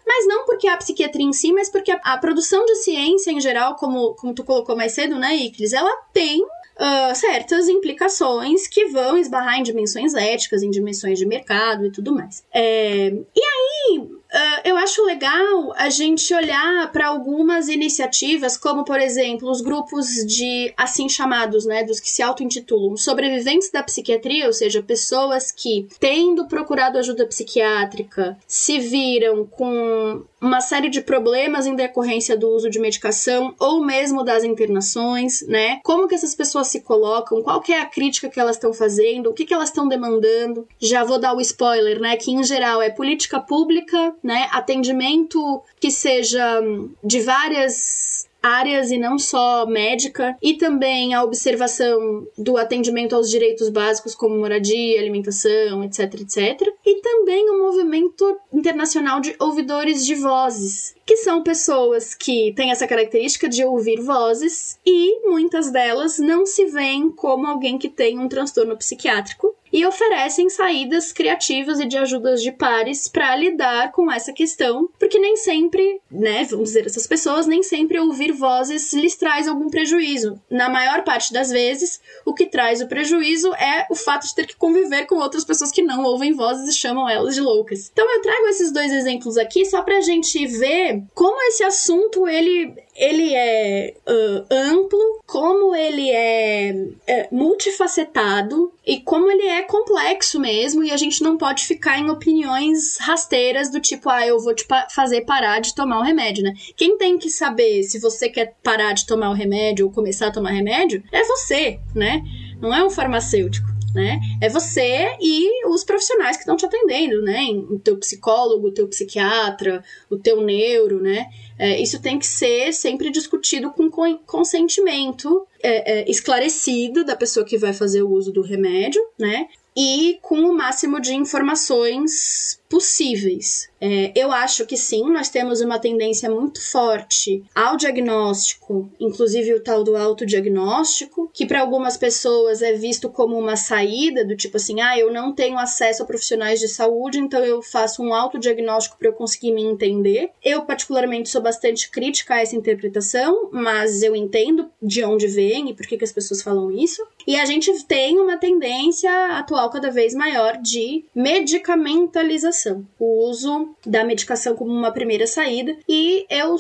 mas não porque a psiquiatria em si, mas porque a, a, produção de ciência em geral, como, como tu colocou mais cedo, né, Iclis, ela tem uh, certas implicações que vão esbarrar em dimensões éticas, em dimensões de mercado e tudo mais. É, e aí, uh, eu acho legal a gente olhar para algumas iniciativas, como por exemplo os grupos de assim chamados, né, dos que se auto-intitulam sobreviventes da psiquiatria, ou seja, pessoas que, tendo procurado ajuda psiquiátrica, se viram com uma série de problemas em decorrência do uso de medicação ou mesmo das internações, né? Como que essas pessoas se colocam, qual que é a crítica que elas estão fazendo, o que, que elas estão demandando. Já vou dar o spoiler, né? Que em geral é política pública, né? Atendimento que seja de várias áreas e não só médica, e também a observação do atendimento aos direitos básicos como moradia, alimentação, etc, etc. E também o movimento internacional de ouvidores de vozes, que são pessoas que têm essa característica de ouvir vozes e muitas delas não se veem como alguém que tem um transtorno psiquiátrico e oferecem saídas criativas e de ajudas de pares para lidar com essa questão, porque nem sempre, né, vamos dizer, essas pessoas, nem sempre ouvir vozes lhes traz algum prejuízo. Na maior parte das vezes, o que traz o prejuízo é o fato de ter que conviver com outras pessoas que não ouvem vozes e chamam elas de loucas. Então eu trago esses dois exemplos aqui só pra gente ver como esse assunto ele ele é uh, amplo, como ele é, é, multifacetado e como ele é complexo mesmo e a gente não pode ficar em opiniões rasteiras do tipo, ah, eu vou te pa fazer parar de tomar o remédio, né? Quem tem que saber se você quer parar de tomar o remédio ou começar a tomar remédio é você, né? Não é um farmacêutico né? É você e os profissionais que estão te atendendo, né? O teu psicólogo, o teu psiquiatra, o teu neuro, né? É, isso tem que ser sempre discutido com consentimento é, é, esclarecido da pessoa que vai fazer o uso do remédio, né? E com o máximo de informações possíveis. É, eu acho que sim, nós temos uma tendência muito forte ao diagnóstico, inclusive o tal do autodiagnóstico, que para algumas pessoas é visto como uma saída, do tipo assim, ah, eu não tenho acesso a profissionais de saúde, então eu faço um autodiagnóstico para eu conseguir me entender. Eu, particularmente, sou bastante crítica a essa interpretação, mas eu entendo de onde vem e por que, que as pessoas falam isso. E a gente tem uma tendência atual cada vez maior de medicamentalização, o uso da medicação como uma primeira saída, e eu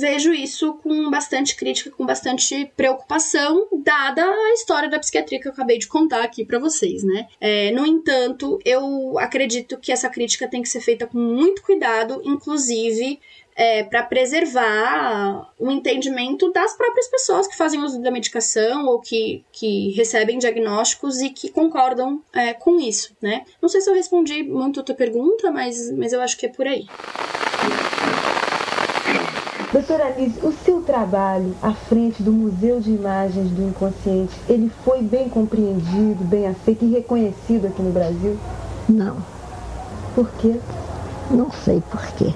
vejo isso com bastante crítica, com bastante preocupação, dada a história da psiquiatria que eu acabei de contar aqui para vocês, né? É, no entanto, eu acredito que essa crítica tem que ser feita com muito cuidado, inclusive é, para preservar o entendimento das próprias pessoas que fazem uso da medicação ou que, que recebem diagnósticos e que concordam é, com isso, né? Não sei se eu respondi muito a tua pergunta, mas, mas eu acho que é por aí. Doutora Anise, o seu trabalho à frente do Museu de Imagens do Inconsciente, ele foi bem compreendido, bem aceito e reconhecido aqui no Brasil? Não. Por quê? Não sei por quê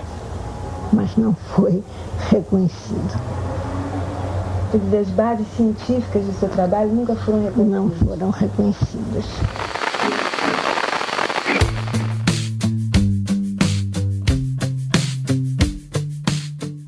mas não foi reconhecido. Quer dizer, as bases científicas do seu trabalho nunca foram reconhecidas? Não foram reconhecidas.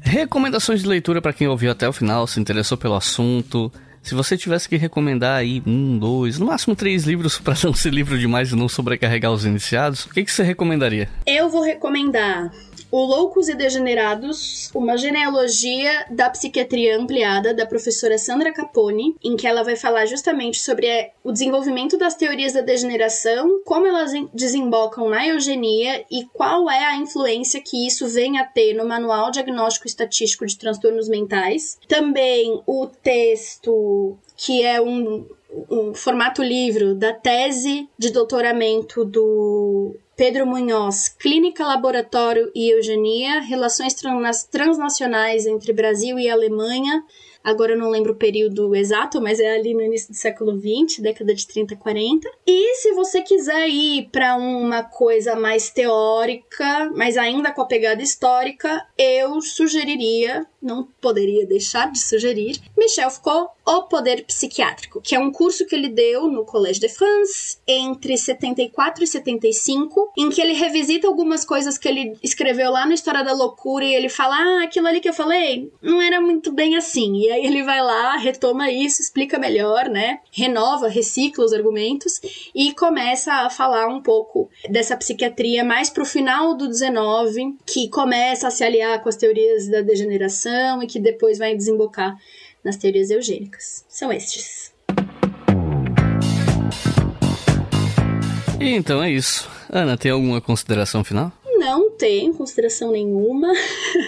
Recomendações de leitura para quem ouviu até o final, se interessou pelo assunto. Se você tivesse que recomendar aí um, dois, no máximo três livros para não ser livro demais e não sobrecarregar os iniciados, o que, que você recomendaria? Eu vou recomendar o Loucos e Degenerados, uma genealogia da psiquiatria ampliada da professora Sandra Capone, em que ela vai falar justamente sobre é, o desenvolvimento das teorias da degeneração, como elas desembocam na eugenia e qual é a influência que isso vem a ter no Manual Diagnóstico Estatístico de Transtornos Mentais. Também o texto que é um, um formato livro da tese de doutoramento do Pedro Munhoz, Clínica, Laboratório e Eugenia, Relações Transnacionais entre Brasil e Alemanha, Agora eu não lembro o período exato, mas é ali no início do século XX, década de 30, 40. E se você quiser ir para uma coisa mais teórica, mas ainda com a pegada histórica, eu sugeriria, não poderia deixar de sugerir, Michel Foucault, O Poder Psiquiátrico, que é um curso que ele deu no Collège de France entre 74 e 75, em que ele revisita algumas coisas que ele escreveu lá no História da Loucura e ele fala: "Ah, aquilo ali que eu falei não era muito bem assim". E aí ele vai lá, retoma isso, explica melhor, né? Renova, recicla os argumentos e começa a falar um pouco dessa psiquiatria mais pro final do 19, que começa a se aliar com as teorias da degeneração e que depois vai desembocar nas teorias eugênicas. São estes. E então é isso. Ana, tem alguma consideração final? Não tem consideração nenhuma.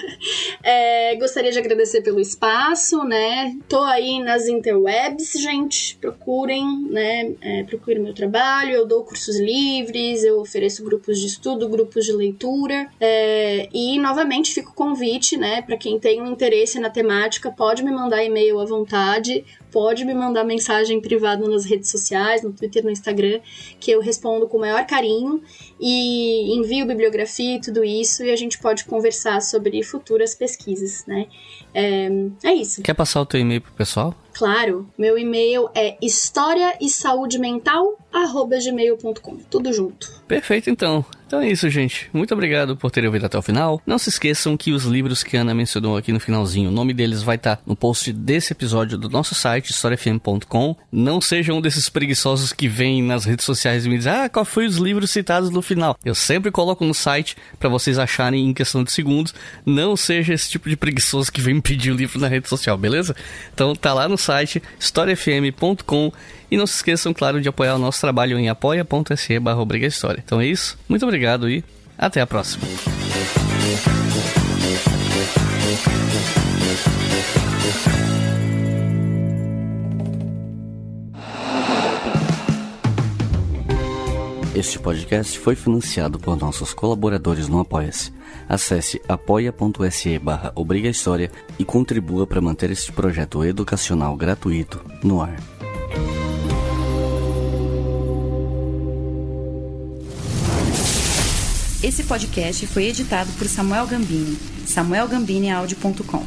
é, gostaria de agradecer pelo espaço, né? Tô aí nas interwebs, gente. Procurem, né? É, procurem meu trabalho. Eu dou cursos livres, eu ofereço grupos de estudo, grupos de leitura. É, e novamente fica o convite, né? Para quem tem um interesse na temática, pode me mandar e-mail à vontade pode me mandar mensagem privada nas redes sociais, no Twitter, no Instagram, que eu respondo com o maior carinho e envio bibliografia e tudo isso e a gente pode conversar sobre futuras pesquisas, né? É, é isso. Quer passar o teu e-mail pro pessoal? Claro, meu e-mail é história e saúde mental gmail.com. Tudo junto. Perfeito, então. Então é isso, gente. Muito obrigado por terem ouvido até o final. Não se esqueçam que os livros que a Ana mencionou aqui no finalzinho, o nome deles vai estar no post desse episódio do nosso site, historiafm.com. Não sejam um desses preguiçosos que vêm nas redes sociais e me dizem, ah, qual foi os livros citados no final? Eu sempre coloco no site para vocês acharem em questão de segundos. Não seja esse tipo de preguiçoso que vem pedir o livro na rede social, beleza? Então tá lá no site, historiafm.com e não se esqueçam, claro, de apoiar o nosso trabalho em apoia.se barra Então é isso, muito obrigado e até a próxima. Este podcast foi financiado por nossos colaboradores no Apoia-se. Acesse apoia.se barra e contribua para manter este projeto educacional gratuito no ar. Esse podcast foi editado por Samuel Gambini, samuelgambiniaudio.com.